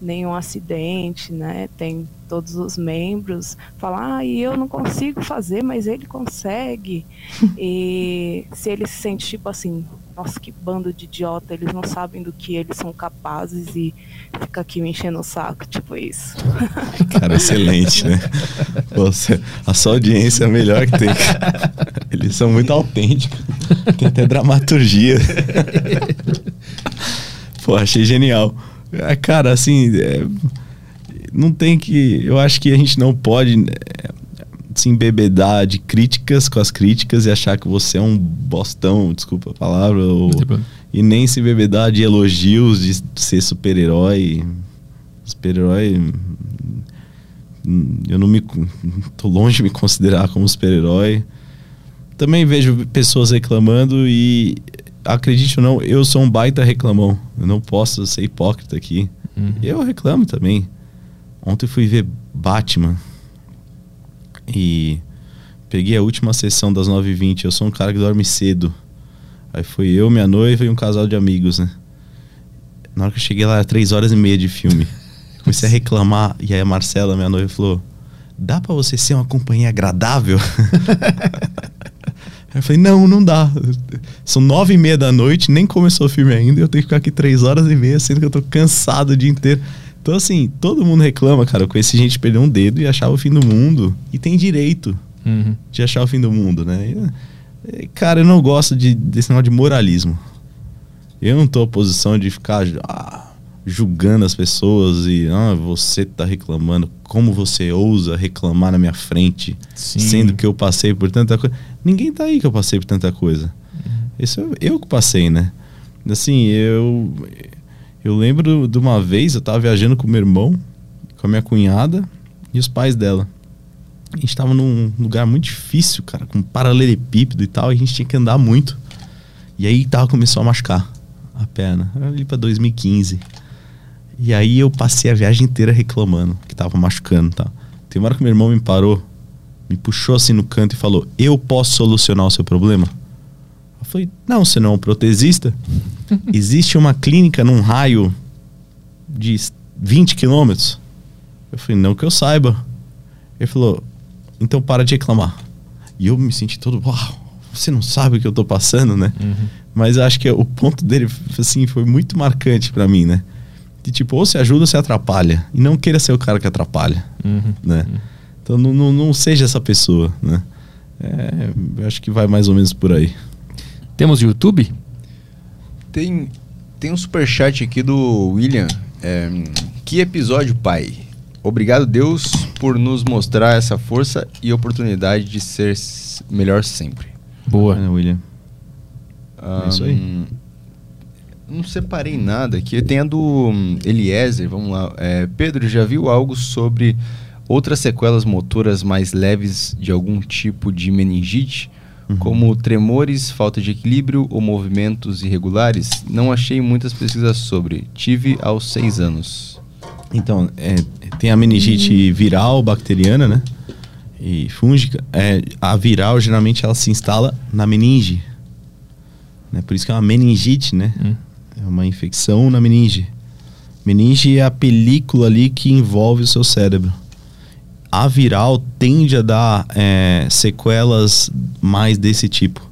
G: nenhum acidente, né? Tem todos os membros, fala, ah, e eu não consigo fazer, mas ele consegue. e se ele se sente tipo assim, nossa, que bando de idiota, eles não sabem do que eles são capazes e fica aqui me enchendo o saco, tipo isso.
C: Cara, excelente, né? Você, a sua audiência é a melhor que tem. Eles são muito autênticos. Tem até dramaturgia. Pô, achei genial. É, Cara, assim, é, não tem que. Eu acho que a gente não pode é, se embebedar de críticas com as críticas e achar que você é um bostão, desculpa a palavra, ou, e nem se embebedar de elogios de ser super-herói. Super-herói. Eu não me. tô longe de me considerar como super-herói. Também vejo pessoas reclamando e acredite ou não, eu sou um baita reclamão. Eu não posso ser hipócrita aqui.
A: Uhum.
C: Eu reclamo também. Ontem fui ver Batman e peguei a última sessão das 9h20. Eu sou um cara que dorme cedo. Aí foi eu, minha noiva e um casal de amigos, né? Na hora que eu cheguei lá, era 3 horas e meia de filme. Comecei a reclamar e aí a Marcela, minha noiva, falou: Dá pra você ser uma companhia agradável? Aí eu falei, não, não dá. São nove e meia da noite, nem começou o filme ainda, e eu tenho que ficar aqui três horas e meia, sendo que eu tô cansado o dia inteiro. Então, assim, todo mundo reclama, cara. Eu conheci gente perder um dedo e achava o fim do mundo. E tem direito
A: Uhum.
C: de achar o fim do mundo, né? E, cara, eu não gosto de, desse negócio de moralismo. Eu não tô na posição de ficar ah, julgando as pessoas e ah, você tá reclamando. Como você ousa reclamar na minha frente,
A: Sim.
C: sendo que eu passei por tanta coisa. Ninguém tá aí que eu passei por tanta coisa. Isso eu, eu que passei, né? Assim, eu eu lembro de uma vez eu tava viajando com meu irmão, com a minha cunhada e os pais dela. A gente tava num lugar muito difícil, cara, com paralelepípedo e tal, e a gente tinha que andar muito. E aí tava começou a machucar a perna. Era ali pra 2015. E aí eu passei a viagem inteira reclamando que tava machucando tal. Tem uma hora que meu irmão me parou, me puxou assim no canto e falou: Eu posso solucionar o seu problema? Falei: Não, você não é um protesista. Existe uma clínica num raio de 20 quilômetros. Eu falei: Não que eu saiba. Ele falou: Então para de reclamar. E eu me senti todo: Uau, você não sabe o que eu tô passando, né? Mas eu acho que o ponto dele, assim, foi muito marcante pra mim, né? De tipo, ou se ajuda ou se atrapalha. E não queira ser o cara que atrapalha,
A: Uhum.
C: né? Então não, não, não seja essa pessoa, né? É, eu acho que vai mais ou menos por aí.
A: Temos YouTube?
B: Tem, tem um superchat aqui do William. É, que episódio, pai? Obrigado, Deus, por nos mostrar essa força e oportunidade de ser melhor sempre.
A: Boa.
C: Né, William? É isso aí.
B: Não separei nada aqui. Tem a do hum, Eliezer, vamos lá. É, Pedro, já viu algo sobre outras sequelas motoras mais leves de algum tipo de meningite? Como tremores, falta de equilíbrio ou movimentos irregulares. Não achei muitas pesquisas sobre. Tive aos seis anos.
C: Então, é, tem a meningite viral, bacteriana, né? E fúngica. É, a viral, geralmente, ela se instala na meninge. Né? Por isso que é uma meningite, né?
A: Hum.
C: É uma infecção na meninge. Meninge é a película ali que envolve o seu cérebro. A viral tende a dar é, sequelas mais desse tipo.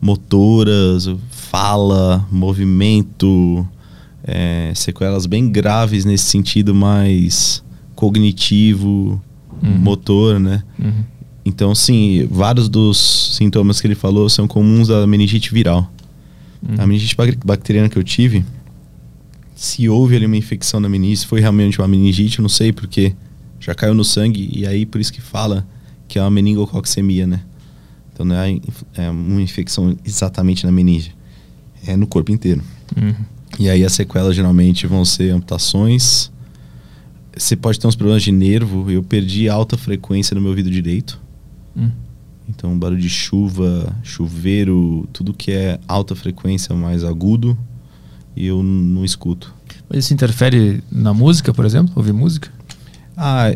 C: Motoras, fala, movimento, é, sequelas bem graves nesse sentido mais cognitivo,
A: Uhum.
C: motor, né?
A: Uhum.
C: Então, sim, vários dos sintomas que ele falou são comuns da meningite viral.
A: Uhum.
C: A meningite bac- bacteriana que eu tive, se houve ali uma infecção na meningite, foi realmente uma meningite, eu não sei porque já caiu no sangue e aí por isso que fala que é uma meningococcemia, né? Então não é, é uma infecção exatamente na meninge, é no corpo inteiro.
A: Uhum.
C: E aí as sequelas geralmente vão ser amputações. Você pode ter uns problemas de nervo. Eu perdi alta frequência no meu ouvido direito.
A: Hum.
C: Então, barulho de chuva, chuveiro, tudo que é alta frequência mais agudo, eu não escuto.
A: Mas isso interfere na música, por exemplo? Ouvir música?
C: Ah,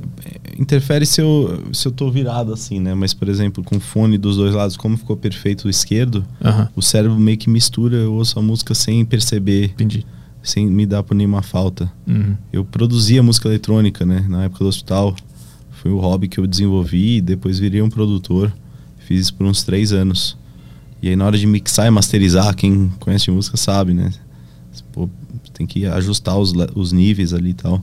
C: interfere se eu, se eu tô virado assim, né? Mas, por exemplo, com fone dos dois lados, como ficou perfeito o esquerdo,
A: Aham,
C: o cérebro meio que mistura, eu ouço a música sem perceber,
A: entendi.
C: sem me dar por nenhuma falta.
A: Uhum.
C: Eu produzia música eletrônica, né? Na época do hospital. Foi o hobby que eu desenvolvi e depois virei um produtor. Fiz isso por uns três anos. E aí na hora de mixar e masterizar, quem conhece música sabe, né? Pô, tem que ajustar os, os níveis ali e tal.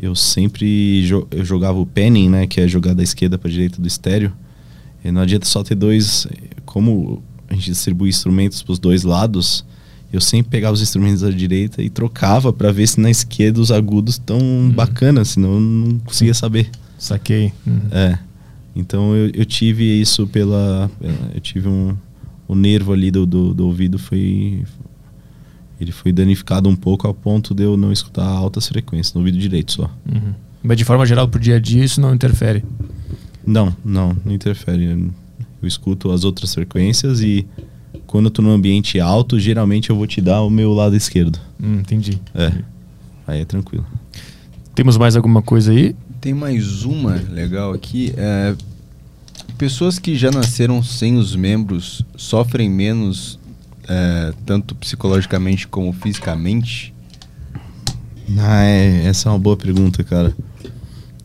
C: Eu sempre jo eu jogava o panning, né? Que é jogar da esquerda para direita do estéreo. E não adianta só ter dois... Como a gente distribui instrumentos para os dois lados, eu sempre pegava os instrumentos da direita e trocava para ver se na esquerda os agudos estão bacanas, senão eu não conseguia saber.
A: Saquei. Uhum.
C: É. Então eu, eu tive isso pela. pela- Eu tive um. O nervo ali do, do, do ouvido foi. Ele foi danificado um pouco ao ponto de eu não escutar altas frequências, no ouvido direito só.
A: Uhum. Mas de forma geral, pro dia a dia, isso não interfere.
C: Não, não, não interfere. Eu escuto as outras frequências e quando eu tô num ambiente alto, geralmente eu vou te dar o meu lado esquerdo.
A: Hum, entendi.
C: É. Aí é tranquilo.
A: Temos mais alguma coisa aí?
B: Tem mais uma legal aqui. É, pessoas que já nasceram sem os membros sofrem menos, é, tanto psicologicamente como fisicamente?
C: Ah, é, essa é uma boa pergunta, cara.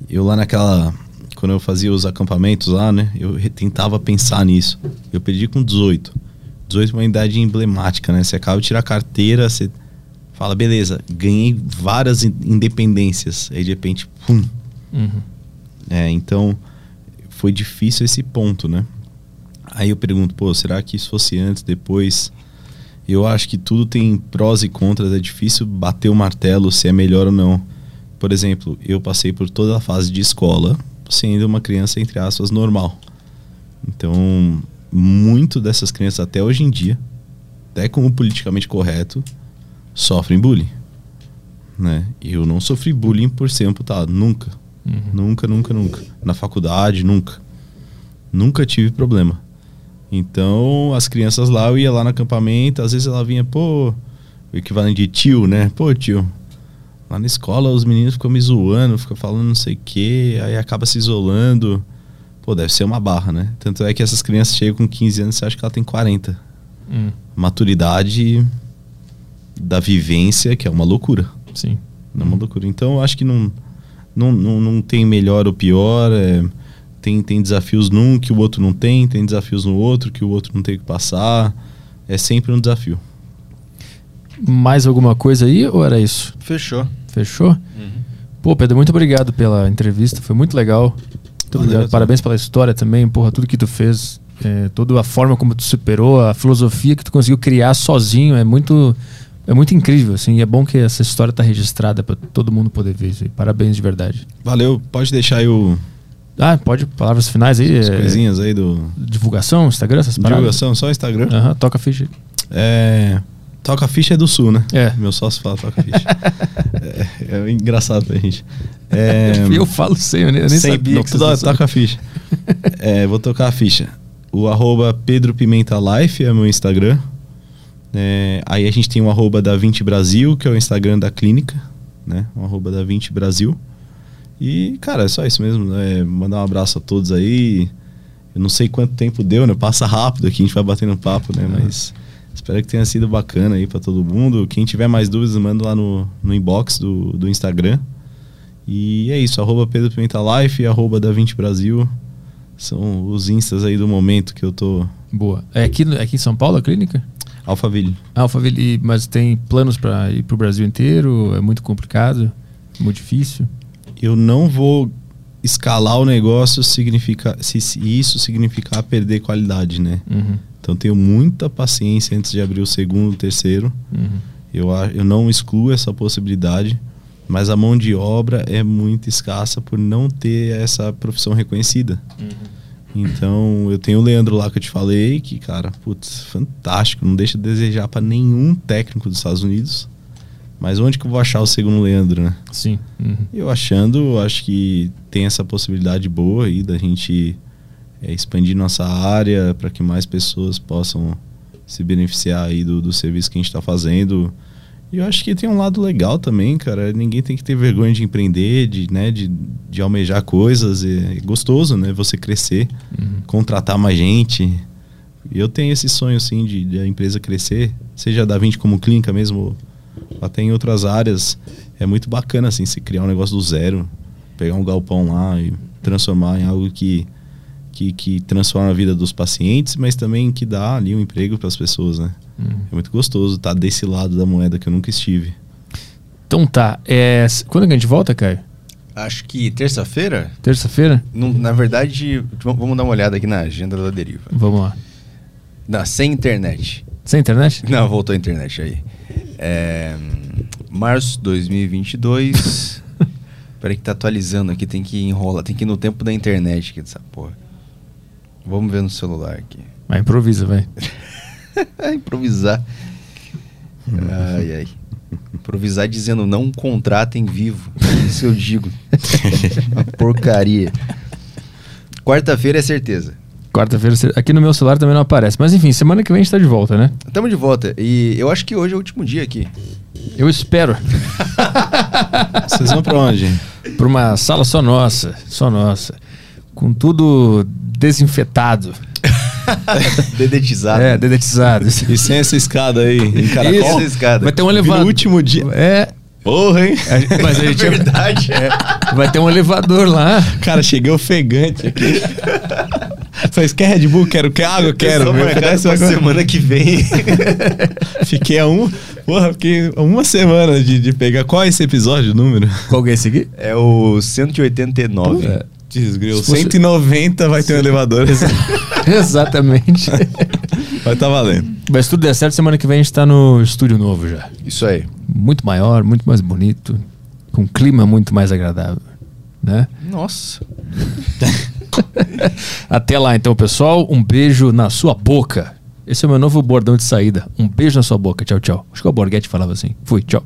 C: Eu lá naquela. Quando eu fazia os acampamentos lá, né? Eu tentava pensar nisso. Eu perdi com 18. 18 é uma idade emblemática, né? Você acaba de tirar a carteira, você fala, beleza, ganhei várias in- independências. Aí de repente, pum.
A: Uhum.
C: É, então foi difícil esse ponto, né? Aí eu pergunto, pô, será que isso fosse antes, depois? Eu acho que tudo tem prós e contras, é difícil bater o martelo se é melhor ou não. Por exemplo, eu passei por toda a fase de escola sendo uma criança, entre aspas, normal. Então, muito dessas crianças até hoje em dia, até como politicamente correto, sofrem bullying. Né? Eu não sofri bullying por ser amputado, nunca.
A: Uhum.
C: Nunca, nunca, nunca. Na faculdade, nunca. Nunca tive problema. Então, as crianças lá, eu ia lá no acampamento, às vezes ela vinha, pô, o equivalente de tio, né? Pô, tio, lá na escola os meninos ficam me zoando, ficam falando não sei o quê, aí acaba se isolando. Pô, deve ser uma barra, né? Tanto é que essas crianças chegam com 15 anos, você acha que ela tem 40.
A: Hum,
C: Maturidade da vivência, que é uma loucura.
A: sim.
C: É uma loucura. Então, eu acho que não, não, não, não tem melhor ou pior. é, tem, tem desafios num que o outro não tem, tem desafios no outro que o outro não tem que passar. É sempre um desafio.
A: Mais alguma coisa aí ou era isso?
B: Fechou.
A: Fechou? Pô, Pedro, muito obrigado pela entrevista, foi muito legal. Muito
C: Valeu,
A: obrigado. Parabéns pela história também, porra, tudo que tu fez, é, toda a forma como tu superou, a filosofia que tu conseguiu criar sozinho, é muito é muito incrível, assim, e é bom que essa história tá registrada para todo mundo poder ver isso aí. Parabéns de verdade.
C: Valeu. Pode deixar aí o,
A: Ah, pode, palavras finais aí,
C: as
A: é,
C: coisinhas aí do.
A: divulgação, Instagram, essas paradas?
C: Divulgação, só Instagram.
A: Aham, toca ficha.
C: É. Toca ficha é do sul, né?
A: É.
C: Meu sócio fala toca ficha. é, é engraçado pra gente. É,
A: Eu falo sem, eu nem, eu nem
C: Sempre,
A: sabia
C: não,
A: que
C: toda toca ficha. É, vou tocar a ficha. o arroba Pedro Pimenta Life é meu Instagram. É, aí a gente tem o arroba da 20 Brasil, que é o Instagram da clínica, né? O arroba da 20 Brasil. E, cara, é só isso mesmo. Né? Mandar um abraço a todos aí. Eu não sei quanto tempo deu, né? Passa rápido aqui, a gente vai batendo papo, né? Mas espero que tenha sido bacana aí para todo mundo. Quem tiver mais dúvidas, manda lá no, no inbox do, do Instagram. E é isso, arroba Pedro Pimenta Life, arroba da 20 Brasil. São os instas aí do momento que eu tô.
A: Boa. É aqui, é aqui em São Paulo a clínica?
C: Alphaville.
A: Alphaville, mas tem planos para ir para o Brasil inteiro? É muito complicado? Muito difícil?
C: Eu não vou escalar o negócio significa, se, se isso significar perder qualidade, né?
A: Uhum.
C: Então tenho muita paciência antes de abrir o segundo, o terceiro.
A: Uhum.
C: Eu, eu não excluo essa possibilidade, mas a mão de obra é muito escassa por não ter essa profissão reconhecida. Então eu tenho o Leandro lá que eu te falei, que, cara, putz, fantástico, não deixa de desejar para nenhum técnico dos Estados Unidos. Mas onde que eu vou achar o segundo Leandro, né?
A: Sim. Uhum.
C: Eu achando, acho que tem essa possibilidade boa aí da gente é, expandir nossa área para que mais pessoas possam se beneficiar aí do, do serviço que a gente está fazendo. E eu acho que tem um lado legal também, cara. Ninguém tem que ter vergonha de empreender, de, né, de, de almejar coisas. É gostoso, né? Você crescer, contratar mais gente. Eu tenho esse sonho, assim, de, de a empresa crescer, seja da 20 como clínica mesmo, até em outras áreas. É muito bacana, assim, se criar um negócio do zero, pegar um galpão lá e transformar em algo que, que, que transforma a vida dos pacientes, mas também que dá ali um emprego para as pessoas, né? É muito gostoso estar desse lado da moeda que eu nunca estive.
A: Então tá. É, quando que a gente volta, Caio?
B: Acho que terça-feira,
A: Terça-feira?
B: na verdade, vamos dar uma olhada aqui na agenda da deriva.
A: Vamos lá.
B: Não, sem internet.
A: Sem internet?
B: Não, voltou a internet aí. É, março 2022. Peraí que tá atualizando aqui, tem que enrolar, tem que ir no tempo da internet aqui dessa porra. Vamos ver no celular aqui.
A: Vai, improvisa, vai.
B: Improvisar. Ai, ai. Improvisar dizendo não contratem vivo. Isso eu digo. Uma porcaria. Quarta-feira é certeza.
A: Quarta-feira. Aqui no meu celular também não aparece. Mas enfim, semana que vem a gente tá de volta, né?
B: Estamos de volta. E eu acho que hoje é o último dia aqui.
A: Eu espero.
C: Vocês vão pra onde?
A: Pra uma sala só nossa. Só nossa. Com tudo desinfetado.
B: Dedetizado.
A: É, dedetizado.
C: E sem essa escada aí, em caracol?
B: Isso, essa escada.
A: Vai ter um elevador.
C: No último dia.
A: É.
C: Porra, hein?
A: a Mas a gente
B: Verdade.
A: vai ter um elevador lá.
C: Cara, cheguei ofegante aqui. Falei, quer Red Bull? Quero, quer água? Quero.
B: Só
C: Me
B: marcado
C: oferece
B: pra
C: uma
B: semana que vem.
C: Fiquei a um. Porra, fiquei uma semana de, de pegar. Qual é esse episódio, o número?
A: Qual que é esse aqui?
B: É o 189.
A: É. Fosse-
C: 190 vai ter um elevador.
A: Exatamente.
C: Vai tá valendo.
A: Mas se tudo der certo, semana que vem a gente tá no estúdio novo já.
B: Isso aí.
A: Muito maior, muito mais bonito. Com um clima muito mais agradável. Né?
B: Nossa.
A: Até lá então, pessoal. Um beijo na sua boca. Esse é o meu novo bordão de saída. Um beijo na sua boca. Tchau, tchau. Acho que o Borghetti falava assim. Fui, tchau.